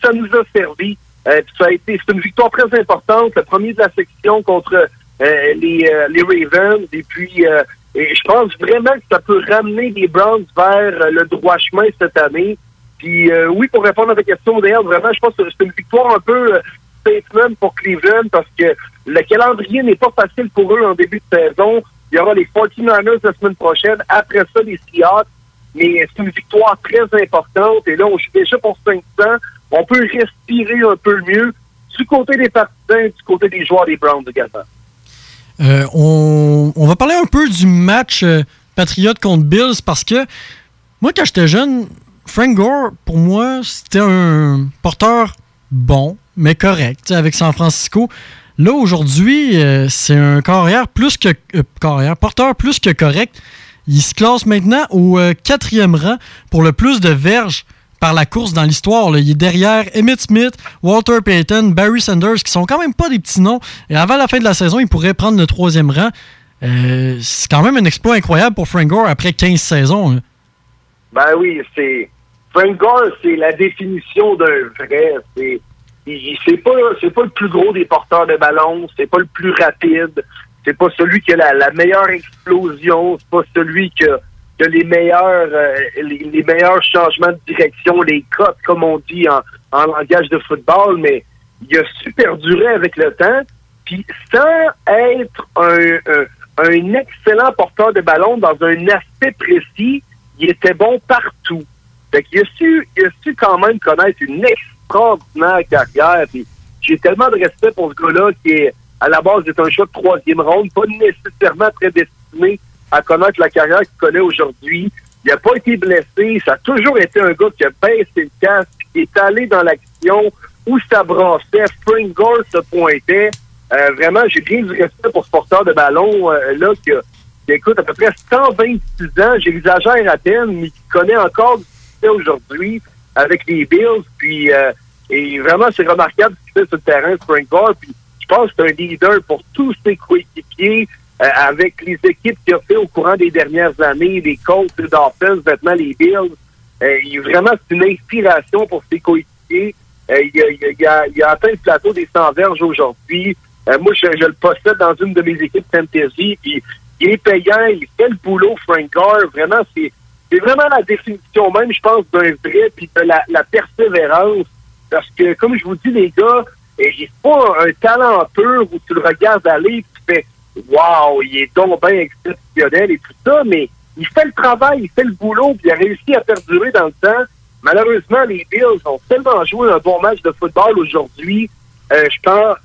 Ça nous a servi. Euh, ça a été, c'est une victoire très importante. Le premier de la section contre euh, les, euh, les Ravens. Et puis, euh, je pense vraiment que ça peut ramener les Browns vers euh, le droit chemin cette année. Puis euh, oui, pour répondre à ta question, d'ailleurs, vraiment, je pense que c'est une victoire un peu statement pour Cleveland parce que le calendrier n'est pas facile pour eux en début de saison. Il y aura les 49ers la semaine prochaine. Après ça, les Seahawks. Mais c'est une victoire très importante. Et là, on joue déjà pour 500. On peut respirer un peu mieux du côté des partisans du côté des joueurs des Browns également. Euh, on, va parler un peu du match euh, Patriot contre Bills parce que moi, quand j'étais jeune, Frank Gore, pour moi, c'était un porteur bon, mais correct, avec San Francisco. Là, aujourd'hui, euh, c'est un carrière plus que. euh, porteur plus que correct. Il se classe maintenant au quatrième rang pour le plus de verges par la course dans l'histoire. Il est derrière Emmett Smith, Walter Payton, Barry Sanders, qui sont quand même pas des petits noms. Et avant la fin de la saison, il pourrait prendre le troisième rang. Euh, c'est quand même un exploit incroyable pour Frank Gore après 15 saisons. là. Ben oui, c'est. Frank Gore, c'est la définition d'un vrai. C'est. C'est pas, c'est pas le plus gros des porteurs de ballon, c'est pas le plus rapide, c'est pas celui qui a la, la meilleure explosion, c'est pas celui qui a, a les meilleurs, euh, les, meilleurs changements de direction, les cotes, comme on dit en, en langage de football, mais il a super duré avec le temps. Puis sans être un, un, un excellent porteur de ballon dans un aspect précis, il était bon partout. Fait qu'il a su, il a su quand même connaître une extraordinaire carrière. J'ai tellement de respect pour ce gars-là qui est à la base est un choix de troisième ronde, pas nécessairement très destiné à connaître la carrière qu'il connaît aujourd'hui. Il n'a pas été blessé. Ça a toujours été un gars qui a baissé le casque, qui est allé dans l'action, où ça brassait. Gore se pointait. Euh, vraiment, j'ai bien du respect pour ce porteur de ballon euh, là qui, qui écoute à peu près 126 ans. J'exagère à peine, mais qui connaît encore du succès aujourd'hui avec les Bills. Puis euh, et vraiment, c'est remarquable ce qu'il fait sur le terrain, Gore. Puis je pense que c'est un leader pour tous ses coéquipiers euh, avec les équipes qu'il a fait au courant des dernières années, les Colts, les Dolphins, maintenant les Bills. Euh, il est vraiment une inspiration pour ses coéquipiers. Euh, il, il il a- il a atteint le plateau des 100 verges aujourd'hui. Euh, moi, je, je le possède dans une de mes équipes fantasy. Puis il est payant, il fait le boulot, Frank Gore. Vraiment, c'est c'est vraiment la définition même, je pense, d'un vrai, puis de la, la persévérance. Parce que, comme je vous dis, les gars, il n'est pas un talent pur où tu le regardes aller et tu fais Wow, il est donc bien exceptionnel et tout ça, mais il fait le travail, il fait le boulot, puis il a réussi à perdurer dans le temps. Malheureusement, les Bills ont tellement joué un bon match de football aujourd'hui. Euh, je pense,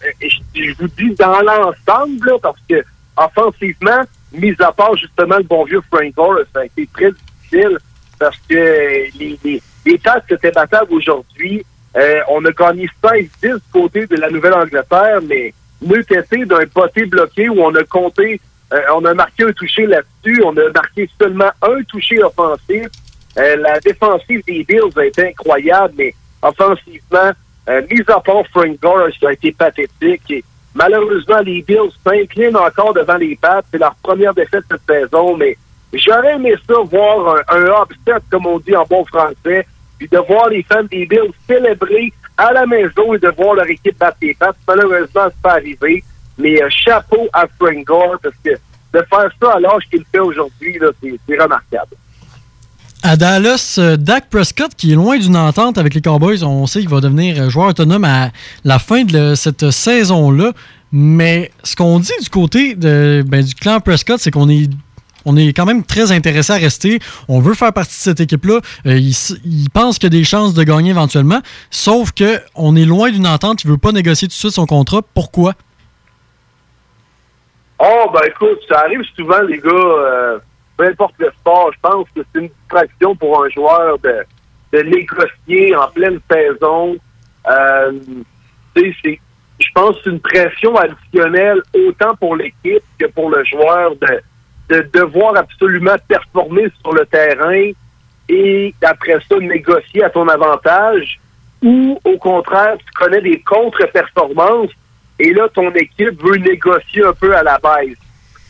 je, vous dis dans l'ensemble, parce que offensivement, mis à part justement le bon vieux Frank Gore, ça a été très difficile parce que les, les, les tâches étaient battables aujourd'hui. Euh, on a gagné 16-10 du côté de la Nouvelle-Angleterre, mais mieux été d'un poté bloqué où on a compté, euh, on a marqué un touché là-dessus, on a marqué seulement un touché offensif. Euh, la défensive des Bills a été incroyable, mais offensivement, euh, mis à part Frank Gore, ça a été pathétique. Malheureusement, les Bills s'inclinent encore devant les pattes. C'est leur première défaite cette saison, mais j'aurais aimé ça voir un, un upset, comme on dit en bon français, puis de voir les fans des Bills célébrer à la maison et de voir leur équipe battre les pattes. Malheureusement, c'est pas arrivé. Mais euh, chapeau à Frank Gore, parce que de faire ça à l'âge qu'il fait aujourd'hui, c'est remarquable. À Dallas, euh, Dak Prescott, qui est loin d'une entente avec les Cowboys, on sait qu'il va devenir euh, joueur autonome à la fin de cette saison-là. Mais ce qu'on dit du côté ben, du clan Prescott, c'est qu'on est, on est quand même très intéressé à rester. On veut faire partie de cette équipe-là. Euh, il, pense qu'il y a des chances de gagner éventuellement. Sauf que on est loin d'une entente. Il veut pas négocier tout de suite son contrat. Pourquoi? Oh, ben écoute, ça arrive souvent, les gars, euh, peu importe le sport, je pense que c'est une distraction pour un joueur de, négocier en pleine saison. Euh, je pense que c'est une pression additionnelle autant pour l'équipe que pour le joueur de, de devoir absolument performer sur le terrain et après ça négocier à ton avantage ou au contraire tu connais des contre-performances et là ton équipe veut négocier un peu à la baisse.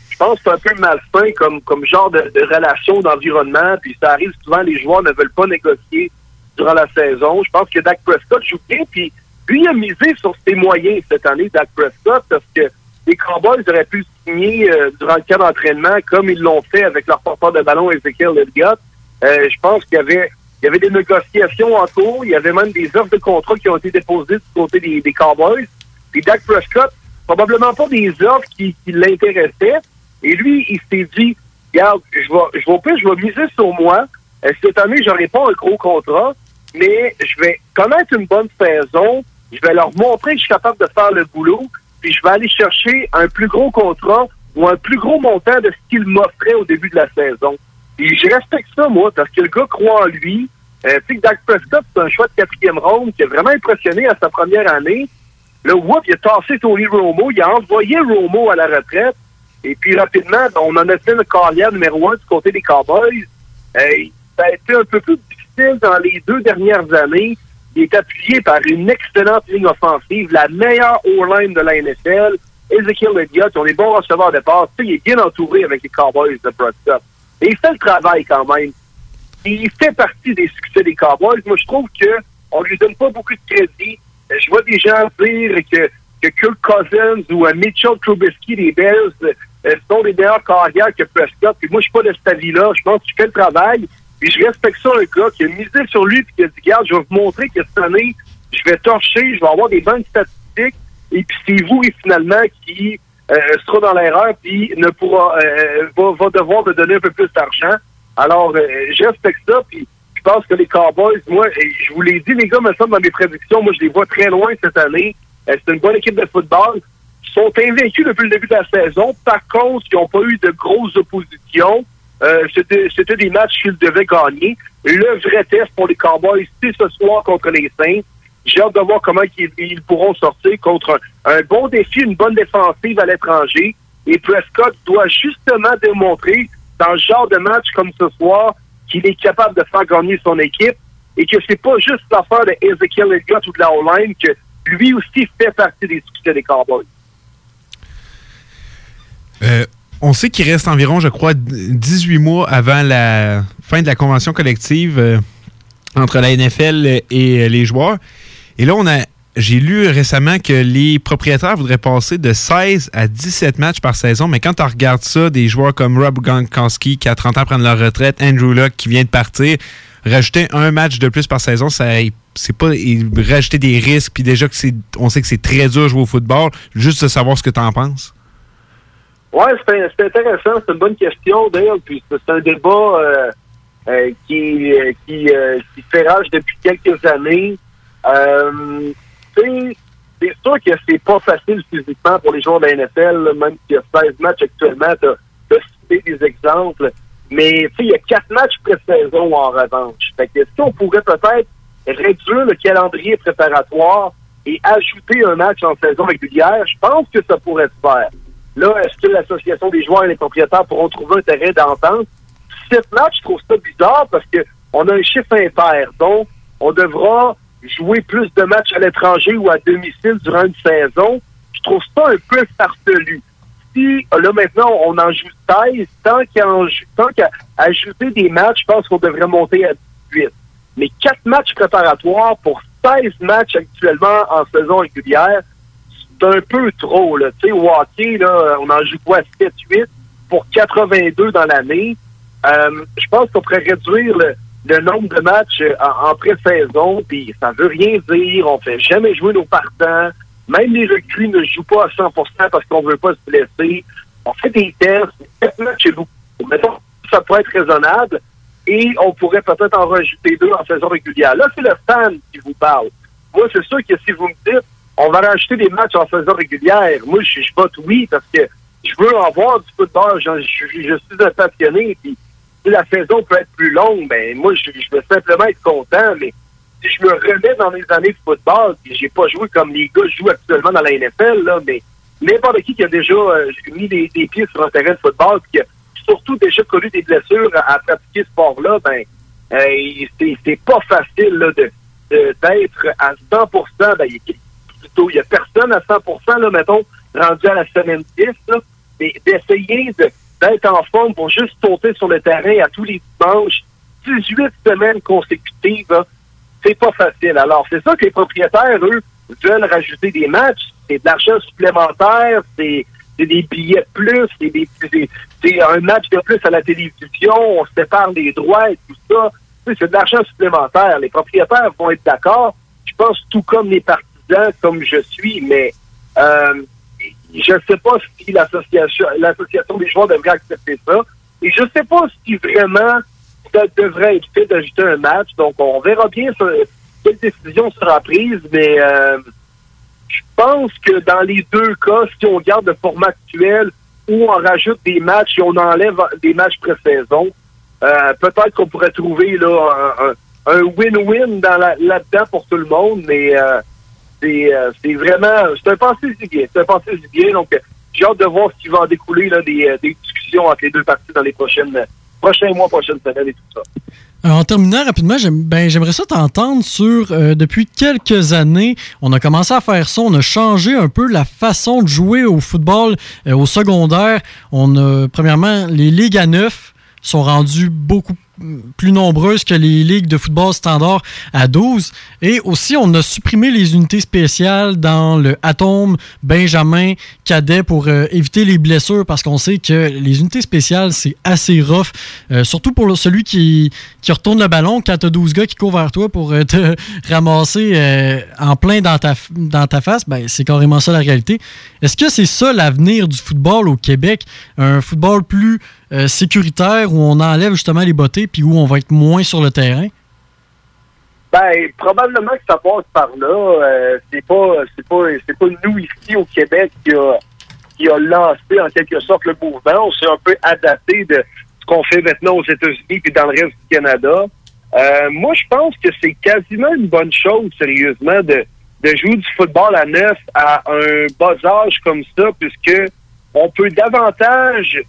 Je pense que c'est un peu malsain comme, comme genre de, relation d'environnement, puis ça arrive souvent, les joueurs ne veulent pas négocier durant la saison. Je pense que Dak Prescott joue bien, puis lui, a misé sur ses moyens cette année, Dak Prescott, parce que les Cowboys auraient pu signer euh, durant le camp d'entraînement comme ils l'ont fait avec leur porteur de ballon Ezekiel Elliott. Euh, je pense qu'il y avait il y avait des négociations en cours, il y avait même des offres de contrat qui ont été déposées du côté des, Cowboys. Puis Dak Prescott, probablement pas des offres qui, qui l'intéressaient. Et lui, il s'est dit, regarde, je vais, je vais pire, je vais miser sur moi. Euh, cette année, j'aurai pas un gros contrat, mais je vais connaître une bonne saison. Je vais leur montrer que je suis capable de faire le boulot. Puis je vais aller chercher un plus gros contrat ou un plus gros montant de ce qu'il m'offrait au début de la saison. Et je respecte ça, moi, parce que le gars croit en lui. Euh, tu sais que Dak Prescott, c'est un choix de quatrième ronde qui a vraiment impressionné à sa première année. Là, whoop, il a tassé Tony Romo, il a envoyé Romo à la retraite. Et puis rapidement, on en a fait le carrière numéro un du côté des Cowboys. Ça a été un peu plus difficile dans les deux dernières années. Il est appuyé par une excellente ligne offensive, la meilleure O-line de la NFL. Ezekiel Elliott, ils ont des bons receveurs de passe. Il est bien entouré avec les Cowboys de Prescott. Et il fait le travail quand même. Il fait partie des succès des Cowboys. Moi, je trouve que on lui donne pas beaucoup de crédit. Je vois des gens dire que, que Kirk Cousins ou euh, Mitchell Trubisky des Bears euh, sont les meilleurs carrières que Prescott. Puis moi, je suis pas de cet avis-là. Je pense qu'il fait le travail. Je respecte ça, un gars qui a misé sur lui puis qui a dit, regarde, je vais vous montrer que cette année, je vais torcher, je vais avoir des bonnes statistiques. Et puis c'est vous, finalement, qui euh, sera dans l'erreur puis ne pourra euh, va, devoir me donner un peu plus d'argent. Alors, euh, je respecte ça. Puis je pense que les Cowboys, moi, je vous l'ai dit, les gars, me semble dans mes prédictions, moi, je les vois très loin cette année. C'est une bonne équipe de football. Ils sont invaincus depuis le début de la saison. Par contre, ils n'ont pas eu de grosses oppositions. Euh, C'était des matchs qu'ils devaient gagner. Le vrai test pour les Cowboys, c'est ce soir contre les Saints. J'ai hâte de voir comment ils, pourront sortir contre un, un bon défi, une bonne défensive à l'étranger. Et Prescott doit justement démontrer dans le genre de match comme ce soir qu'il est capable de faire gagner son équipe et que c'est pas juste l'affaire de Ezekiel Elliott ou de la O-line, que lui aussi fait partie des succès des Cowboys. Euh, on sait qu'il reste environ, je crois, 18 mois avant la fin de la convention collective euh, entre la NFL et euh, les joueurs. Et là, on a, j'ai lu récemment que les propriétaires voudraient passer de 16 à 17 matchs par saison. Mais quand tu regardes ça, des joueurs comme Rob Gronkowski qui a 30 ans prendre leur retraite, Andrew Luck qui vient de partir, rajouter un match de plus par saison, ça c'est pas rajouter des risques. Puis déjà que c'est, on sait que c'est très dur de jouer au football. Juste de savoir ce que tu en penses. Ouais, c'est intéressant, c'est une bonne question, Dale. Puis c'est un débat euh, euh, qui, euh, qui, euh, qui fait rage depuis quelques années. Euh, tu c'est sûr que c'est pas facile physiquement pour les joueurs de la NFL, même s'il y a 16 matchs actuellement, t'as t'as cité des exemples. Mais tu il y a quatre matchs pré-saison en revanche. Fait que est-ce qu'on pourrait peut-être réduire le calendrier préparatoire et ajouter un match en saison régulière? Je pense que ça pourrait se faire. Là, est-ce que l'association des joueurs et les propriétaires pourront trouver un terrain d'entente? Sept matchs, je trouve ça bizarre parce que on a un chiffre impair. Donc, on devra jouer plus de matchs à l'étranger ou à domicile durant une saison. Je trouve ça un peu farfelu. Si, là, maintenant, on en joue 16, tant qu'à ajouter des matchs, je pense qu'on devrait monter à 18. Mais quatre matchs préparatoires pour 16 matchs actuellement en saison régulière, c'est un peu trop. Là. Tu sais, au hockey, là, on en joue quoi, 7-8 pour 82 dans l'année. Euh, je pense qu'on pourrait réduire le, nombre de matchs euh, en, en pré-saison, puis ça veut rien dire. On fait jamais jouer nos partants. Même les recrues ne jouent pas à 100 parce qu'on veut pas se blesser. On fait des tests. Quatre matchs chez vous. Mettons, ça pourrait être raisonnable. Et on pourrait peut-être en rajouter deux en saison régulière. Là, c'est le fan qui vous parle. Moi, c'est sûr que si vous me dites on va rajouter des matchs en saison régulière, moi, je, vote oui parce que je veux en du football. Je, suis un passionné. Puis si la saison peut être plus longue, ben moi, je, je veux simplement être content. Mais si je me remets dans les années de football, puis j'ai pas joué comme les gars jouent actuellement dans la NFL, là, mais n'importe qui qui a déjà euh, mis des, pieds sur un terrain de football, puis qui a surtout déjà connu des blessures à, pratiquer ce sport-là, ben c'est pas facile là, de d'être à 100 ben, il y a personne à 100 là, mettons, rendu à la semaine 10, là, mais d'essayer de- d'être en forme pour juste sauter sur le terrain à tous les dimanches, 18 semaines consécutives, c'est pas facile. Alors, c'est ça que les propriétaires, eux, veulent rajouter des matchs. C'est de l'argent supplémentaire, c'est des billets plus, c'est un match de plus à la télévision, on se sépare les droits et tout ça. C'est de l'argent supplémentaire. Les propriétaires vont être d'accord. Je pense tout comme les comme je suis, mais euh, je ne sais pas si l'association l'association des joueurs devrait accepter ça. Et je ne sais pas si vraiment ça devrait être fait d'ajouter un match. Donc, on verra bien quelle décision sera prise, mais euh, je pense que dans les deux cas, si on garde le format actuel ou on rajoute des matchs et on enlève des matchs pré-saison, euh, peut-être qu'on pourrait trouver là un- win-win là-dedans pour tout le monde, mais euh, c'est euh, c'est vraiment c'est un pensée du bien. C'est un du bien. Donc, euh, j'ai hâte de voir ce qui va en découler euh, des discussions entre les deux parties dans les prochaines prochains mois, prochaines semaines et tout ça. En terminant rapidement, ben, j'aimerais ça t'entendre sur, depuis quelques années, on a commencé à faire ça, on a changé un peu la façon de jouer au football au secondaire. On a, premièrement, les ligues à neuf sont rendues beaucoup plus nombreuses que les ligues de football standard à 12. Et aussi, on a supprimé les unités spéciales dans le Atome, Benjamin, Cadet pour euh, éviter les blessures parce qu'on sait que les unités spéciales, c'est assez rough. Euh, surtout pour celui qui, qui retourne le ballon quand tu as 12 gars qui courent vers toi pour euh, te ramasser en plein dans ta, dans ta face. Ben, c'est carrément ça la réalité. Est-ce que c'est ça l'avenir du football au Québec? Un football plus euh, sécuritaire où on enlève justement les bottées puis où on va être moins sur le terrain? Ben, probablement que ça passe par là. Euh, c'est pas, c'est pas, c'est pas nous ici au Québec qui a, qui a lancé en quelque sorte le mouvement. On s'est un peu adapté de ce qu'on fait maintenant aux États-Unis puis dans le reste du Canada. Euh, moi, je pense que c'est quasiment une bonne chose, sérieusement, de, de jouer du football à neuf à un bas âge comme ça, puisque on peut davantage,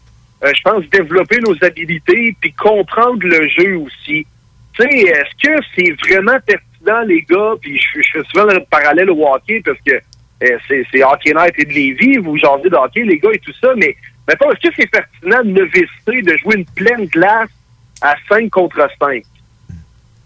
euh, je pense, développer nos habilités puis comprendre le jeu aussi. Tu sais, est-ce que c'est vraiment pertinent, les gars, puis je, fais souvent le parallèle au hockey parce que euh, c'est, Hockey Night et de Lévis, vous jasez de hockey, les gars, et tout ça, mais mettons, est-ce que c'est pertinent de novicer, de jouer une pleine glace à 5 contre 5?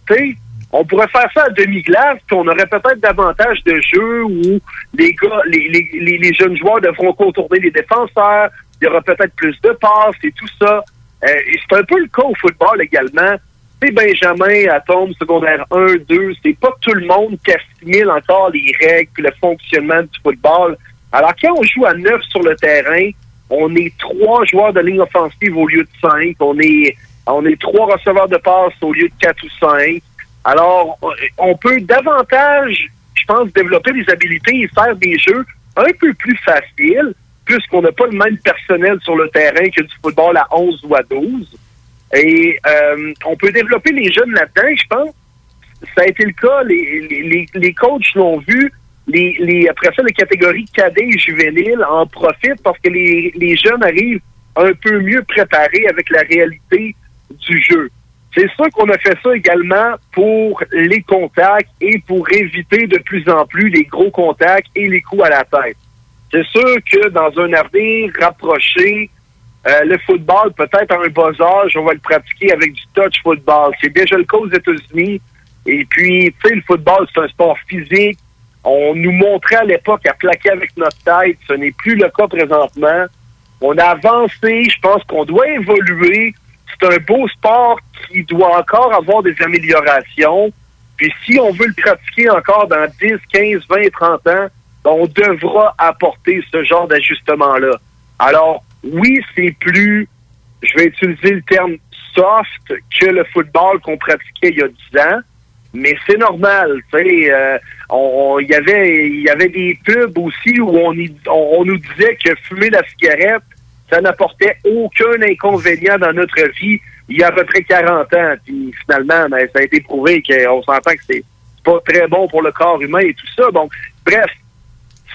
Tu sais, on pourrait faire ça à demi-glace, puis on aurait peut-être davantage de jeux où les gars, les jeunes joueurs devront contourner les défenseurs, il y aura peut-être plus de passes et tout ça. Euh, et c'est un peu le cas au football également. C'est Benjamin, Atome, secondaire 1, 2, c'est pas tout le monde qui assimile encore les règles puis le fonctionnement du football. Alors quand on joue à neuf sur le terrain, On est trois joueurs de ligne offensive au lieu de cinq. On est, on est trois receveurs de passe au lieu de quatre ou cinq. Alors, on peut davantage, je pense, développer des habilités et faire des jeux un peu plus faciles, puisqu'on n'a pas le même personnel sur le terrain que du football à 11 ou à 12. Et euh, on peut développer les jeunes là-dedans, je pense. Ça a été le cas, les, les, les- coachs l'ont vu. Les, les, après ça, les catégories cadets et juvéniles en profitent parce que les, les jeunes arrivent un peu mieux préparés avec la réalité du jeu. C'est sûr qu'on a fait ça également pour les contacts et pour éviter de plus en plus les gros contacts et les coups à la tête. C'est sûr que dans un avenir rapproché, euh, le football, peut-être à un bas âge, on va le pratiquer avec du touch football. C'est déjà le cas aux États-Unis. Et puis, tu sais, le football, c'est un sport physique. On nous montrait à l'époque à plaquer avec notre tête. Ce n'est plus le cas présentement. On a avancé. Je pense qu'on doit évoluer. C'est un beau sport qui doit encore avoir des améliorations. Puis si on veut le pratiquer encore dans 10, 15, 20, 30 ans, on devra apporter ce genre d'ajustement-là. Alors, oui, c'est plus, je vais utiliser le terme soft que le football qu'on pratiquait il y a 10 ans, mais c'est normal, tu sais. euh, on- y avait, il y avait des pubs aussi où on, y- on, nous disait que fumer la cigarette, ça n'apportait aucun inconvénient dans notre vie il y a à peu près 40 ans. Puis finalement, ben, ça a été prouvé qu'on s'entend que c'est pas très bon pour le corps humain et tout ça. Donc, bref,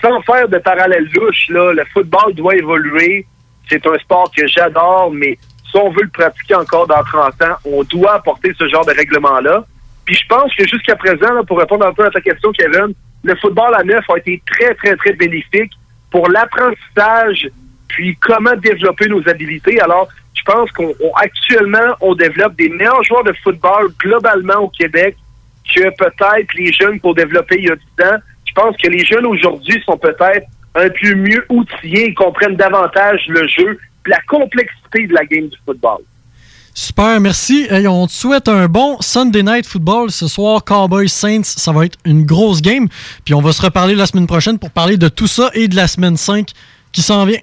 sans faire de parallèle louche, là, le football doit évoluer. C'est un sport que j'adore, mais si on veut le pratiquer encore dans 30 ans, on doit apporter ce genre de règlement-là. Puis je pense que jusqu'à présent, pour répondre un peu à ta question, Kevin, le football à neuf a été très, très, très bénéfique pour l'apprentissage, puis comment développer nos habilités. Alors, je pense qu'on on- actuellement, on développe des meilleurs joueurs de football globalement au Québec que peut-être les jeunes qu'on développait il y a 10 ans. Je pense que les jeunes aujourd'hui sont peut-être un peu mieux outillés, ils comprennent davantage le jeu, la complexité de la game du football. Super, merci. Hey, on te souhaite un bon Sunday Night Football ce soir. Cowboys Saints, ça va être une grosse game. Puis on va se reparler la semaine prochaine pour parler de tout ça et de la semaine 5 qui s'en vient.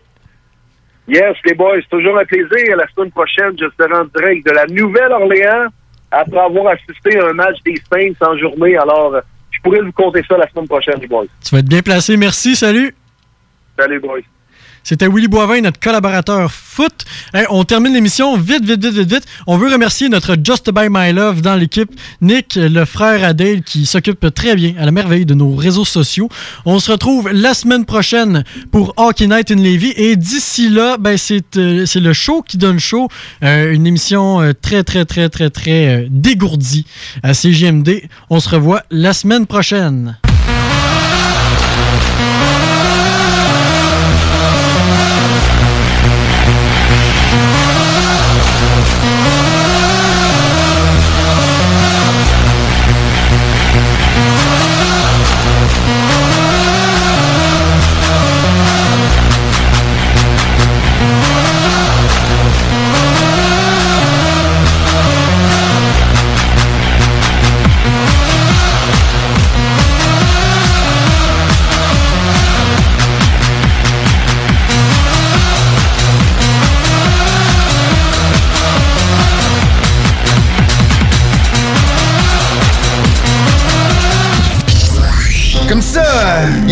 Yes, les boys, c'est toujours un plaisir. La semaine prochaine, je serai en direct de la Nouvelle-Orléans après avoir assisté à un match des Saints en journée. Alors, je pourrais vous compter ça la semaine prochaine, les boys. Tu vas être bien placé. Merci, salut. Salut, boys. C'était Willy Boivin, notre collaborateur foot. On termine l'émission vite, vite, vite, vite, vite. On veut remercier notre Just By My Love dans l'équipe, Nick, le frère Adèle, qui s'occupe très bien, à la merveille, de nos réseaux sociaux. On se retrouve la semaine prochaine pour Hockey Night in Levy. Et d'ici là, ben, c'est euh, le show qui donne show. Euh, une émission euh, très, très, très, très, très euh, dégourdie à CGMD. On se revoit la semaine prochaine.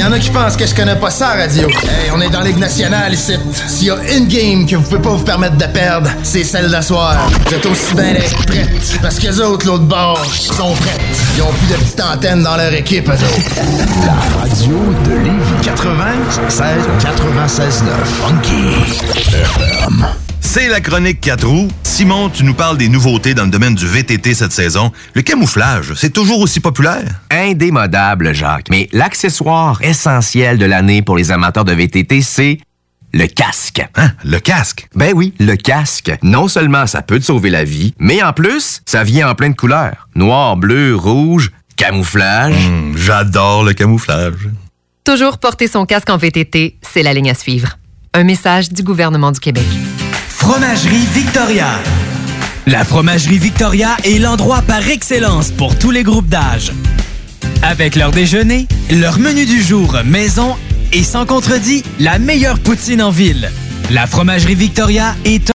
Y en a qui pensent que je connais pas ça, radio. Hey, on est dans Ligue nationale ici. S'il y a une game que vous pouvez pas vous permettre de perdre, c'est celle d'asseoir. Vous êtes aussi bien d'être prêtes. Parce que les autres, l'autre bord, sont prêtes. Ils ont plus de petites antennes dans leur équipe, eux autres. La radio de Lévis 96 96 9 Funky FM. C'est la chronique 4 roues. Simon, tu nous parles des nouveautés dans le domaine du VTT cette saison. Le camouflage, c'est toujours aussi populaire? Indémodable, Jacques. Mais l'accessoire essentiel de l'année pour les amateurs de VTT, c'est le casque. Hein? Le casque? Ben oui, le casque. Non seulement ça peut te sauver la vie, mais en plus, ça vient en plein de couleurs. Noir, bleu, rouge, camouflage. Hmm, J'adore le camouflage. Toujours porter son casque en VTT, c'est la ligne à suivre. Un message du gouvernement du Québec. Fromagerie Victoria. La Fromagerie Victoria est l'endroit par excellence pour tous les groupes d'âge. Avec leur déjeuner, leur menu du jour maison et sans contredit, la meilleure poutine en ville. La Fromagerie Victoria est